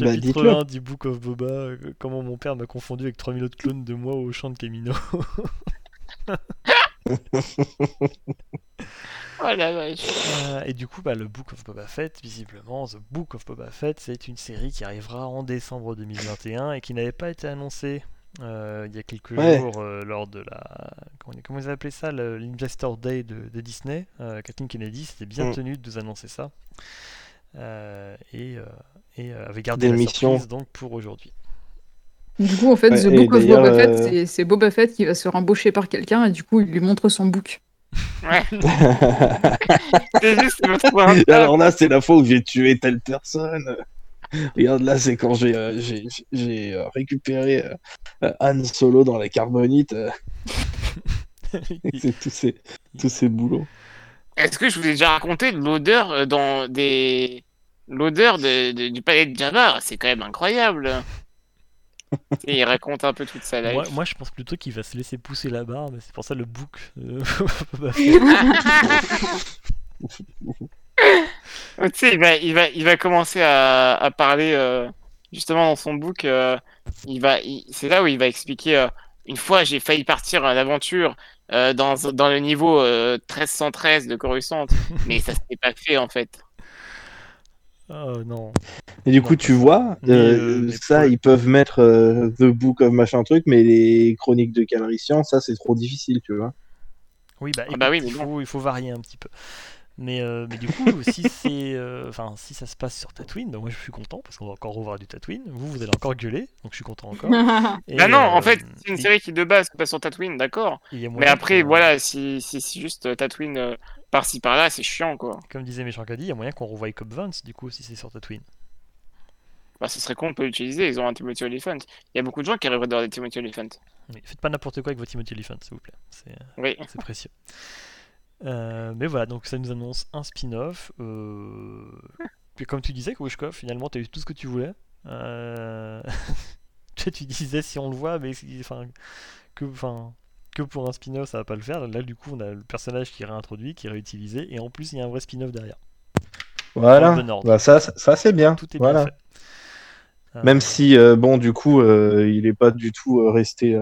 Bah, Chapitre dites-le. 1 du Book of Boba, comment mon père m'a confondu avec 3000 autres clones de moi au champ de Camino. *laughs* *laughs* Oh la vache Euh, et du coup, bah, le Book of Boba Fett, visiblement, The Book of Boba Fett, c'est une série qui arrivera en décembre 2021 et qui n'avait pas été annoncée euh, il y a quelques Ouais. jours euh, lors de la. Comment, comment ils appelaient ça L'Investor Day de, de Disney. Euh, Kathleen Kennedy s'était bien Mm. tenue de nous annoncer ça. Euh, et, et avait gardé Des la missions. surprise donc pour aujourd'hui. Du coup, en fait, Ouais, The Book of d'ailleurs, Boba Fett, euh, c'est- Boba Fett qui va se faire embaucher par quelqu'un et du coup, il lui montre son book. Ouais, *laughs* c'est juste le point. Alors là, c'est la fois où j'ai tué telle personne. Regarde là, c'est quand j'ai euh, euh, récupéré euh, Han Solo dans la carbonite. euh. *laughs* C'est tous ces, tous ces boulots. Est-ce que je vous ai déjà raconté l'odeur dans des. L'odeur de, de- du palais de Jabba C'est quand même incroyable. Et il raconte un peu toute sa life. moi, moi, je pense plutôt qu'il va se laisser pousser la barbe, mais c'est pour ça le bouc. euh, *laughs* *laughs* *laughs* Tu sais, il va, il va, il va commencer à, à parler euh, justement dans son book. euh, il va, il- c'est là où il va expliquer. euh, une fois, j'ai failli partir à l'aventure euh, dans, dans le niveau euh, 1313 de Coruscant, mais ça s'est pas fait en fait. Oh non. Et du Non, coup, tu vois, euh, euh, ça, ils peuvent mettre euh, The Book of machin truc, mais les chroniques de Calrissian, ça, c'est trop difficile, tu vois. Oui, bah, Ah bah écoute, oui, mais il, faut, il faut varier un petit peu. Mais, euh, mais du coup, *laughs* si c'est, euh, si ça se passe sur Tatooine, bah, moi je suis content parce qu'on va encore revoir du Tatooine. Vous, vous allez encore gueuler, donc je suis content encore. *laughs* Et, bah non, en euh, fait, c'est une et- série qui de base se passe sur Tatooine, d'accord. Mais après, que- voilà, si, si, si juste Tatooine euh, par-ci par-là, c'est chiant quoi. Comme disait Méchant Caddy, il y a moyen qu'on revoie Cobb Vance du coup si c'est sur Tatooine. Bah, ce serait con de pas l'utiliser, ils ont un Timothy Olyphant. Il y a beaucoup de gens qui rêveraient d'avoir des Timothy Olyphant. Mais faites pas n'importe quoi avec votre Timothy Olyphant, s'il vous plaît. C'est Oui. c'est précieux. Euh, mais voilà, donc ça nous annonce un spin-off. Euh... Puis comme tu disais, Kowishkov, finalement, tu as eu tout ce que tu voulais. Euh... *laughs* tu disais si on le voit, mais enfin, que, enfin, que pour un spin-off, ça va pas le faire. Là, du coup, on a le personnage qui est réintroduit, qui est réutilisé, et en plus, il y a un vrai spin-off derrière. Voilà. Bah, ça, ça, ça, c'est bien. Tout est voilà. bien fait. Même si, bon, du coup, il est pas du tout resté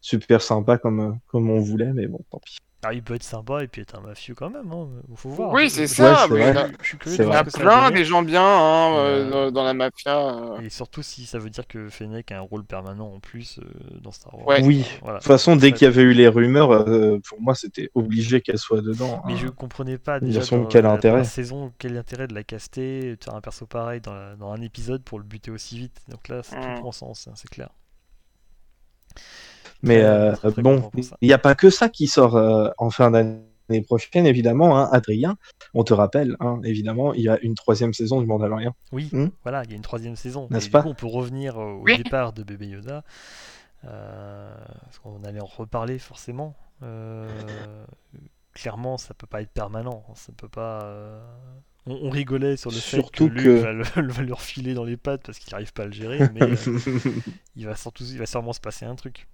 super sympa comme, comme on voulait, mais bon, tant pis. Ah, il peut être sympa et puis être un mafieux quand même. Hein. Faut voir. Oui, c'est ça, mais- je- suis curieux Il y a ça plein des gens bien hein, euh, dans, la mafia. euh. Et surtout si ça veut dire que Fennec a un rôle permanent en plus euh, dans Star Wars. Ouais. Oui. Voilà. De toute façon, dès Ça- qu'il y avait eu les rumeurs, euh, pour moi, c'était obligé qu'elle soit dedans. Mais hein. je comprenais pas De déjà toute façon, dans, quel dans intérêt la saison quel intérêt de la caster, de faire un perso pareil dans, la- dans un épisode pour le buter aussi vite. Donc là, c'est Mm. tout prend sens, hein, c'est clair. Mais euh, bon, il n'y a pas que ça qui sort euh, en fin d'année prochaine, évidemment. Hein, Adrien, on te rappelle, hein, évidemment, il y a une troisième saison du Mandalorian. Oui, Hmm. voilà, il y a une troisième saison. N'est-ce pas du coup, on peut revenir au, au Oui. départ de bébé Yoda. Euh, parce qu'on allait en reparler forcément. Euh, clairement, ça peut pas être permanent. Ça peut pas. euh, On, on rigolait sur le Surtout fait que Luke que- va, le, *laughs* va lui refiler dans les pattes parce qu'il n'arrive pas à le gérer, mais euh, *laughs* il, va surtout, il va sûrement se passer un truc.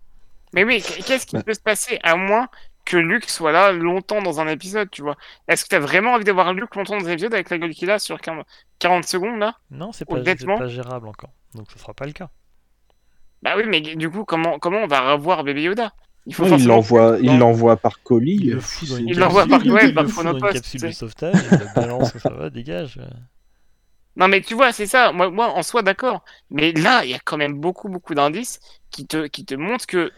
Mais oui, qu'est-ce qui peut se passer à moins que Luke soit là longtemps dans un épisode, tu vois? Est-ce que t'as vraiment envie d'avoir Luke longtemps dans un épisode avec la gueule qu'il a sur 40 40 secondes là? Non, c'est pas, gérable encore. Donc ce sera pas le cas. Bah oui, mais du coup, comment, comment on va revoir bébé Yoda? Il faut l'envoie, il l'envoie par colis. Il l'envoie par- ouais, par le fout dans une capsule de sauvetage, il le balance, ça va, dégage. Non, mais tu vois, c'est ça. Moi, moi en soi, d'accord. Mais là, il y a quand même beaucoup, beaucoup d'indices qui te, qui te montrent que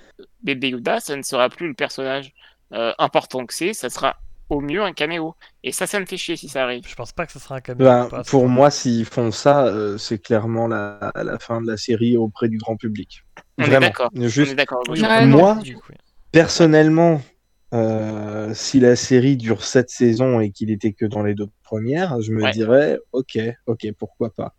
bébé Yoda, ça ne sera plus le personnage euh, important que c'est. Ça sera au mieux un caméo. Et ça, ça me fait chier si ça arrive. Je pense pas que ce sera un caméo. Ben, pas, pour moi, s'ils font ça, euh, c'est clairement la, la fin de la série auprès du grand public. On est. On Juste, est d'accord. Moi, du coup, oui. personnellement, euh, si la série dure sept saisons et qu'il était que dans les deux premières, je me Ouais. dirais, ok, ok, pourquoi pas.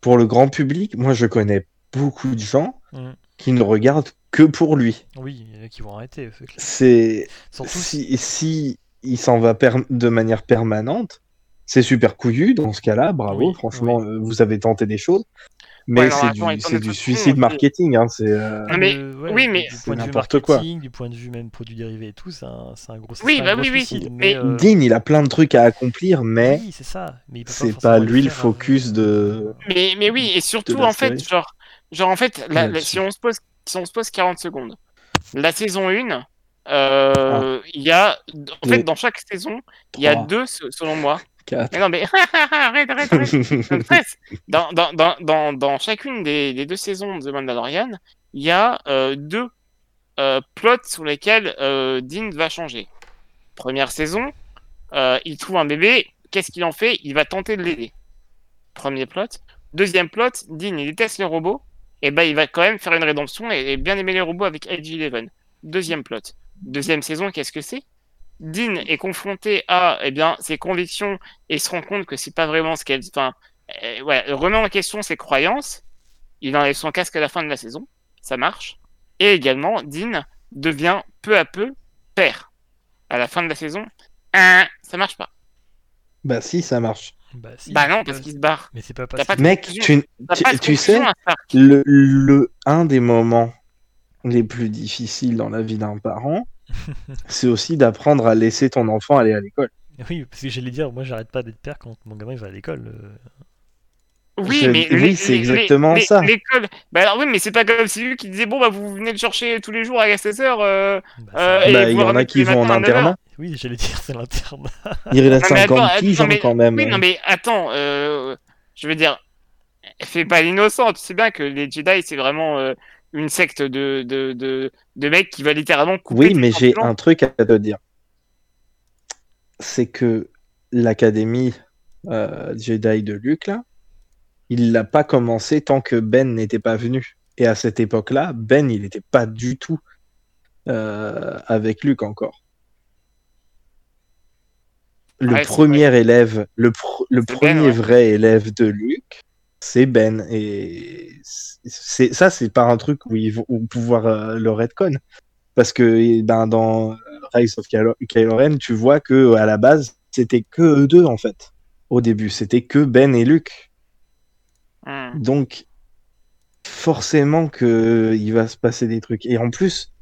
Pour le grand public, moi, je connais beaucoup de gens Mm. qui ne regardent que pour lui. Oui, il y en a qui vont arrêter, c'est si, si il s'en va per- de manière permanente, c'est super couillu dans ce cas-là. Bravo, Oui, franchement, euh, vous avez tenté des choses. Mais Ouais, c'est du, c'est suicide marketing. Hein, c'est euh, Non, mais- Euh, oui, mais- du c'est point de vue n'importe quoi. marketing, du point de vue même produits dérivés et tout, c'est un, c'est un gros Oui, c'est un bah gros oui, oui, suicide, mais- euh, Dean, il a plein de trucs à accomplir, mais oui, c'est ça. Mais pas lui le faire focus de- Mais, mais oui, et surtout, en fait, série. genre, genre, en fait, la- la- Là-dessus. si, on se pose, si on se pose 40 secondes, la saison 1, euh, il y a, en fait, dans chaque saison, il y a deux, se- selon moi. *laughs* Arrête, arrête, arrête. Dans, dans, dans, chacune des, des deux saisons de The Mandalorian, il y a euh, deux euh, plots sur lesquels euh, Dean va changer. Première saison, il trouve un bébé, qu'est-ce qu'il en fait? Il va tenter de l'aider. Premier plot. Deuxième plot, Dean, il déteste les robots, et ben il va quand même faire une rédemption et, bien aimer les robots avec Edge Eleven. Deuxième plot. Deuxième saison, qu'est-ce que c'est? Dean est confronté à eh bien, ses convictions et se rend compte que c'est pas vraiment ce qu'elle. Enfin, euh, ouais, remet en question ses croyances. Il enlève son casque à la fin de la saison. Ça marche. Et également, Dean devient peu à peu père à la fin de la saison, hein, ça marche pas. Bah si, ça marche. Bah, si, Bah non, parce pas- qu'il se barre. Mais c'est pas pas de Mec, tu, tu, pas de tu sais, le, le, un des moments les plus difficiles dans la vie d'un parent, *laughs* c'est aussi d'apprendre à laisser ton enfant aller à l'école. *laughs* Oui, parce que j'allais dire, moi j'arrête pas d'être père quand mon gamin il va à l'école. euh. Oui, Je- mais oui, c'est exactement ça. L'école. Bah alors oui, mais c'est pas comme si lui qui disait bon bah vous venez le chercher tous les jours à 16h. Euh... Bah, Euh, Bah, il y en a qui vont en matins à 9 heures. internat. Oui, j'allais dire, c'est l'interne. Il reste Non, mais 50 attends, piges hein, quand même. Oui, non mais attends, euh, je veux dire, fais pas l'innocent. Tu sais bien que les Jedi c'est vraiment euh, une secte de, de, de, de mecs qui va littéralement couper. Oui, mais j'ai un truc à te dire. C'est que l'académie euh, Jedi de Luke, là, il l'a pas commencé tant que Ben n'était pas venu. Et à cette époque-là, Ben, il n'était pas du tout euh, avec Luke encore. Le Ouais, premier élève, le, pr- le C'est premier Ben, ouais. vrai élève de Luke, c'est Ben. Et c'est ça, c'est pas un truc où ils vont pouvoir euh, le retcon. Parce que ben, dans Rise of Kylo, Kylo Ren, tu vois que à la base, c'était que eux deux en fait. Au début, c'était que Ben et Luke. Hmm. Donc, forcément que il va se passer des trucs. Et en plus,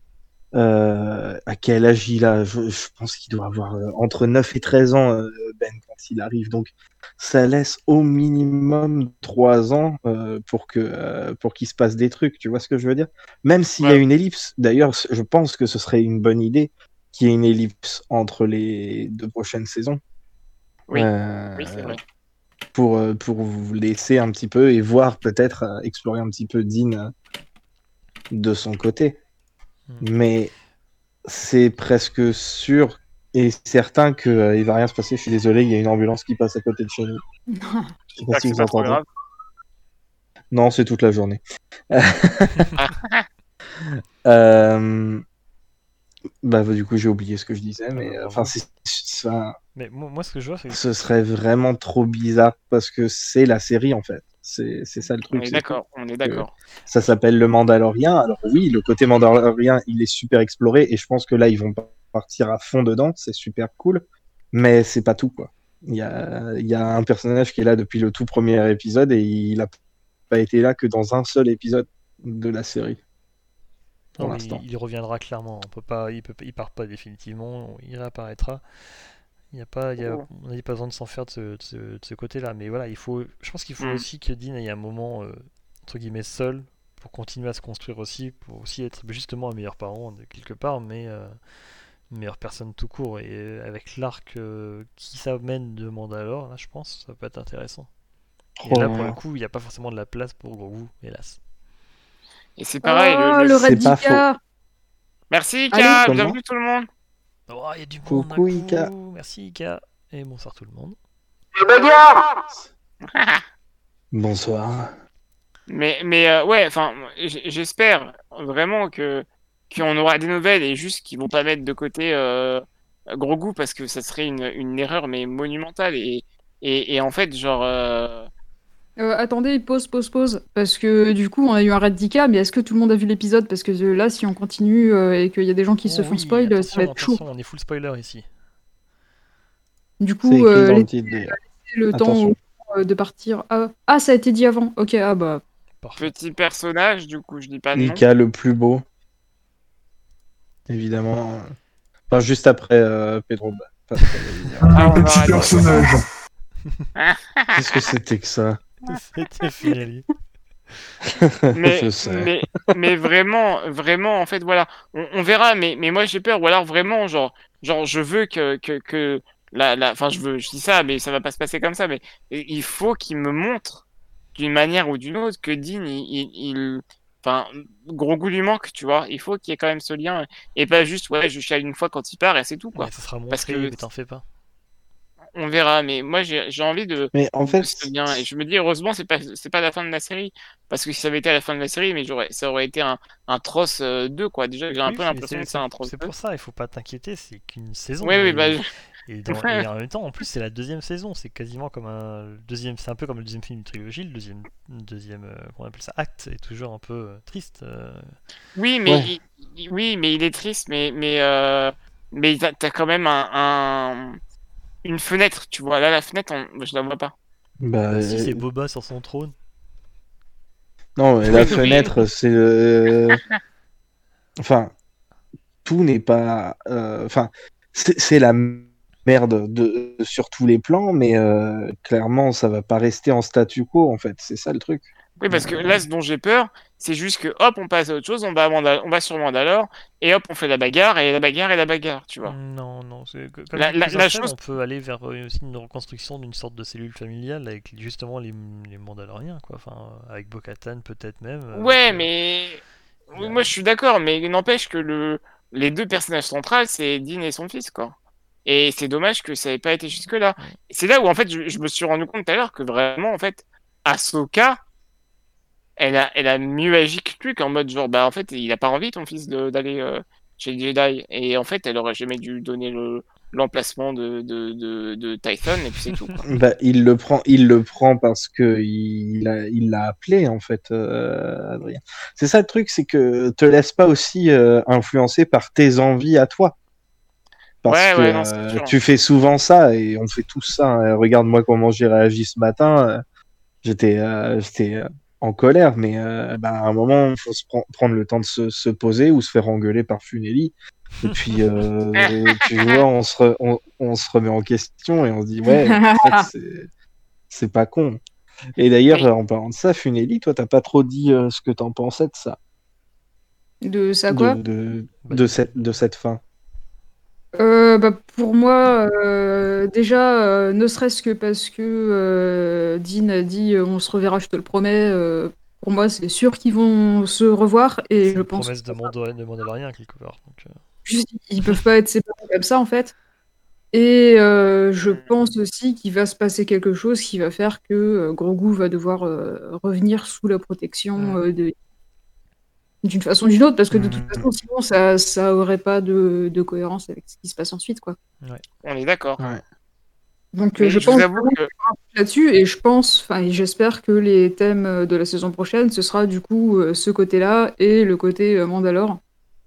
euh, à quel âge il a? Je, je pense qu'il doit avoir euh, entre 9 et 13 ans, euh, Ben, quand il arrive. Donc, ça laisse au minimum 3 ans euh, pour que euh, pour qu'il se passe des trucs. Tu vois ce que je veux dire? Même s'il y a une ellipse. D'ailleurs, je pense que ce serait une bonne idée qu'il y ait une ellipse entre les deux prochaines saisons. Oui. Euh, Oui, c'est vrai. pour, pour vous laisser un petit peu et voir peut-être explorer un petit peu Dean de son côté. Hmm. Mais c'est presque sûr et certain qu'il il va rien se passer. Je suis désolé, il y a une ambulance qui passe à côté de chez nous. *laughs* Je sais pas que si c'est vous pas trop entendez. grave. Non, c'est toute la journée. *laughs* Euh, Bah, du coup, j'ai oublié ce que je disais, mais euh, enfin, c'est- ça- Mais moi, moi, ce que je vois, c'est ce serait vraiment trop bizarre parce que c'est la série en fait. C'est c'est ça le On truc. est c'est d'accord, on est d'accord. Ça s'appelle le Mandalorien. Alors oui, le côté Mandalorien, il est super exploré et je pense que là, ils vont partir à fond dedans. C'est super cool, mais c'est pas tout quoi. Il y a, il y a un personnage qui est là depuis le tout premier épisode et il a pas été là que dans un seul épisode de la série. Pour Non, mais l'instant. il, il reviendra clairement. On peut pas, il peut, pas- il part pas définitivement. Il réapparaîtra. Il n'y a pas, il y a, on n'a pas besoin de s'en faire de ce, de ce- de ce côté-là. Mais voilà, il faut, je pense qu'il faut Mm. aussi que Dean ait un moment euh, entre guillemets seul pour continuer à se construire aussi, pour aussi être justement un meilleur parent de quelque part, mais euh, meilleure personne tout court. Et avec l'arc euh, qui s'amène de Mandalore, là, je pense, ça peut être intéressant. Et là, pour le coup, il n'y a pas forcément de la place pour Grogu, hélas. Et c'est pareil. le- oh, le- le Radika Merci Ika, Allez. Bienvenue tout le monde. Oh, il y a du monde Coucou, d'un Ika. coup. Merci Ika. Et bonsoir tout le monde. Bonsoir. Mais, mais euh, ouais, enfin, j'espère vraiment que qu'on aura des nouvelles et juste qu'ils vont pas mettre de côté euh, Grogu parce que ça serait une, une erreur mais monumentale et, et, et en fait genre euh, Euh, attendez, pause, pause, pause. Parce que du coup, on a eu un Radika, mais est-ce que tout le monde a vu l'épisode? Parce que euh, là, si on continue euh, et qu'il y a des gens qui se font oui, spoil, ça va être chaud. on est full spoiler ici. Du coup, euh, laissez le temps Attention. euh, de partir. Ah, ah, ça a été dit avant. Ok, ah bah. Parfait. petit personnage du coup je dis pas de nom. Ika le plus beau. Évidemment. Enfin, juste après euh, Pedro. Évidemment. Ah, va Petit personnage. *laughs* Qu'est-ce que c'était que ça? C'était Firelli. *laughs* mais, Je sais. mais, mais vraiment, vraiment, en fait, voilà, on, on verra, mais, mais moi j'ai peur, ou alors vraiment, genre, genre je veux que, que, que la, la, enfin, je veux, je dis ça, mais ça va pas se passer comme ça, mais il faut qu'il me montre d'une manière ou d'une autre que Dean, il, il, il- enfin, gros goût lui manque, tu vois, il faut qu'il y ait quand même ce lien, et pas juste, ouais, je chiale une fois quand il part et c'est tout, quoi. Ouais, ça sera montré, Parce que- mais t'en fais pas. On verra, mais moi j'ai envie de, Mais en fait, ce lien. Et je me dis, heureusement, c'est pas, c'est pas la fin de la série. Parce que si ça avait été à la fin de la série, mais j'aurais, ça aurait été un, un Tross euh, 2, quoi. Déjà, j'ai un Oui, peu l'impression c'est- que c'est un Tross C'est 2. pour ça, il faut pas t'inquiéter, c'est qu'une saison. Oui, oui, bah, et, dans- Ouais. et en même temps, en plus, c'est la deuxième saison. C'est quasiment comme un deuxième. C'est un peu comme le deuxième film de trilogie. Le deuxième, deuxième, euh, comment on appelle ça, acte est toujours un peu euh, triste. euh. oui, mais Ouais. il, il- oui, mais il est triste, mais, mais, euh, mais t'as as quand même un, un- une fenêtre, tu vois. Là, la fenêtre, on- je la vois pas. Bah, Si euh, c'est Boba sur son trône. Non, mais la fenêtre, c'est le. *laughs* Enfin, tout n'est pas. euh, Enfin, c'est c'est la merde de... sur tous les plans, mais euh, clairement, ça va pas rester en statu quo, en fait. C'est ça le truc. Oui, parce que là, ce dont j'ai peur, c'est juste que hop, on passe à autre chose, on va, à Mandal- on va sur Mandalore, et hop, on fait la bagarre, et la bagarre, et la bagarre, tu vois. Non, non. c'est Comme La- la- la chose- On peut aller vers euh, aussi une reconstruction d'une sorte de cellule familiale avec justement les, les Mandaloriens, quoi. Enfin, euh, avec Bo-Katan peut-être même. Ouais, mais. Oui, moi, je suis d'accord, mais il n'empêche que le... les deux personnages centraux, c'est Dean et son fils, quoi. Et c'est dommage que ça n'ait pas été jusque-là. C'est là où, en fait, je, je me suis rendu compte tout à l'heure que vraiment, en fait, Ahsoka, elle a, elle a mieux agi que lui, qu'en mode genre, bah, en fait, il a pas envie, ton fils, d'aller euh, chez les Jedi. Et en fait, elle aurait jamais dû donner le l'emplacement de, de, de, de Tython, et puis c'est tout, quoi. *laughs* Bah, il le prend, il le prend parce que il a, il l'a appelé en fait, euh, Adrien. C'est ça le truc, c'est que te laisse pas aussi euh, influencer par tes envies à toi. Parce Ouais, que ouais, non, c'est euh, tu fais souvent ça et on fait tous ça. hein. Regarde-moi comment j'ai réagi ce matin. euh, J'étais, euh, j'étais euh, en colère, mais euh, bah, à un moment, il faut se pren- prendre le temps de se, se poser ou se faire engueuler par Funeli. Et *laughs* puis, euh, tu vois, on se, re- on, on se remet en question et on se dit, ouais, en fait, *laughs* c'est- pas con. Et d'ailleurs, en parlant de ça, Funeli, toi, t'as pas trop dit euh, ce que t'en pensais de ça, De ça quoi? de, de cette, de cette fin. Euh, bah, pour moi, euh, déjà, euh, ne serait-ce que parce que Dean a dit on se reverra, je te le promets. pour moi, c'est sûr qu'ils vont se revoir et C'est je une pense promesse de, que Mando- de Mandalorian quelque part. donc, juste ils peuvent pas être séparés comme ça en fait. Et je pense aussi qu'il va se passer quelque chose qui va faire que Grogu va devoir revenir sous la protection de d'une façon ou d'une autre parce que de toute Mm. façon sinon ça ça aurait pas de, de cohérence avec ce qui se passe ensuite quoi. On est d'accord. Donc euh, je je pense que là-dessus et je pense, enfin et j'espère que les thèmes euh, de la saison prochaine, ce sera du coup euh, ce côté-là et le côté euh, Mandalore,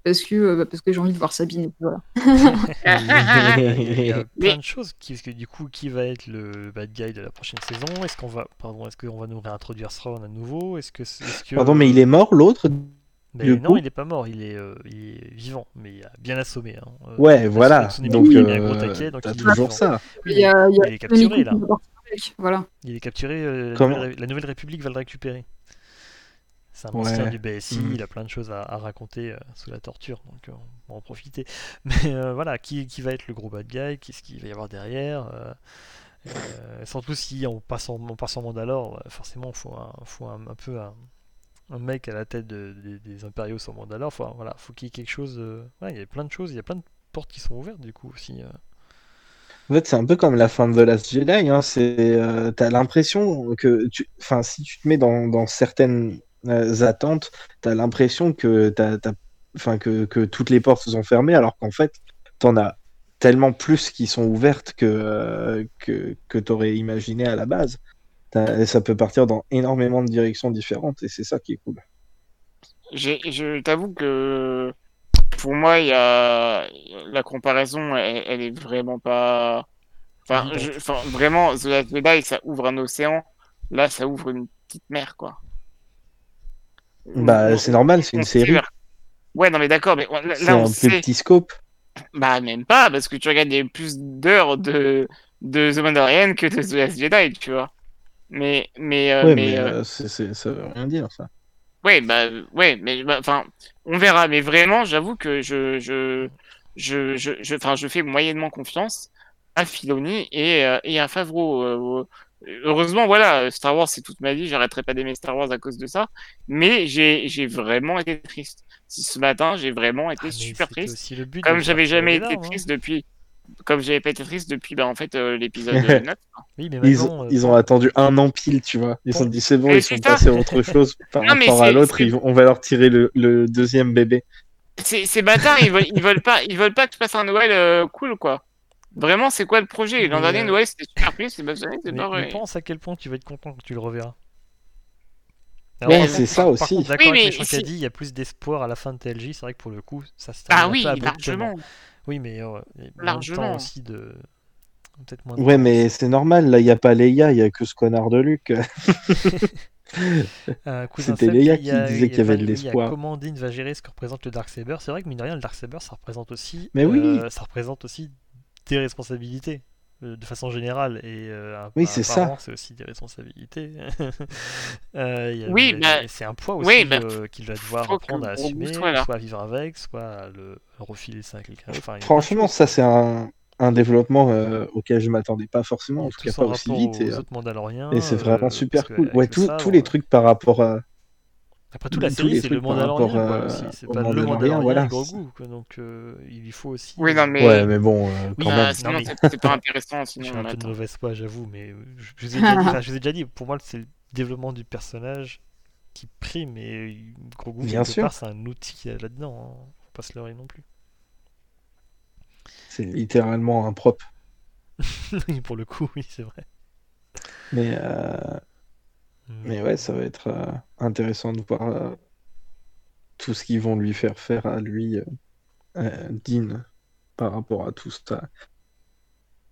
parce que euh, bah, parce que j'ai envie de voir Sabine. et puis voilà. *laughs* Il y a plein de choses. Qui, parce que du coup, qui va être le bad guy de la prochaine saison? Est-ce qu'on va, pardon, est-ce qu'on va nous réintroduire Thrawn à nouveau? Est-ce que, c'est- est-ce que Pardon, mais il est mort, l'autre Mais du non, coup il est pas mort. Il est, euh, il est vivant, mais il a bien assommé. hein. Euh, Ouais, voilà. son Donc, il a un gros euh, taquet, donc t'as il est toujours ça. Oui, Il a, est capturé là. Voilà. Il est capturé. euh, la, nouvelle, la Nouvelle République va le récupérer. C'est un Ouais. ancien du BSI, Mhm. il a plein de choses à, à raconter euh, sous la torture, donc on va en profiter. *laughs* Mais euh, voilà, qui, qui va être le gros bad guy Qu'est-ce qu'il va y avoir derrière euh, euh, Surtout si on passe en, on passe en Mandalore, forcément, il faut, un, faut un, un peu un, un mec à la tête de- des- impériaux sur Mandalore. Faut, voilà, faut qu'il y ait quelque chose. euh, il y a plein de choses, il y a plein de portes qui sont ouvertes du coup aussi. euh. En fait, c'est un peu comme la fin de The Last Jedi. Hein. C'est, euh, t'as l'impression que, enfin, si tu te mets dans, dans certaines euh, attentes, t'as l'impression que t'as, t'as- enfin, que, que toutes les portes sont fermées, alors qu'en fait, t'en as tellement plus qui sont ouvertes que que, que t'aurais imaginé à la base. Et ça peut partir dans énormément de directions différentes, et c'est ça qui est cool. j'ai- je t'avoue que pour moi, il y a la comparaison, elle, elle est vraiment pas. Enfin, je- enfin, vraiment, The Last Jedi, ça ouvre un océan. Là, ça ouvre une petite mer, quoi. Bah, On- c'est normal, c'est une série. Ouais, non, mais d'accord, mais on- là, C'est un plus sait. petit scope. Bah, même pas, parce que tu regardes, il y a plus d'heures de, de The Mandalorian que de The Last Jedi, tu vois. Mais, mais, euh, Ouais, mais, mais euh, euh, ça veut rien dire, ça. Ouais, bah, ouais, mais bah, enfin, on verra. Mais vraiment, j'avoue que je, je, je, je, je, enfin, je fais moyennement confiance à Filoni et, euh, et à Favreau. Euh, heureusement, voilà, Star Wars, c'est toute ma vie. J'arrêterai pas d'aimer Star Wars à cause de ça. Mais j'ai, j'ai vraiment été triste. Ce matin, j'ai vraiment été Ah, super triste. aussi le but Comme j'avais jamais été larmes, hein. triste depuis, comme j'avais pas été triste depuis, bah, en fait, euh, l'épisode *laughs* 9. Oui, mais Ils, euh, ils ont attendu un an pile, tu vois. Ils se sont dit c'est bon, Mais ils sont ça. passés à autre chose *laughs* par Non, rapport à l'autre. c'est- ils vont- On va leur tirer le, le deuxième bébé. Ces, bâtards, ils veulent, ils veulent pas, ils veulent pas que je passe un Noël euh, cool, quoi. Vraiment, c'est quoi le projet? L'an dernier, euh, Noël, c'était super pris, c'est pas vrai. pense à quel point tu vas être content quand tu le reverras. Par c'est ça par aussi. d'accord Oui, avec si- a dit, il y a plus d'espoir à la fin de TLJ. C'est vrai que pour le coup, ça se Ah termine un oui, peu abruptement. largement. Oui, mais euh, il y a moins de Largement. temps aussi de. Peut-être moins de Ouais, temps mais c'est normal, là, il n'y a pas Leia, il n'y a que ce connard de Luc. *laughs* *laughs* Euh, C'était Seb, Léa il y a- qui disait il qu'il y avait de l'espoir. Comment Dean va gérer ce que représente le Darksaber. C'est vrai que mine de rien, le Darksaber, ça représente aussi. Mais oui. euh, ça représente aussi des responsabilités. Euh, De façon générale, et euh, Oui, c'est ça. c'est aussi des responsabilités. *laughs* Euh, il y a- Oui, bah, c'est un poids aussi oui, bah, euh, qu'il va devoir apprendre à assumer, soit à vivre avec, soit à le refiler ça à quelqu'un. Enfin, Franchement, ça, c'est un, un développement euh, auquel je m'attendais pas forcément, en a tout tout cas pas aussi vite. Et, c'est vraiment euh, super cool. Ouais, tous les trucs par rapport à. Après tout, la série, c'est le quoi, euh, aussi. C'est pas le Mandalorien, Mandalorien voilà. et Grogu, quoi. Donc, euh, il faut aussi. Oui, euh, non, mais. Ouais, mais bon, euh, Oui, quand euh, même. Sinon, Non, mais- c'est c'est pas *laughs* intéressant. Je suis Sinon, un peu de mauvaise foi, j'avoue, mais euh, je, je vous ai déjà dit, enfin, je vous ai déjà dit, pour moi, c'est le développement du personnage qui prime, et Grogu, Bien quelque sûr. part, c'est un outil euh, là-dedans, hein. faut pas se leurrer non plus. C'est littéralement. *laughs* Oui, pour le coup, oui, c'est vrai. Mais, euh, mais ouais, ça va être euh, intéressant de voir euh, tout ce qu'ils vont lui faire faire à lui, euh, Dean, par rapport à tout ça.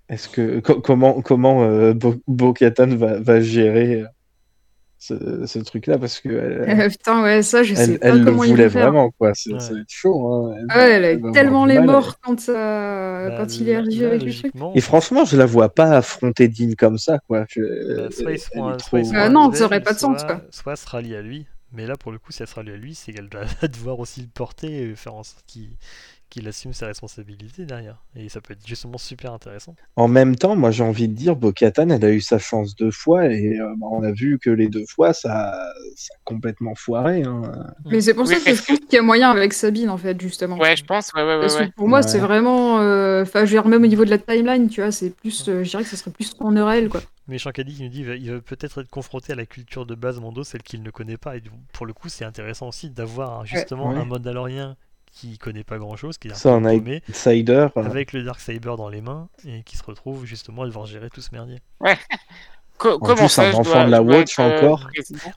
Est-ce que co- comment comment Bo- Bo-Katan va, gérer ce, ce truc-là parce que elle, *laughs* Euh, Putain, ouais, ça, je sais elle, pas elle le comment il voulait va faire. vraiment quoi. C'est- Ouais. Ça va être chaud. hein. Elle Ah va- ouais, elle a va tellement les morts quand, ça... Bah, quand il est arrivé avec le truc. Et franchement, je la vois pas affronter Dean comme ça quoi. Je- bah, soit ils elle seront trop- soit Euh, un non, ça aurait pas de sens, soit- quoi. Soit elle se rallie à lui, mais là, pour le coup, si elle se rallie à lui, c'est qu'elle doit *laughs* devoir aussi le porter et faire en sorte qu'il qu'il assume ses responsabilités derrière. Et ça peut être justement super intéressant. En même temps, moi j'ai envie de dire, Bo-Katan, elle a eu sa chance deux fois et euh, bah, on a vu que les deux fois ça, ça a complètement foiré. hein. Mais c'est pour Oui, ça que je parce que- pense qu'il y a moyen avec Sabine, en fait, justement. Ouais, je pense, ouais, ouais, ouais. Parce que ouais. pour moi, c'est vraiment. euh, Enfin, je veux dire, même au niveau de la timeline, tu vois, c'est plus. euh, je dirais que ça serait plus en heure elle, quoi. Mais Shankadi qui nous dit il va- va peut-être être confronté à la culture de base Mando, celle qu'il ne connaît pas. Et pour le coup, c'est intéressant aussi d'avoir justement Ouais. un Mandalorien qui connaît pas grand chose, qui est un Outsider, euh, avec le Darksaber dans les mains et qui se retrouve justement à devoir gérer tout ce merdier. *laughs* Co- En comment plus, ça, un enfant dois- de la Watch être, euh, encore.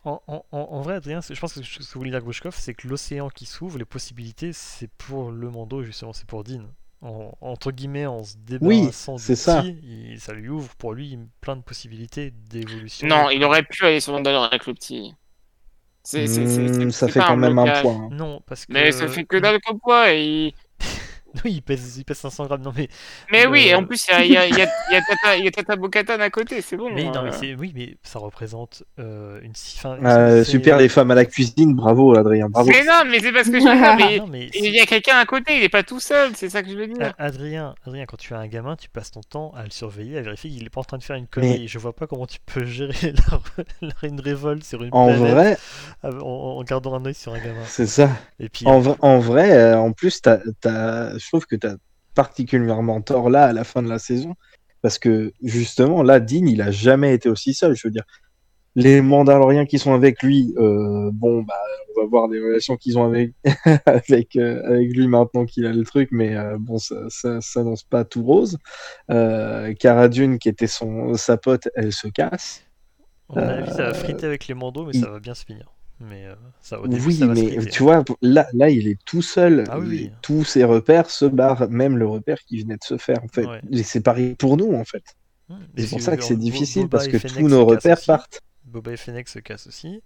En, en- en- en vrai, Adrien, c'est- je pense que ce que voulait dire Grushkov, c'est que l'océan qui s'ouvre, les possibilités, c'est pour le Mando, justement, c'est pour Dean. En- entre guillemets, en se débarrassant c'est de ça. Il- ça lui ouvre pour lui plein de possibilités d'évolution. Non, il aurait pu aller sur Mandalore avec le petit. C'est, c'est, c'est, hmm, c'est- ça c'est fait quand même un point. hein. Non, parce que. Mais ça fait que dalle comme poids. Et... *laughs* Oui, il pèse, il pèse 500 grammes. Non, mais. Mais oui, et en plus, il y a, il y, a, il y, a, il y a *laughs* Tata, y a Tata Bo-Katan à côté, c'est bon. mais non, mais euh. c'est. Oui, mais ça représente euh, une. si- fin, Euh, c'est- super les femmes à la cuisine, bravo Adrien, bravo. Mais non, mais c'est parce que je veux dire, *laughs* mais Non, mais il y a quelqu'un à côté, il est pas tout seul, c'est ça que je veux dire. Adrien, Adrien, quand tu as un gamin, tu passes ton temps à le surveiller, à vérifier qu'il est pas en train de faire une connerie. Je vois pas comment tu peux gérer la, la- une révolte sur une En planète vrai, en, en gardant un œil sur un gamin. c'est ça. Et puis, En vrai, en, vrai, euh, en plus, t'as- t'as- je trouve que tu as particulièrement tort là à la fin de la saison. Parce que justement, là, Dean, il a jamais été aussi seul. Je veux dire, les Mandaloriens qui sont avec lui, euh, bon, bah, on va voir des relations qu'ils ont avec, *laughs* avec, euh, avec lui maintenant qu'il a le truc, mais euh, bon, ça, ça s'annonce pas tout rose. Cara Dune, qui était son, sa pote, elle se casse. à mon avis, ça va friter avec les mandos, mais il- ça va bien se finir. Mais euh, ça, au début, Oui, ça va se mais tu vois, là, là, il est tout seul. Ah oui. Tous ses repères se barrent, même le repère qui venait de se faire, en fait. Ouais. Et c'est pareil pour nous, en fait. Hmm. C'est pour ça que c'est difficile, Boba parce que Fennec tous nos repères partent. Boba et Fennec se cassent aussi.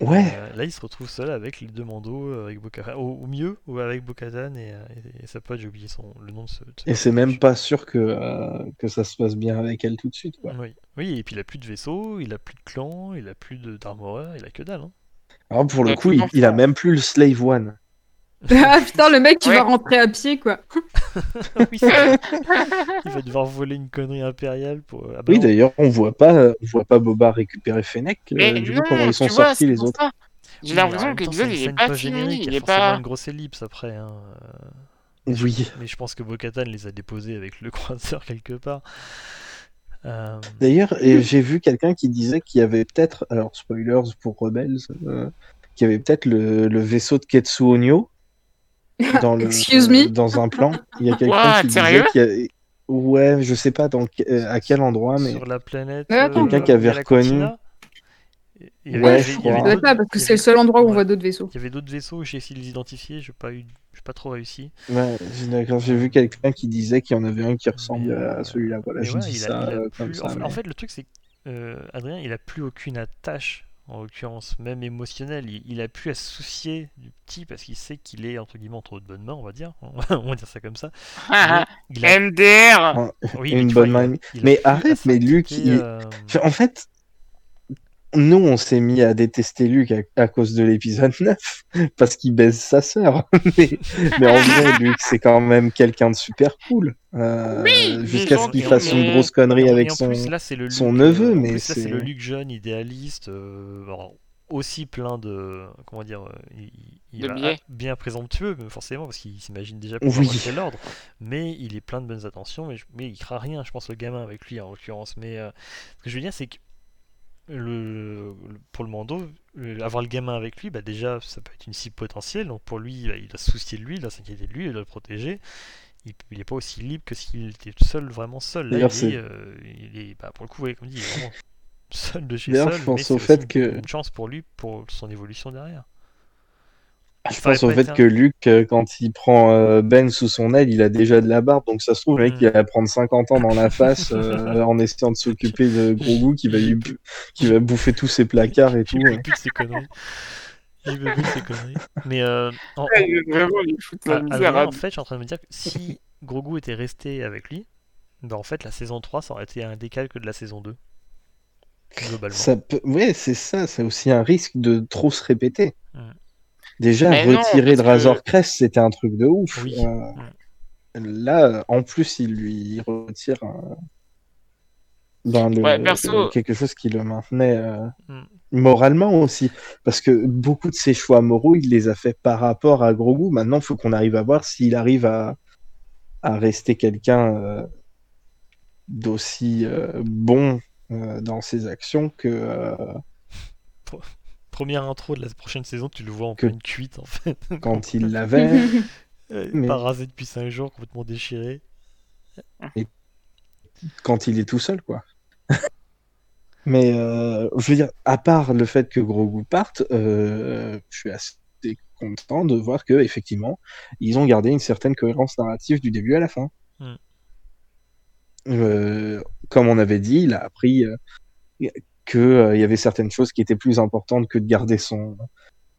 Ouais, Euh, là, il se retrouve seul avec les deux mandos, euh, avec au, au mieux, ou avec Bo-Katan et, euh, et- et sa pote, j'ai oublié son... le nom de ce. de ce et c'est même pas sûr que, euh, que ça se passe bien avec elle tout de suite, quoi. Oui. oui, et puis il a plus de vaisseau, il a plus de clan, il a plus de- d'armoreur, il a que dalle. Hein. Alors, pour le a coup, il, il a même plus le Slave One. *laughs* ah putain, le mec qui Ouais. va rentrer à pied, quoi. *laughs* Oui, *laughs* il va devoir voler une connerie impériale pour. Ah bah Oui, d'ailleurs, on voit pas, on voit pas Boba récupérer Fennec. euh, Mais du non, coup, comment ils sont tu vois, sortis, les autres. J'ai l'impression que l'épisode c'est une il est pas fini, il est a forcément pas. une grosse ellipse après. Hein. euh, Oui. Mais je pense que Bo-Katan les a déposés avec le croiseur quelque part. Euh, D'ailleurs, et j'ai vu quelqu'un qui disait qu'il y avait peut-être, alors spoilers pour Rebels, euh, qu'il y avait peut-être le, le vaisseau de Ketsuonyo *laughs* dans le, Excuse me dans un plan. Il y a quelqu'un qui disait y a- Ouais, je sais pas dans euh, à quel endroit, mais Sur la planète. Attends, Quelqu'un qui avait reconnu. il y avait- Ouais, il y je avait- Ça parce que il y c'est le avait- seul endroit où on ouais. voit d'autres vaisseaux. Il y avait d'autres vaisseaux, j'ai essayé de les identifier, j'ai pas eu, j'ai pas trop réussi. Ouais, j'ai- vu quelqu'un qui disait qu'il y en avait un qui ressemble Mais, euh, à celui-là. Voilà, je voilà, dis a- ça a euh, comme plus- ça. en, fait, en mais- fait, le truc c'est que euh, Adrien, il a plus aucune attache, en l'occurrence même émotionnelle. Il, il a plus à se soucier du petit parce qu'il sait qu'il est entre guillemets entre de bonnes mains, on va dire. *laughs* on va dire ça comme ça. Mais il a- MDR oui, une bonne main. Mais arrête, mais Luc, il- euh, En fait, nous, on s'est mis à détester Luc à, à cause de l'épisode *laughs* 9, parce qu'il baise sa sœur. *laughs* mais, mais en vrai, *laughs* Luc, c'est quand même quelqu'un de super cool. Euh, Oui, Jusqu'à ce qu'il fasse une grosse connerie avec son. plus, là, son neveu, euh, mais plus, là, c'est le Luc jeune, idéaliste, euh, alors, aussi plein de. Comment dire euh, Il, il De va- biais. bien présomptueux, mais forcément, parce qu'il s'imagine déjà Oui. pouvoir quel ordre. Mais il est plein de bonnes attentions, mais, je- mais il craint rien, je pense, le gamin avec lui, en l'occurrence. Mais euh, ce que je veux dire, c'est que. Le, le- pour le Mando, le- avoir le gamin avec lui, bah déjà ça peut être une cible potentielle. Donc pour lui, bah, il doit se soucier de lui, il doit s'inquiéter de lui, il doit le protéger. Il, il est pas aussi libre que s'il était seul, vraiment seul. Là, il est, euh, il est- bah, pour le coup, ouais, comme dit, il est vraiment seul de chez D'ailleurs, seul. je pense mais c'est au fait une- que- une chance pour lui pour son évolution derrière. Je pense au fait un- que Luc, euh, quand il prend euh, Ben sous son aile, il a déjà de la barbe, donc ça se trouve, le mec, Mm. il va prendre 50 ans dans la face euh, en essayant de s'occuper de Grogu qui va, lui, qui va bouffer tous ses placards et tout. Il veut plus ces conneries. Il veut plus de ces conneries. Mais euh, en- en- Ouais, Vraiment, il fout la à- misère Adrien, à en fait, je suis en train de me dire que si Grogu était resté avec lui, bah en fait, la saison 3, ça aurait été un décalque de la saison 2. Globalement. Ça peut... Ouais, c'est ça, c'est aussi un risque de trop se répéter. Mm. Déjà, Mais non, retirer de parce que- Razor Crest, c'était un truc de ouf. Oui. Euh, Là, euh, en plus, il lui retire un- ben, le- Ouais, perso- le- quelque chose qui le maintenait euh, Mm. moralement aussi. Parce que beaucoup de ses choix moraux, il les a fait par rapport à Grogu. Maintenant, il faut qu'on arrive à voir s'il arrive à, à rester quelqu'un euh, d'aussi euh, bon euh, dans ses actions que. Première intro de la prochaine saison, tu le vois en Que- pleine cuite en fait. *laughs* quand il *laughs* l'avait. Euh, Mais- Pas rasé depuis 5 jours, complètement déchiré. quand il est tout seul, quoi. *laughs* Mais euh, je veux dire, à part le fait que Grogu parte, euh, je suis assez content de voir que effectivement, ils ont gardé une certaine cohérence narrative du début à la fin. Mm. Euh, comme on avait dit, il a appris que euh, il y avait certaines choses qui étaient plus importantes que de garder son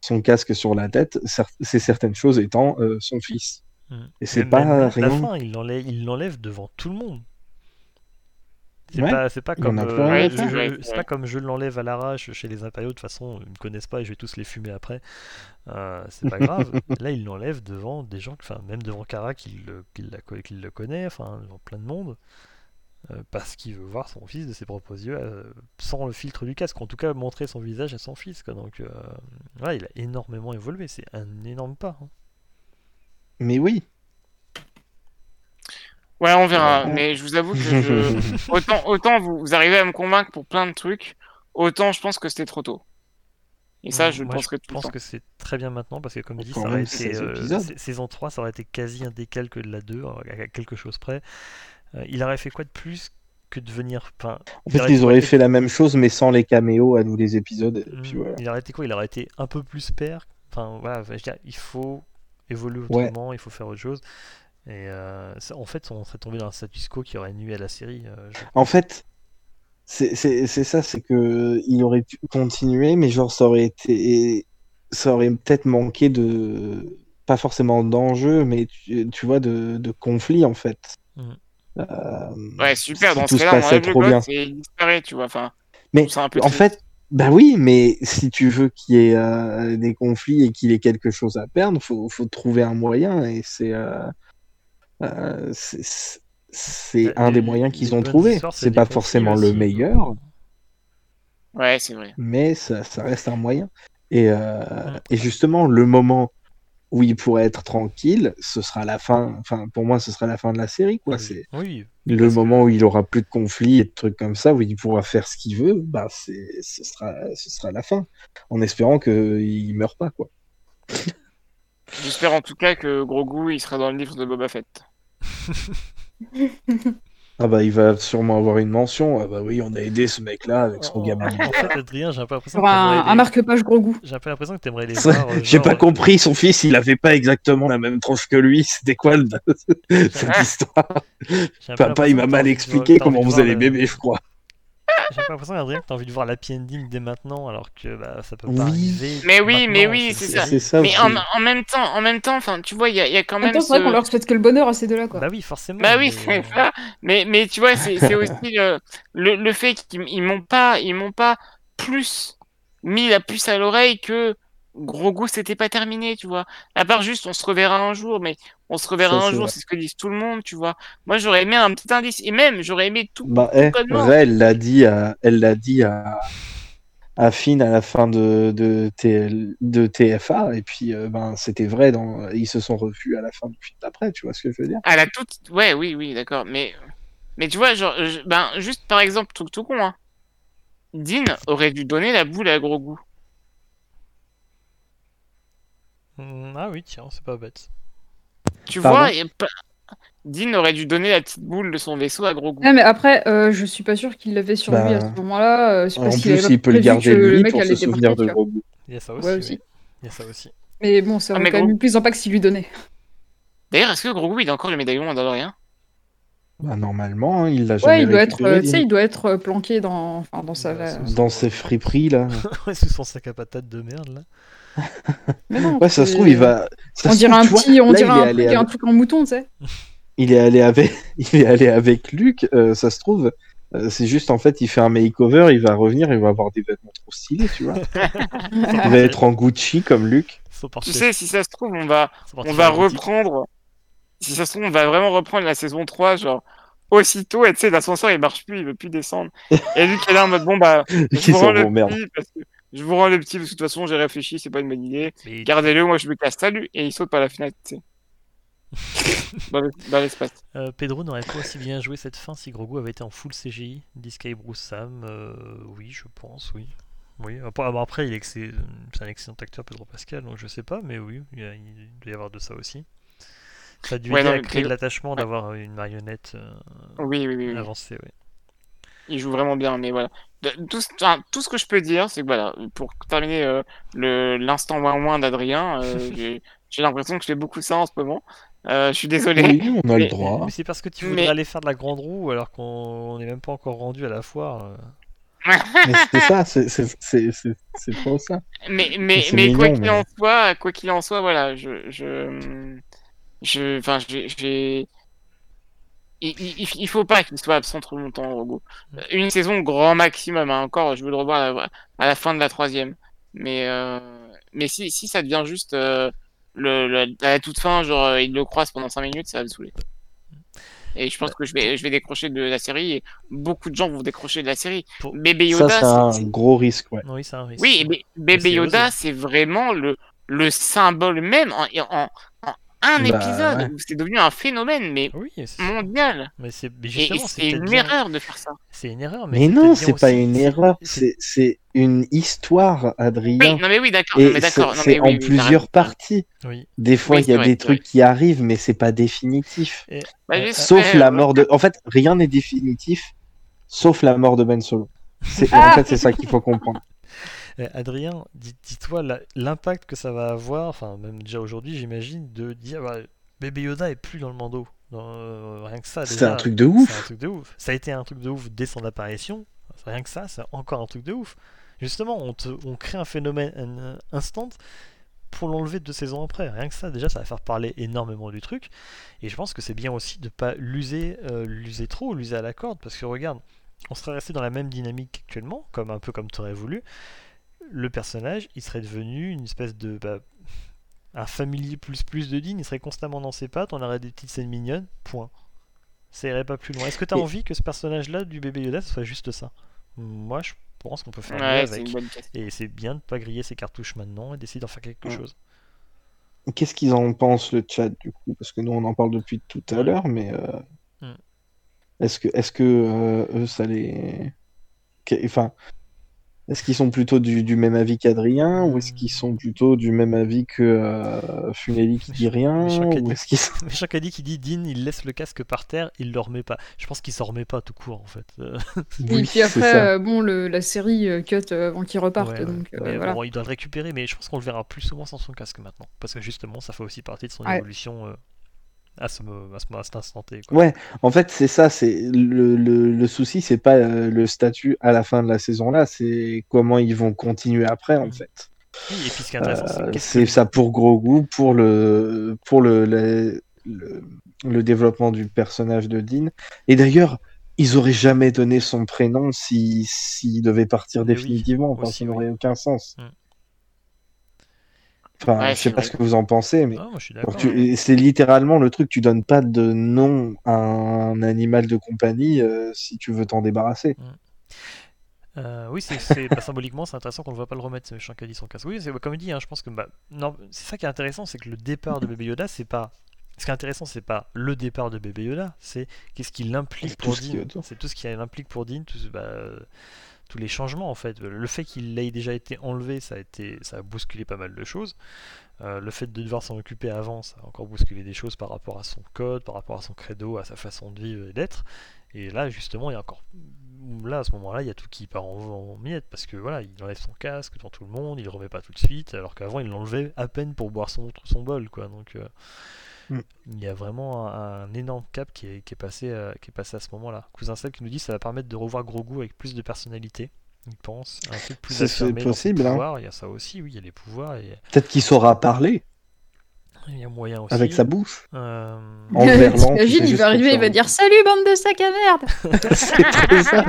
son casque sur la tête. cer- Ces certaines choses étant euh, son fils. Mm. Et c'est pas à rien. la fin, il l'enlève, il l'enlève devant tout le monde. C'est Ouais, pas, c'est pas comme, euh, je- Ouais, pas comme je l'enlève à l'arrache chez les impériaux. De toute façon, ils me connaissent pas et je vais tous les fumer après. Euh, c'est pas grave. *laughs* Là, il l'enlève devant des gens, enfin même devant Kara qui le, qui la co- qui le connaît, enfin devant plein de monde, parce qu'il veut voir son fils de ses propres yeux, euh, sans le filtre du casque. En tout cas, montrer son visage à son fils. Quoi. Donc, euh, voilà, il a énormément évolué. C'est un énorme pas. hein. Mais oui. Ouais, on verra. Ouais. Mais je vous avoue que je... *laughs* autant, autant vous, vous arrivez à me convaincre pour plein de trucs, autant je pense que c'était trop tôt. Et ça, je le Moi, penserai je tout le pense temps. que c'est très bien maintenant parce que, comme dit, ça aurait été 16 euh, saison 3, ça aurait été quasi un décalque de la 2, à quelque chose près. Euh, il aurait fait quoi de plus que de venir. Enfin, En fait, ils été- auraient fait la même chose, mais sans les caméos à tous les épisodes. Et puis voilà. Il aurait été quoi? Il aurait été un peu plus père. Enfin, voilà, je veux dire, il faut évoluer Ouais. autrement, il faut faire autre chose. Et euh, ça- en fait, on serait tombé dans un status quo qui aurait nuit à la série. euh, je- En fait, c'est ça, c'est que il aurait pu continuer, mais genre ça aurait été, ça aurait peut-être manqué de, pas forcément d'enjeu, mais tu, tu vois, de, de conflit en fait. Mhm. Euh, Ouais, super. si Dans tout ce se cas-là, on enlève le gosse et il disparaît, tu vois. Enfin, Mais c'est un peu en fait, bah oui, mais si tu veux qu'il y ait euh, des conflits et qu'il ait quelque chose à perdre, faut, faut trouver un moyen et c'est euh, euh, c'est un des moyens qu'ils ont trouvé. c'est pas forcément le aussi, meilleur. Ouais, c'est vrai. mais ça, ça reste un moyen. Et, et justement, le moment où il pourrait être tranquille, ce sera la fin. Enfin, pour moi, ce sera la fin de la série, quoi. Oui. C'est Oui, le parce que- moment où il aura plus de conflits et de trucs comme ça, où il pourra faire ce qu'il veut. Bah, c'est, ce sera, ce sera la fin, en espérant qu'il meure pas, quoi. J'espère en tout cas que Grogu, il sera dans le livre de Boba Fett. *laughs* Ah bah il va sûrement avoir une mention. Ah bah oui, on a aidé ce mec-là avec son Oh, gamin. En fait, Adrien, j'ai un peu l'impression que un, t'aimerais un les- marque-page gros goût. J'ai un peu l'impression que t'aimerais les voir. euh, J'ai genre, pas euh, compris, son fils, il avait pas exactement la même tronche que lui. C'était quoi le... *laughs* cette histoire? Papa, il m'a mal expliqué comment voir les le- bébés, je crois. J'ai pas l'impression, Adrien, que t'as envie de voir l'happy ending dès maintenant, alors que bah, ça peut pas Oui. arriver. Mais oui, mais oui, c'est ça. Mais en, en même temps, en même temps, enfin, tu vois, il y a, il y a quand même c'est vrai qu'on leur souhaite que le bonheur à ces deux-là, quoi. Bah oui, forcément. Bah oui, mais- c'est ça. Mais, mais tu vois, c'est aussi euh, le, le fait qu'ils ils m'ont pas, ils m'ont pas plus mis la puce à l'oreille que gros goût, c'était pas terminé, tu vois. À part juste, on se reverra un jour, mais on se reverra Ça, un jour, vrai. c'est ce que disent tout le monde, tu vois. Moi, j'aurais aimé un petit indice, et même, j'aurais aimé tout. Bah, eh, Complètement. Ray, elle l'a dit à, elle l'a dit à, à Finn à la fin de, de, TL de TFA, et puis euh, ben, c'était vrai, dans, ils se sont revus à la fin du film d'après, tu vois ce que je veux dire À la toute, ouais, oui, oui, d'accord, mais, mais tu vois, genre, je- ben, juste par exemple, truc tout con, hein. Dean aurait dû donner la boule à gros goût. Mm, Ah oui, tiens, c'est pas bête. Tu Pardon vois, et Dean aurait dû donner la petite boule de son vaisseau à gros goût. Ouais, mais après, euh, je suis pas sûr qu'il l'avait sur lui à Bah, ce moment-là. euh, En plus, pas il peut le garder que le lui mec pour se souvenir de goût. Il y a ça Ouais, aussi. aussi. oui. Il y a ça aussi. Mais bon, ça Ah, aurait mais quand même gros- eu plus d'impact s'il lui donnait. D'ailleurs, est-ce que gros goût, il a encore le médaillon Mandalorien Bah, normalement, hein, il l'a jamais Ouais, il doit être, euh, tu sais, Dean. il doit être planqué dans, enfin, dans sa. Bah, Dans ses friperies, là. *laughs* Ouais, sous son sac à patates de merde, là. Mais non, Ouais, ça se trouve, il va. ça On dirait un petit, on dirait un allé truc, un avec- truc en mouton, tu sais. il est allé avec, *laughs* il est allé avec Luc. euh, ça se trouve, euh, c'est juste en fait, il fait un makeover, il va revenir, il va avoir des vêtements trop stylés, tu vois. *laughs* Il va être en Gucci comme Luc. Tu sais, si ça se trouve, on va, on va reprendre. Si ça se trouve, on va vraiment reprendre la saison 3, genre, aussitôt, et tu sais, l'ascenseur, il marche plus, il veut plus descendre. Et Luc est là en mode, bon, bah, je rends le merde. parce que... Je vous rends le petit, parce que de toute façon, j'ai réfléchi, c'est pas une bonne idée. Mais Gardez-le, moi, je me casse, salut, et il saute par la fenêtre, *laughs* dans le- dans l'espace. euh, Pedro n'aurait pas aussi bien joué cette fin si Grogu avait été en full CGI. Disky Bruce Sam, euh, oui, je pense, oui. Oui, après, ah, après, il est c'est un excellent acteur, Pedro Pascal, donc je sais pas, mais oui, il, y a- il doit y avoir de ça aussi. Ça a dû Ouais, aider non, à créer de l'attachement d'avoir une marionnette euh, Oui, oui, oui. oui. avancée, oui. il joue vraiment bien, mais voilà. Tout, enfin, tout ce que je peux dire, c'est que voilà, pour terminer euh, le l'instant moins moins d'Adrien, euh, *laughs* j'ai j'ai l'impression que je fais beaucoup ça en ce moment. Euh, je suis désolé. Oui, on a le droit. Mais c'est parce que tu voudrais Mais- aller faire de la grande roue alors qu'on n'est même pas encore rendu à la foire. *laughs* Mais c'est ça, c'est c'est- c'est- c'est- trop ça. Mais, mais, C'est mais quoi qu'il en soit, quoi qu'il en soit, voilà, je, je, je, enfin, j'ai, j'ai- il, il, il faut pas qu'il soit absent trop longtemps, Rogo. Une saison grand maximum, hein, encore, je veux le revoir à la, à la fin de la troisième. Mais, euh, mais si, si ça devient juste euh, le, le- à la toute fin, genre, euh, il le croise pendant 5 minutes, ça va me saouler. Et je pense que je vais, je vais décrocher de la série, et beaucoup de gens vont décrocher de la série. Pour- Bébé Ça, Yoda, c'est c'est- un gros risque, ouais. Oui, c'est un risque. oui, mais Bébé Yoda, c'est vraiment le, le symbole même en, en, en un Bah, épisode ouais. où c'est devenu un phénomène, mais Oui, c'est mondial. mais c'est une bien- erreur de faire ça. C'est une erreur, mais, non, c'est pas aussi- une erreur, c'est- une histoire, Adrien. Oui, non mais oui, d'accord. c'est oui, en plusieurs parties. Oui. Des fois, Oui, il y a des trucs qui arrivent, mais c'est pas définitif. Bah, Euh, Sauf la mort de. En fait, rien n'est définitif, sauf la mort de Ben Solo. C'est- Ah En fait, c'est ça qu'il faut comprendre. Eh, Adrien, dis- dis-toi l'impact que ça va avoir, enfin même déjà aujourd'hui j'imagine, de dire bah, bébé Yoda est plus dans le Mando. Euh, rien que ça C'est un truc de C'est ouf. un truc de ouf. Ça a été un truc de ouf dès son apparition. Rien que ça, c'est encore un truc de ouf. Justement, on, te- on crée un phénomène instant pour l'enlever deux saisons après. Rien que ça, déjà, ça va faire parler énormément du truc. Et je pense que c'est bien aussi de pas l'user, euh, l'user trop, l'user à la corde, parce que regarde, on serait resté dans la même dynamique actuellement, comme un peu comme tu aurais voulu. Le personnage, il serait devenu une espèce de bah, un familier plus plus de Dean, il serait constamment dans ses pattes, on aurait des petites scènes mignonnes, point. Ça irait pas plus loin. Est-ce que tu as Et- envie que ce personnage-là du bébé Yoda, ce soit juste ça? Moi, je pense qu'on peut faire Ouais, avec. une bonne question. Et c'est bien de pas griller ses cartouches maintenant et d'essayer d'en faire quelque Ouais. chose. Qu'est-ce qu'ils en pensent, le chat, du coup? Parce que nous, on en parle depuis tout à Ouais. l'heure, mais. euh, Mm. Est-ce que, est-ce que euh, eux, ça les. Enfin. Est-ce qu'ils sont plutôt du, du même avis qu'Adrien ou est-ce qu'ils sont plutôt du même avis que euh, Funeli qui dit rien chacun ou est-ce qu'ils *laughs* Chacun dit qu'il dit Dean, il laisse le casque par terre, il le remet pas. Je pense qu'il s'en remet pas tout court en fait. Euh, Et Oui, puis après, euh, bon, le, la série euh, cut euh, avant ouais, ouais. euh, Mais voilà. bon, il doit le récupérer, mais je pense qu'on le verra plus souvent sans son casque maintenant. Parce que justement, ça fait aussi partie de son Ouais. évolution euh, à, ce, à, cet instant T. quoi. Ouais, en fait, c'est ça. C'est le, le, le souci, c'est pas euh, le statut à la fin de la saison là, c'est comment ils vont continuer après, en Mm. fait. Oui, et puis ce qui est intéressant, c'est Euh, c'est ça pour gros goût, pour le pour le, le, le, le développement du personnage de Dean. Et d'ailleurs, ils auraient jamais donné son prénom si s'il devait partir définitivement, aussi, ça n'aurait aucun sens. Mm. Enfin, Ouais, je sais pas vrai. ce que vous en pensez, mais Non, moi je suis Genre, d'accord. tu- et c'est littéralement le truc, tu donnes pas de nom à un animal de compagnie euh, si tu veux t'en débarrasser. Euh, oui, c'est bah, symboliquement, c'est intéressant qu'on ne voit pas le remettre, ce méchant qui a dit son casque. Oui, c'est comme il dit, hein, je pense que bah, non, c'est ça qui est intéressant, c'est que le départ de bébé Yoda, c'est pas. Ce qui est intéressant, c'est pas le départ de bébé Yoda, c'est qu'est-ce qu'il implique pour Dean. C'est tout ce qui implique pour Dean, tout ce- bah, euh, tous les changements en fait. Le fait qu'il ait déjà été enlevé, ça a été, ça a bousculé pas mal de choses. Euh, le fait de devoir s'en occuper avant, ça a encore bousculé des choses par rapport à son code, par rapport à son credo, à sa façon de vivre et d'être. Et là, justement, il y a encore. Là, à ce moment-là, il y a tout qui part en, miettes parce que voilà, il enlève son casque devant tout le monde, il le remet pas tout de suite, alors qu'avant, il l'enlevait à peine pour boire son, son bol, quoi. Donc, euh, Mm. il y a vraiment un, un énorme cap qui est, qui est passé, euh, qui est passé à ce moment-là. Cousin Seb qui nous dit que ça va permettre de revoir Grogu avec plus de personnalité. Il pense un truc plus Ça, c'est possible, hein. Il y a ça aussi, oui, il y a les pouvoirs et Peut-être qu'il saura parler il y a moyen aussi. avec sa bouche. Euh, En verlan, *laughs* il va arriver, il va dire Salut bande de sacs à merde *laughs* *laughs* c'est ça.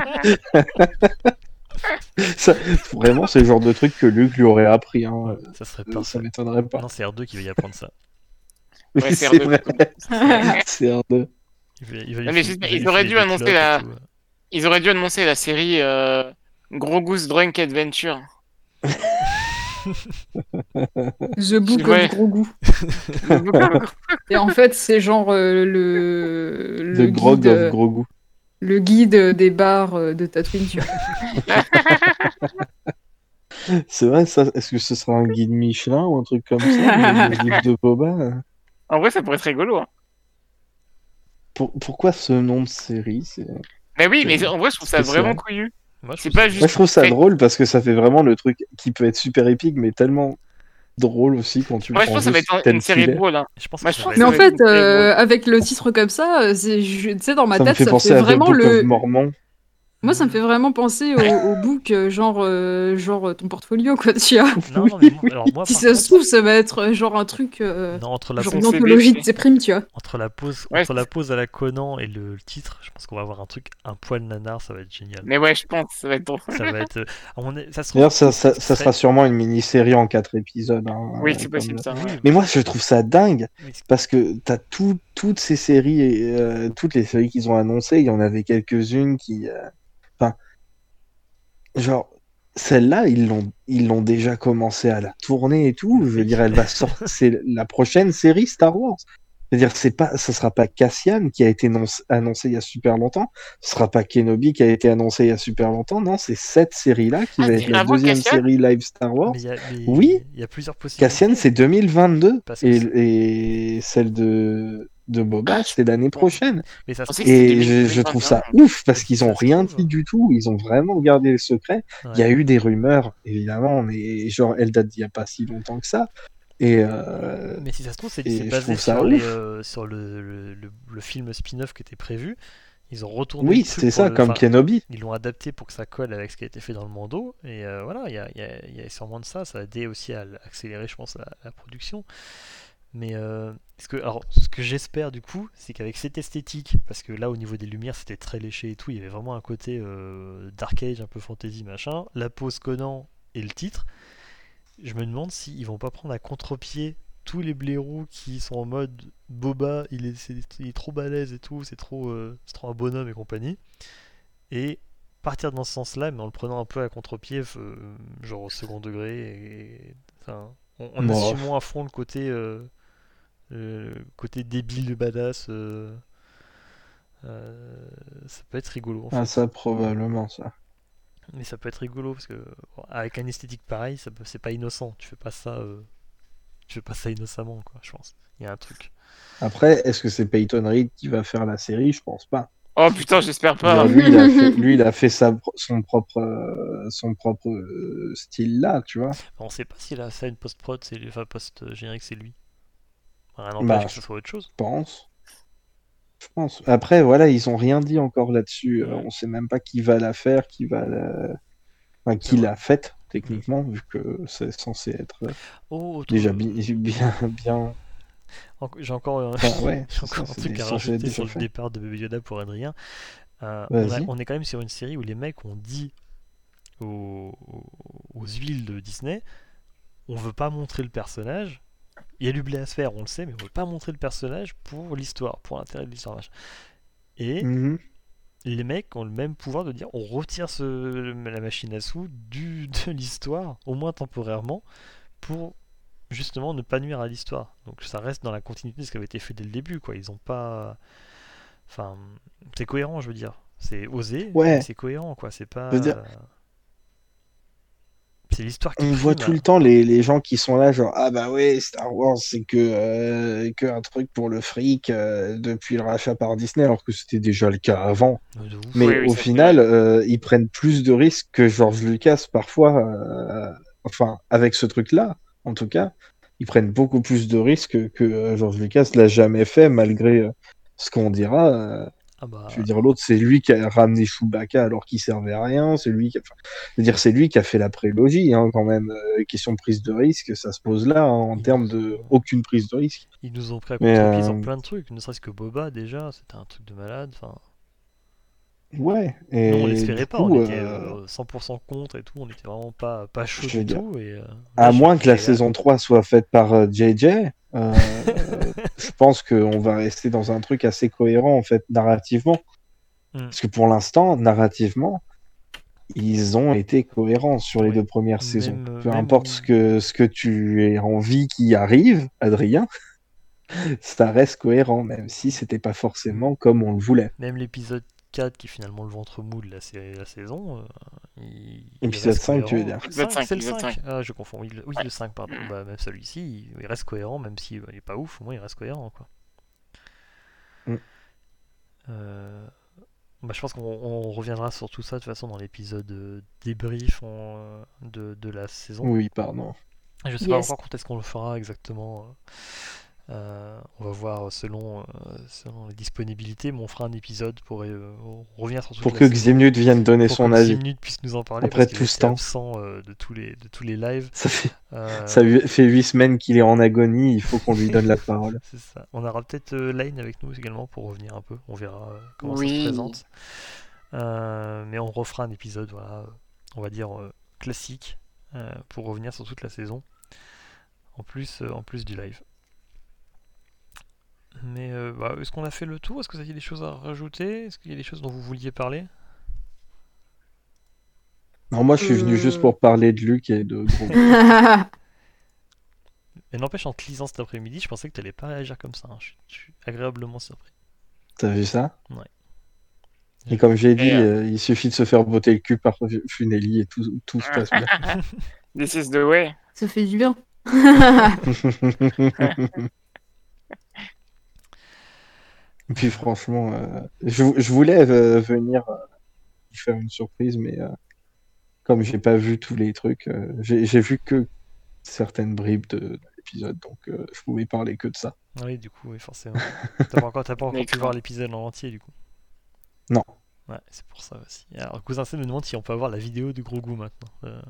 ça. Vraiment, c'est le genre de truc que Luke lui aurait appris. Hein. ça serait parfait. Ça m'étonnerait pas. Non, c'est R2 qui va y apprendre ça. Oui, Ouais, c'est *laughs* c'est R2. vrai. c'est R2. Il va, il va lui Non, mais filer- juste, il va ils auraient dû annoncer la- tout. Ils auraient dû annoncer la série euh, Gros Goose Drunk Adventure. *laughs* The Book Ouais. *laughs* of Gros Goût. Et en fait, c'est genre euh, le, le, The Grog guide, of Grogu. le guide des bars euh, de Tatooine. Tu vois. C'est vrai, ça. Est-ce que ce sera un guide Michelin ou un truc comme ça Le guide de Boba En vrai, ça pourrait être rigolo. hein. Pour- Pourquoi ce nom de série Mais oui, mais en vrai, je trouve ça vraiment couillu. Moi, je pas ça- juste- Moi, je trouve ça drôle parce que ça fait vraiment le truc qui peut être super épique, mais tellement drôle aussi quand tu le Moi, je prends pense que ça va être une série drôle. Hein. Je pense Moi, je Mais en fait, euh, avec le titre comme ça, euh, c'est- tu sais, dans ma Ça me tête, fait ça penser fait à vraiment le. Mormon. Moi, ça me fait vraiment penser au, au book, euh, genre, euh, genre euh, ton portfolio, quoi, tu vois. Non, non, mais moi, alors moi, Si ça contre, se trouve, ça va être genre un truc, euh, non, entre la genre une anthologie de ses primes, tu vois. entre la pause, Ouais, entre la pause à la Conan et le, le titre, je pense qu'on va avoir un truc, un poil nanar, ça va être génial. Mais ouais, je pense que ça va être drôle. Ça va être, *laughs* euh, avis, ça se D'ailleurs, trouve, ça, ça, sera sûrement une mini-série en quatre épisodes. hein, Oui, c'est comme- possible ça. Mais moi, je trouve ça dingue parce que t'as tout, toutes ces séries, et, euh, toutes les séries qu'ils ont annoncées, il y en avait quelques-unes qui, euh, genre celle-là, ils l'ont, ils l'ont déjà commencé à la tourner et tout. Je veux dire, elle va sortir, *laughs* c'est la prochaine série Star Wars. C'est-à-dire, c'est pas, ça sera pas Cassian qui a été annoncé il y a super longtemps. Ce sera pas Kenobi qui a été annoncé il y a super longtemps. Non, c'est cette série-là qui Ah, va être la deuxième Cassian série live Star Wars. mais il y a- mais Oui. il y a plusieurs possibilités. Cassian, c'est 2022 Parce que et, et celle de, de Boba, c'est l'année prochaine. Mais ça se Et je, 2021. je trouve ça ouf parce qu'ils ont rien dit du tout. Ils ont vraiment gardé le secret. Il y a eu des rumeurs, évidemment, mais genre, elles datent d'il n'y a pas si longtemps que ça. Et euh, Mais si ça se trouve, c'est c'est basé sur, les, euh, sur le, le, le- le film spin-off qui était prévu. Ils ont retourné. oui, pour ça, le- comme Kenobi. Ils l'ont adapté pour que ça colle avec ce qui a été fait dans le Mando. Et euh, voilà, il y a, il y a- il y a sûrement de ça. Ça a aidé aussi à accélérer, je pense, la, la production. Mais euh, ce que, alors, ce que j'espère du coup, c'est qu'avec cette esthétique, parce que là au niveau des lumières c'était très léché et tout, il y avait vraiment un côté euh, Dark Age, un peu fantasy machin, la pose Conan et le titre, je me demande s'ils vont pas prendre à contre-pied tous les blaireaux qui sont en mode Boba, il est, il est trop balèze et tout, c'est trop, euh, trop un bonhomme et compagnie, et partir dans ce sens-là, mais en le prenant un peu à contre-pied, genre au second degré, et, enfin, en, en Bon. assumant à fond le côté, euh, euh, côté débile badass. euh, euh, ça peut être rigolo en Ah, fait. ça, probablement, ça. Mais ça peut être rigolo parce que bon, avec un esthétique pareil, ça peut- c'est pas innocent. Tu fais pas ça, euh, tu fais pas ça innocemment, quoi. Je pense. Il y a un truc. Après, est-ce que c'est Peyton Reed qui va faire la série? Je pense pas. Oh putain, j'espère pas. lui, il a fait, lui, il a fait sa, son propre, son propre euh, style là, tu vois. On sait pas si la scène post-prod, c'est enfin post-générique, c'est lui. Rien n'empêche Bah, que ce soit autre chose. Je pense. Je pense. Après, voilà, ils ont rien dit encore là-dessus. Euh, Ouais. on sait même pas qui va la faire, qui va la... Enfin, qui l'a faite, techniquement, vu que c'est censé être euh, Oh, déjà bi- *laughs* bien, bien. en- J'ai encore, euh, Enfin, ouais, *laughs* encore ça, un truc à rajouter sur le départ de Baby Yoda pour Adrien. Euh, on, a- on est quand même sur une série où les mecs ont dit aux, aux huiles de Disney on veut pas montrer le personnage. Il y a du blé à se faire, on le sait, mais on veut pas montrer le personnage pour l'histoire, pour l'intérêt de l'histoire. Et Mhm. les mecs ont le même pouvoir de dire on retire ce, la machine à sous du, *laughs* de l'histoire, au moins temporairement, pour justement ne pas nuire à l'histoire. Donc ça reste dans la continuité de ce qui avait été fait dès le début, quoi. Ils ont pas. Enfin, c'est cohérent, je veux dire. C'est osé, Ouais. mais c'est cohérent, quoi. C'est pas. Je veux dire- C'est l'histoire qui On voit tout le temps les, les gens qui sont là, genre Ah bah ouais, Star Wars, c'est que, euh, que un truc pour le fric euh, depuis le rachat par Disney, alors que c'était déjà le cas avant. Mais Oui, oui, au final, euh, ils prennent plus de risques que George Lucas parfois. euh, enfin, avec ce truc-là, en tout cas, ils prennent beaucoup plus de risques que euh, George Lucas l'a jamais fait, malgré euh, ce qu'on dira. Ah bah, je veux dire, l'autre, c'est lui qui a ramené Chewbacca alors qu'il servait à rien. C'est lui qui a... enfin, je veux dire, c'est lui qui a fait la prélogie, hein, quand même. Euh, question de prise de risque, ça se pose là, hein, en termes de aucune prise de risque. ils nous ont pris à contre-pied euh, plein de trucs, ne serait-ce que Boba déjà, c'était un truc de malade. Enfin, Ouais. Et Nous, on l'espérait pas, coup, on était euh, euh, 100% contre et tout, on était vraiment pas, pas chaud du dire, tout. Et, euh, À moins que la saison 3 soit faite par euh, JJ, euh, *laughs* je pense qu'on va rester dans un truc assez cohérent, en fait, narrativement. Hmm. Parce que pour l'instant, narrativement, ils ont été cohérents sur les Oui. deux premières Même, saisons. euh, Peu même- importe ce que, ce que tu aies envie qui arrive, Adrien, *laughs* ça reste cohérent, même si c'était pas forcément comme on le voulait. Même l'épisode 4, qui est finalement le ventre mou de la, série, la saison. euh, il, il Épisode reste 5, tu veux dire. Épisode 5, c'est le épisode 5. 5. Ah, je confonds. Oui, le, oui, le 5, pardon. Bah, même celui-ci, il, il reste cohérent, même s'il il est pas ouf, au moins il reste cohérent. Quoi. Mm. Euh, bah, je pense qu'on on reviendra sur tout ça de toute façon dans l'épisode euh, débrief en, de, de la saison. Oui, pardon. Je sais Yes. pas encore quand est-ce qu'on le fera exactement. Euh, on va voir selon, euh, selon les disponibilités, mais on fera un épisode pour euh, revenir sur toute Pour que Ximnut vienne donner pour son que avis. Ximnut puisse nous en parler Après parce tout ce temps. absent euh, de tous les de tous les lives. Ça fait, Euh, ça fait huit semaines qu'il est en agonie, il faut qu'on lui donne la parole. *laughs* C'est ça. On aura peut-être euh, Line avec nous également pour revenir un peu. On verra euh, comment ça Oui. se présente. Euh, mais on refera un épisode, voilà, on va dire euh, classique, euh, pour revenir sur toute la saison. En plus, euh, en plus du live. Mais euh, bah, est-ce qu'on a fait le tour? Est-ce que vous aviez des choses à rajouter? Est-ce qu'il y a des choses dont vous vouliez parler? Non, moi, je suis venu Euh. juste pour parler de Luc et de *laughs* Gros. Mais n'empêche, en te lisant cet après-midi, je pensais que tu n'allais pas réagir comme ça. hein. Je, suis- je suis agréablement surpris. T'as vu ça? Ouais. Et comme j'ai dit, Et, euh, euh, il suffit de se faire botter le cul par Funeli et tout, tout se passe bien. *laughs* This is the way. Ça fait du bien. *laughs* Et puis franchement, euh, je, je voulais euh, venir euh, faire une surprise, mais euh, comme j'ai pas vu tous les trucs, euh, j'ai vu que certaines bribes de, de l'épisode, donc euh, je pouvais parler que de ça. Oui, du coup, oui, forcément. T'as pas encore, pas encore pu voir l'épisode en entier, du coup. Non. Ouais, c'est pour ça aussi. Alors, Cousin C nous demande si on peut avoir la vidéo de gros goût maintenant. Euh,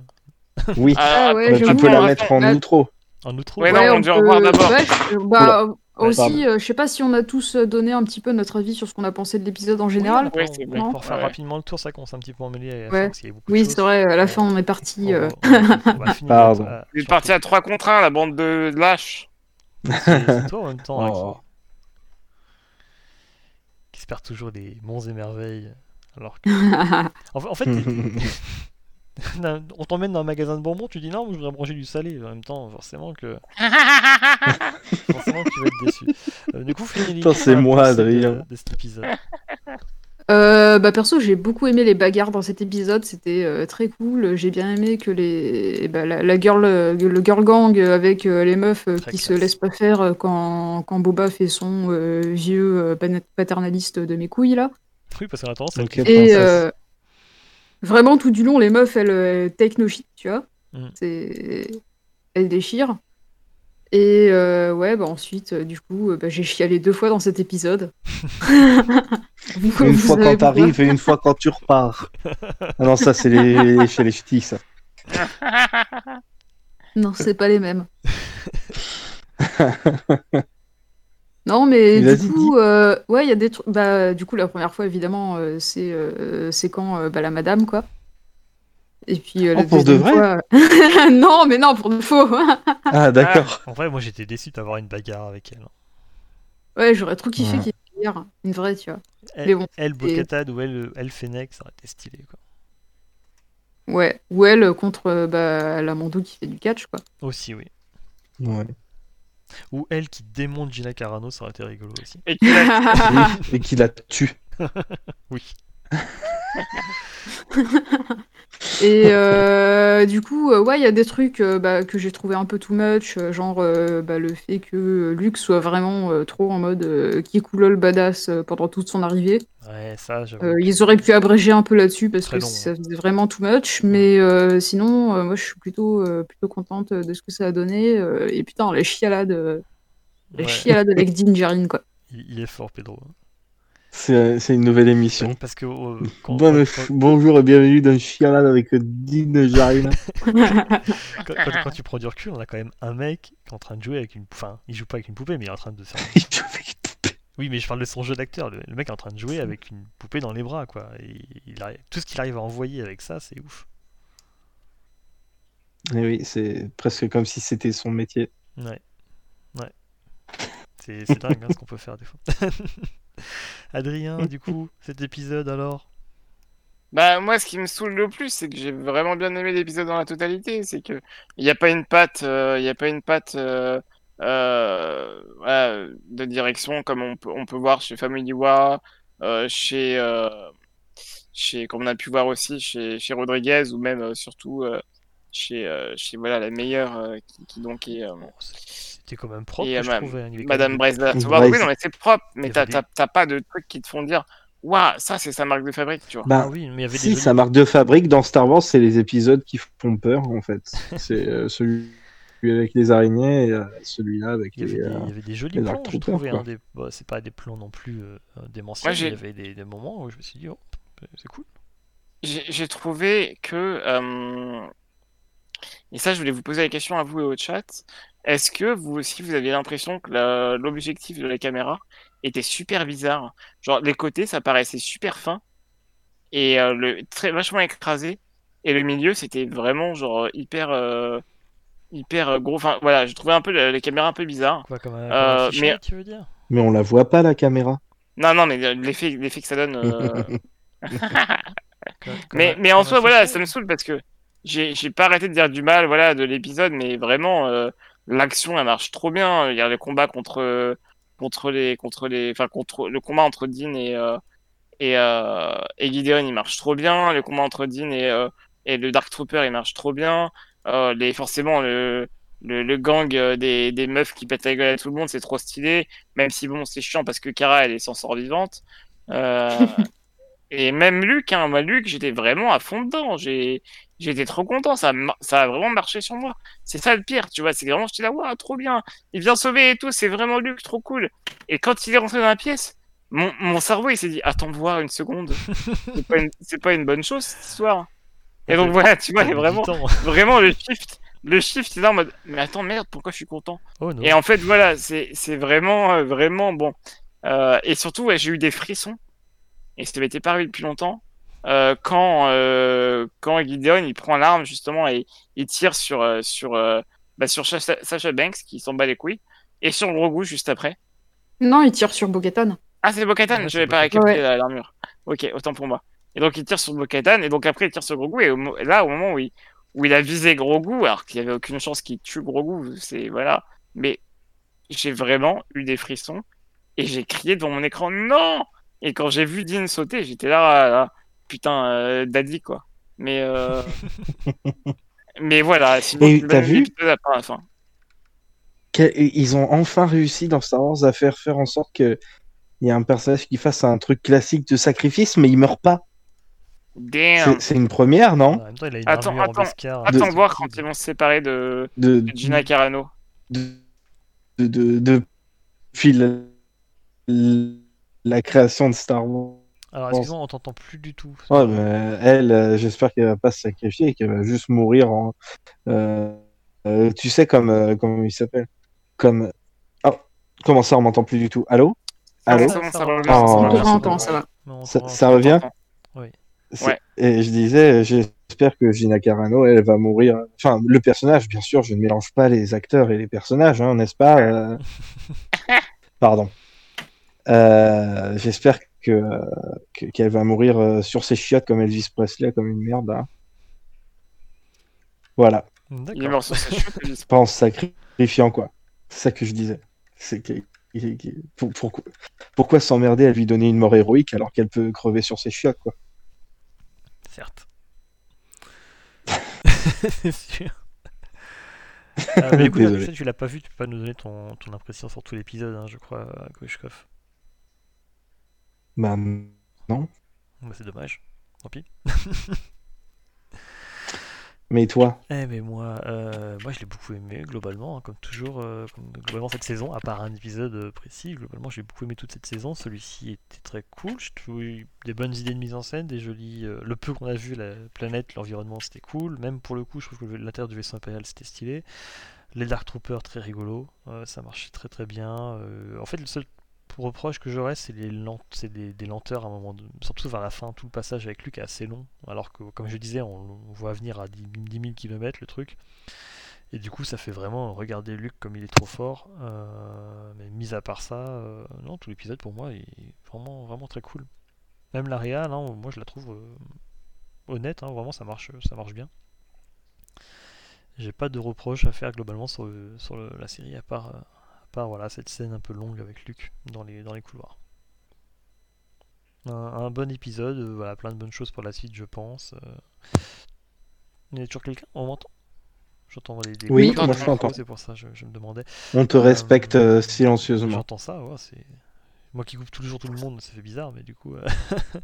Oui, Ah ouais, bah, tu peux la mettre en Ah, outro. en outro Ouais, ouais. non, on en voir d'abord. ouais, je- bah, aussi, euh, je sais pas si on a tous euh, donné un petit peu notre avis sur ce qu'on a pensé de l'épisode en général. Oui, on, on refaire Ouais. rapidement le tour, ça qu'on s'est un petit peu emmêlé Ouais. Oui, c'est vrai, à la fin on est parti. On euh, on *laughs* on finir Pardon. notre- Il est parti à 3 contre 1, la bande de lâches. C'est toi en même temps *laughs* hein, Oh. qui, qui espère toujours des monts et merveilles. Alors que... *laughs* en, fait- en *laughs* on t'emmène dans un magasin de bonbons, tu dis non, je voudrais manger du salé. En même temps, forcément que, *laughs* forcément que tu vas être déçu. Euh, du coup, c'est moi, pensé de- Adrien. De, cet épisode. Euh, bah perso, j'ai beaucoup aimé les bagarres dans cet épisode, c'était euh, très cool. J'ai bien aimé que les bah, la, la girl, euh, le girl gang avec euh, les meufs euh, qui se laissent pas faire euh, quand, quand Boba fait son euh, vieux euh, paternaliste de mes couilles là. Oui, parce qu'on a tendance à Et euh, vraiment tout du long, les meufs elles euh, take no shit, tu vois. Mm. C'est elles déchirent. Et euh, ouais, bah ensuite, euh, du coup, euh, bah, j'ai chialé deux fois dans cet épisode. *laughs* Vous- Une vous fois quand t'arrives et une fois quand tu repars. Ah non, ça c'est les... chez les ch'tis, ça. Non, c'est pas les mêmes. *laughs* Non, mais Vas-y, du coup, euh, ouais, il y a des trucs. Bah, du coup, la première fois, évidemment, euh, c'est euh, c'est quand euh, bah, la madame, quoi. Et puis euh, la Oh, pour de deuxième fois- *laughs* non, mais non, pour de faux. Ah *laughs* d'accord. En vrai, moi j'étais déçu d'avoir une bagarre avec elle. ouais, j'aurais trop kiffé Ouais. qu'il y ait une guerre, une vraie, tu vois. Elle, bon, elle ou elle, elle Fennec, ça aurait été stylé quoi. Ouais, ou elle euh, contre euh, bah, la Mando qui fait du catch, quoi. Aussi, oui. Ouais. Ou elle qui démonte Gina Carano, ça aurait été rigolo aussi. Et qui la *laughs* tue. Oui. *laughs* *laughs* *laughs* Et euh, du coup, euh, ouais, il y a des trucs euh, bah, que j'ai trouvé un peu too much, genre euh, bah, le fait que Luke soit vraiment trop en mode qui coulole badass euh, pendant toute son arrivée. Ouais, ça, ils auraient pu abréger un peu là-dessus parce Très que long, ça faisait vraiment too much, mais sinon, moi je suis plutôt, plutôt contente de ce que ça a donné. et putain, les chialades, les Ouais, chialades avec *laughs* Dinjarin, quoi. il, il est fort, Pedro. C'est c'est une nouvelle émission. Parce que euh, *laughs* quand, Bon, quand- quand- bonjour et bienvenue dans Chialade avec Dean Jarina. *laughs* *laughs* quand- quand- quand tu prends du recul, on a quand même un mec qui est en train de jouer avec une. Enfin, il joue pas avec une poupée, mais il est en train de faire. Il joue avec une poupée. Oui, mais je parle de son jeu d'acteur. Le, le mec est en train de jouer avec une poupée dans les bras, quoi. Et il arrive- Tout ce qu'il arrive à envoyer avec ça, c'est ouf. Eh oui, c'est presque comme si c'était son métier. Ouais. Ouais. C'est c'est dingue hein, ce qu'on peut faire des fois. *laughs* Adrien, du coup, cet épisode alors? Bah moi ce qui me saoule le plus c'est que j'ai vraiment bien aimé l'épisode dans la totalité, c'est que il n'y a pas une patte, euh, il a pas une patte euh, euh, de direction comme on peut on peut voir chez Family War, chez chez comme on a pu voir aussi chez chez Rodriguez ou même surtout chez euh, chez voilà la meilleure euh, qui, qui donc est euh, Bon, C'était quand même propre, Et, euh, je trouvais. hein, Madame Bresla. Oui, non mais c'est propre, mais t'as des- t'as- t'as pas de trucs qui te font dire waouh ça c'est sa marque de fabrique tu vois. des- Ah Bah, oui, mais il y avait si, des sa marque de fabrique dans Star Wars, c'est les épisodes qui font peur en fait. *laughs* C'est euh, celui avec les araignées et euh, celui-là avec Il y, avait les. des, euh, il y avait des jolis les plans, je trouvais. Hein, des... bon, c'est pas des plans non plus euh, démentiels, il y avait des, des moments où je me suis dit, oh, c'est cool. J'ai j'ai trouvé que euh, et ça je voulais vous poser la question à vous et au chat. Est-ce que vous aussi vous aviez l'impression que l'objectif de la caméra était super bizarre? Genre les côtés ça paraissait super fin et euh, le très vachement écrasé et le milieu c'était vraiment genre hyper euh, hyper euh, gros. Enfin voilà, j'ai trouvé un peu la, la caméra un peu bizarre. Quoi, comme un, comme Euh, fichier, mais- tu veux dire? Mais on la voit pas la caméra. Non non mais l'effet que ça donne. euh, *laughs* *laughs* Comme- comme Mais, un- mais en soi, voilà, ça me saoule parce que j'ai j'ai pas arrêté de dire du mal voilà, de l'épisode, mais vraiment, euh, l'action, elle marche trop bien. Il y a les combats contre, contre les, contre les, enfin, contre le combat entre Dean et, euh, et, euh, et Gideon, il marche trop bien. Le combat entre Dean et, euh, et le Dark Trooper, il marche trop bien. Euh, les, forcément, le, le, le gang euh, des, des meufs qui pètent la gueule à tout le monde, c'est trop stylé. Même si, bon, c'est chiant parce que Kara, elle est s'en sort vivante. Euh, *laughs* et même Luc, hein, moi, Luc, j'étais vraiment à fond dedans. J'ai, j'étais trop content. Ça, ça a vraiment marché sur moi. C'est ça le pire, tu vois. C'est vraiment, j'étais là, waouh, trop bien. Il vient sauver et tout. C'est vraiment Luc, trop cool. Et quand il est rentré dans la pièce, mon, mon cerveau, il s'est dit, attends voir une seconde. *laughs* C'est pas une, c'est pas une bonne chose, cette histoire. Et donc voilà, tu vois, vraiment, *laughs* vraiment le shift, le shift, c'est là en mode, mais attends, merde, pourquoi je suis content? Oh. Et en fait, voilà, c'est c'est vraiment, euh, vraiment bon. Euh, et surtout, ouais, j'ai eu des frissons. Et ça m'était pas arrivé depuis longtemps. Euh, quand, euh, quand Gideon il prend l'arme justement et il tire sur, euh, sur, euh, bah, sur Sacha, Sacha Banks qui s'en bat les couilles et sur Grogu juste après. Non, il tire sur Bo-Katan. Ah, c'est Bo-Katan, Ouais, je n'avais pas capté Ouais. la- l'armure. Ok, autant pour moi. Et donc il tire sur Bo-Katan et donc après il tire sur Grogu et au là, au moment où il, où il a visé Grogu, alors qu'il n'y avait aucune chance qu'il tue Grogu, c'est voilà. Mais j'ai vraiment eu des frissons et j'ai crié devant mon écran non Et quand j'ai vu Dean sauter, j'étais là, ah, là, putain, euh, daddy quoi. Mais euh, *laughs* mais voilà. Sinon, Et t'as vu à la fin. Ils ont enfin réussi dans Star Wars à faire faire en sorte que il y a un personnage qui fasse un truc classique de sacrifice, mais il meurt pas. Damn. C'est c'est une première, non En même temps, il a une Attends, attends, Beskar. Attends de- voir quand ils vont se séparer de, De, de Gina Carano. de, de, de, de- depuis la, la création de Star Wars. Alors, excuse-moi, on t'entend plus du tout. Ouais, mais elle, euh, j'espère qu'elle va pas se sacrifier et qu'elle va juste mourir en. euh, euh, tu sais, comme. euh, comment il s'appelle? Comme. Oh, comment ça, on m'entend plus du tout? Allô? Allô? ça ça Ça va. ça va, Oh. ça On va. revient? Oui. Ouais. Et je disais, j'espère que Gina Carano, elle va mourir. Enfin, le personnage, bien sûr, je ne mélange pas les acteurs et les personnages, hein, n'est-ce pas euh, *laughs* Pardon. Euh, j'espère que que- qu'elle va mourir euh, sur ses chiottes comme Elvis Presley, comme une merde. hein. Voilà. Il est mort sur. Elvis. *laughs* Pas en sacrifiant, quoi. C'est ça que je disais. C'est que- que- pour- pourquoi, pourquoi s'emmerder à lui donner une mort héroïque alors qu'elle peut crever sur ses chiottes, quoi? Certes. *laughs* C'est sûr. Euh, mais écoute, Désolé. Tu l'as pas vu, tu peux pas nous donner ton, ton impression sur tout l'épisode, hein, je crois, à Bah, Bah, c'est dommage. Tant pis. *laughs* mais toi? Eh mais moi, euh, moi je l'ai beaucoup aimé globalement, hein, comme toujours, euh, comme globalement cette saison, à part un épisode euh, précis, globalement j'ai beaucoup aimé toute cette saison. Celui-ci était très cool, je trouve des bonnes idées de mise en scène, des jolies, euh, le peu qu'on a vu, la planète, l'environnement c'était cool. Même pour le coup, je trouve que l'intérieur du vaisseau impérial c'était stylé. Les Dark Troopers très rigolo, euh, ça marchait très très bien. euh, en fait, le seul reproche que j'aurais, c'est des, lenteurs à un moment, surtout vers la fin. Tout le passage avec Luke est assez long, alors que, comme je disais, on, voit venir à 10, 10 000 km le truc. Et du coup, ça fait vraiment regarder Luke comme il est trop fort. euh, mais mis à part ça, euh, non, tout l'épisode pour moi est vraiment, vraiment très cool. Même la hein, moi je la trouve euh, honnête, hein, vraiment ça marche, ça marche bien. J'ai pas de reproches à faire globalement sur, sur le- la série à part, part voilà, cette scène un peu longue avec Luke dans les, dans les couloirs. Un, un bon épisode, euh, voilà, plein de bonnes choses pour la suite, je pense. euh. Il y a toujours quelqu'un? On m'entend? J'entends des, des Oui, moi, je t'entends. C'est pour ça je, je me demandais. On te Euh, respecte silencieusement. J'entends ça, ouais, c'est. Moi qui coupe toujours tout le monde, ça fait bizarre, mais du coup. euh, *laughs*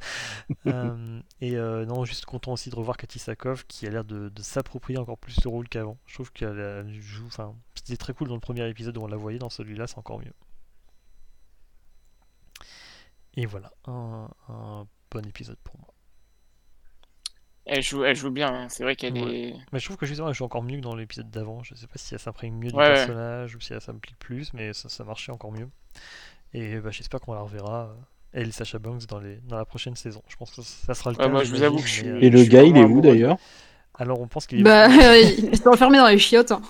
*laughs* euh, et euh, non, juste content aussi de revoir Cathy Sakov qui a l'air de, de s'approprier encore plus ce rôle qu'avant. Je trouve qu'elle elle joue. Enfin, c'était très cool dans le premier épisode où on la voyait, dans celui-là, c'est encore mieux. Et voilà, un, un bon épisode pour moi. Elle joue, elle joue bien. hein. C'est vrai qu'elle Ouais. est. Mais je trouve que justement, elle joue encore mieux que dans l'épisode d'avant. Je sais pas si elle s'imprègne mieux du ouais. personnage ou si elle s'implique plus, mais ça, ça marchait encore mieux. Et bah, j'espère qu'on la reverra, euh, elle et Sacha Banks, dans, les, dans la prochaine saison. Je pense que ça sera le cas. moi, je vous j'imagine, avoue que je mais, suis- Et le je gars, il est où d'ailleurs? Alors on pense qu'il est... Bah, *laughs* il s'est enfermé dans les chiottes. hein.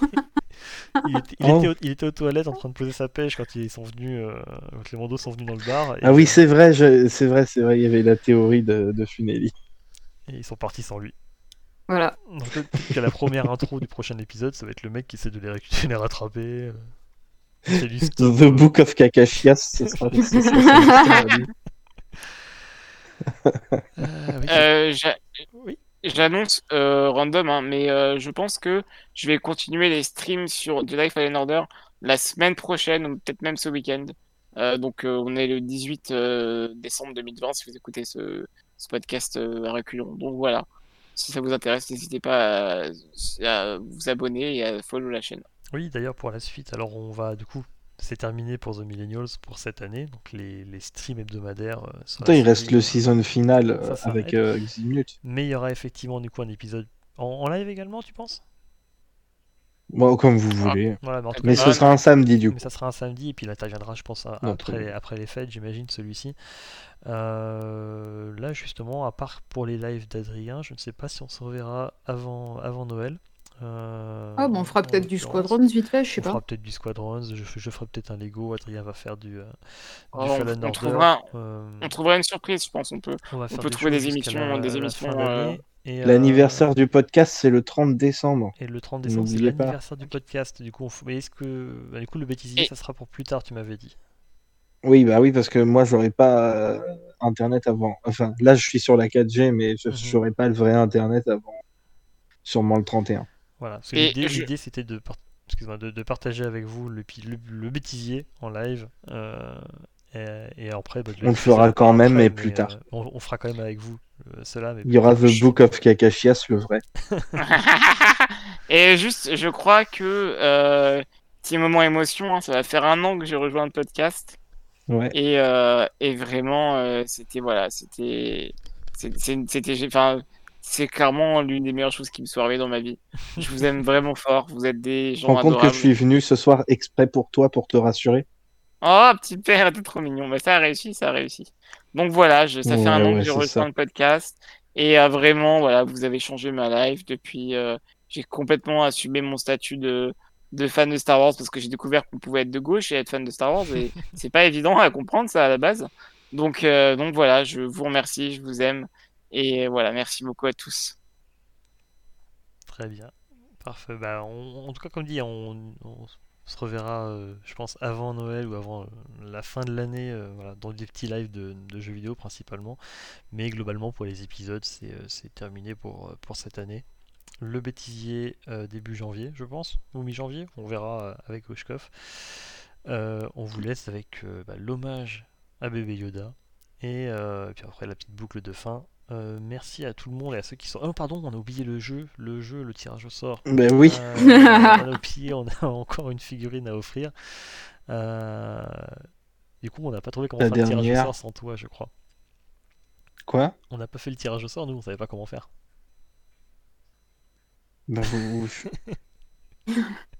il, était, il *laughs* Oh. était au- il était aux toilettes en train de poser sa pêche quand ils sont venus, euh, quand les mandos sont venus dans le bar. Et, Ah oui, euh, c'est vrai, je- c'est vrai, c'est vrai, il y avait la théorie de, de Funeli. et ils sont partis sans lui. Voilà. Donc peut-être qu'à la première intro du prochain épisode, ça va être le mec qui essaie de les, récupérer, les rattraper. The, The Book of Kakashias, ce sera, *laughs* ce sera *laughs* euh, oui. J'annonce euh, random, hein, mais euh, je pense que je vais continuer les streams sur Jedi Fallen Order la semaine prochaine, ou peut-être même ce week-end. Euh, donc euh, on est le 18 euh, décembre 2020 si vous écoutez ce, ce podcast euh, à reculons. Donc voilà, si ça vous intéresse, n'hésitez pas à, à vous abonner et à follow la chaîne. Oui, d'ailleurs, pour la suite, alors on va du coup, c'est terminé pour The Millennials pour cette année, donc les, les streams hebdomadaires. euh, sur la il reste le euh, season final euh, Ça, ça avec euh, Ximnut. Mais il y aura effectivement du coup un épisode en, en live également, tu penses? Bon, comme vous Ah. voulez. Voilà, mais cas, ce sera un samedi du coup. mais ça sera un samedi et puis il interviendra, je pense, à- après, après les fêtes, j'imagine, celui-ci. Euh, là, justement, à part pour les lives d'Adrien, je ne sais pas si on se reverra avant, avant Noël. Euh, Ah, bon, on fera peut-être du. Squadrons vite fait, je sais On fera pas. peut-être du Squadrons, je, je ferai peut-être un Lego, Adrien va faire du, euh, du Oh, on- Fallen on Order. trouvera- euh, On trouvera une surprise, je pense. On peut. on peut des trouver des émissions- la- des émissions, euh, euh, L'anniversaire du podcast, c'est le 30 décembre. Et le 30 décembre, c'est pas. l'anniversaire du podcast. Du coup, on f- mais est-ce que. bah, du coup, le bêtisier, Et- ça sera pour plus tard, tu m'avais dit. Oui, bah oui, parce que moi, j'aurais pas euh, Internet avant. Enfin, là, je suis sur la 4G, mais je Mhm. n'aurais pas le vrai Internet avant. Sûrement le 31. Voilà. Parce que Et l'idée, je- c'était de, par- excuse-moi, de, de partager avec vous le, le, le bêtisier en live. euh, et, et après, bah, On le fera quand même, après, mais plus tard. euh, on, on fera quand même avec vous euh, cela. Mais Il y aura The Book of Kakashias, le vrai. *laughs* Et juste, je crois que euh, petit moment émotion, hein, ça va faire un an que j'ai rejoint le podcast Ouais. et, euh, et vraiment euh, c'était voilà, c'était c'était enfin c'est clairement l'une des meilleures choses qui me soit arrivée dans ma vie. Je vous aime vraiment fort, vous êtes des Je gens me rends compte que je suis venu ce soir exprès pour toi, pour te rassurer. Oh, petit père, t'es trop mignon. Mais ça a réussi, ça a réussi. Donc voilà, je, ça fait un an que ouais, rejoint ça. le podcast. Et euh, vraiment, voilà, vous avez changé ma life depuis. euh, j'ai complètement assumé mon statut de, de fan de Star Wars parce que j'ai découvert qu'on pouvait être de gauche et être fan de Star Wars. Et *laughs* c'est pas évident à comprendre ça à la base. Donc, euh, donc voilà, je vous remercie, je vous aime. Et voilà, merci beaucoup à tous. Très bien. Parfait. Bah, on- en tout cas, comme dit, on, se reverra, euh, je pense, avant Noël ou avant euh, la fin de l'année, euh, voilà, dans des petits lives de, jeux vidéo principalement. Mais globalement, pour les épisodes, c'est terminé pour, pour cette année. Le bêtisier début janvier, je pense, ou mi-janvier, on verra avec Oshkov. On vous laisse avec bah, l'hommage à bébé Yoda. Et puis après, la petite boucle de fin. Euh, merci à tout le monde et à ceux qui sont. Oh, pardon, on a oublié le jeu, le jeu, le tirage au sort. Ben oui. Euh, on a oublié, on a *laughs* encore une figurine à offrir. Euh, Du coup, on n'a pas trouvé comment La faire le tirage au sort sans toi, je crois. Quoi? On n'a pas fait le tirage au sort, nous, on savait pas comment faire. Ben vous- *laughs*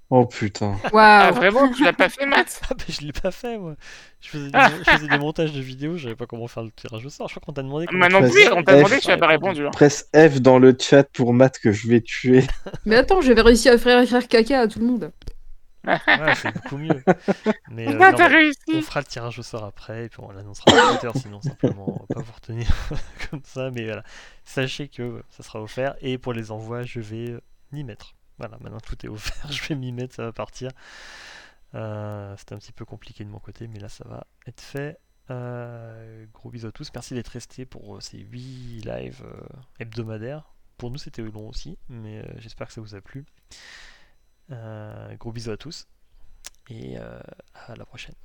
Oh putain. Ah, Waouh. vraiment, tu l'as pas fait, Matt? *laughs* Ah, bah, je l'ai pas fait, moi. Je faisais, des, Ah. je faisais des montages de vidéos, je savais pas comment faire le tirage au sort. Je crois qu'on t'a demandé comment Moi non plus, on t'a demandé, tu n'as pas répondu. hein. Presse F dans le chat pour Matt que je vais tuer. *laughs* Mais attends, j'avais réussi à faire écrire caca à tout le monde. Ouais, c'est beaucoup mieux. Mais, euh, Ah, non, t'as mais on réussi fera le tirage au sort après, et puis on l'annoncera sur Twitter, sinon simplement on va pas vous retenir *laughs* comme ça. Mais voilà, sachez que ça sera offert, et pour les envois, je vais euh, m'y mettre. Voilà, maintenant tout est offert, *laughs* je vais m'y mettre, ça va partir. Euh, c'était un petit peu compliqué de mon côté, mais là ça va être fait. Euh, gros bisous à tous, merci d'être restés pour euh, ces 8 lives hebdomadaires. Pour nous c'était long aussi, mais j'espère que ça vous a plu. gros bisous à tous et à la prochaine.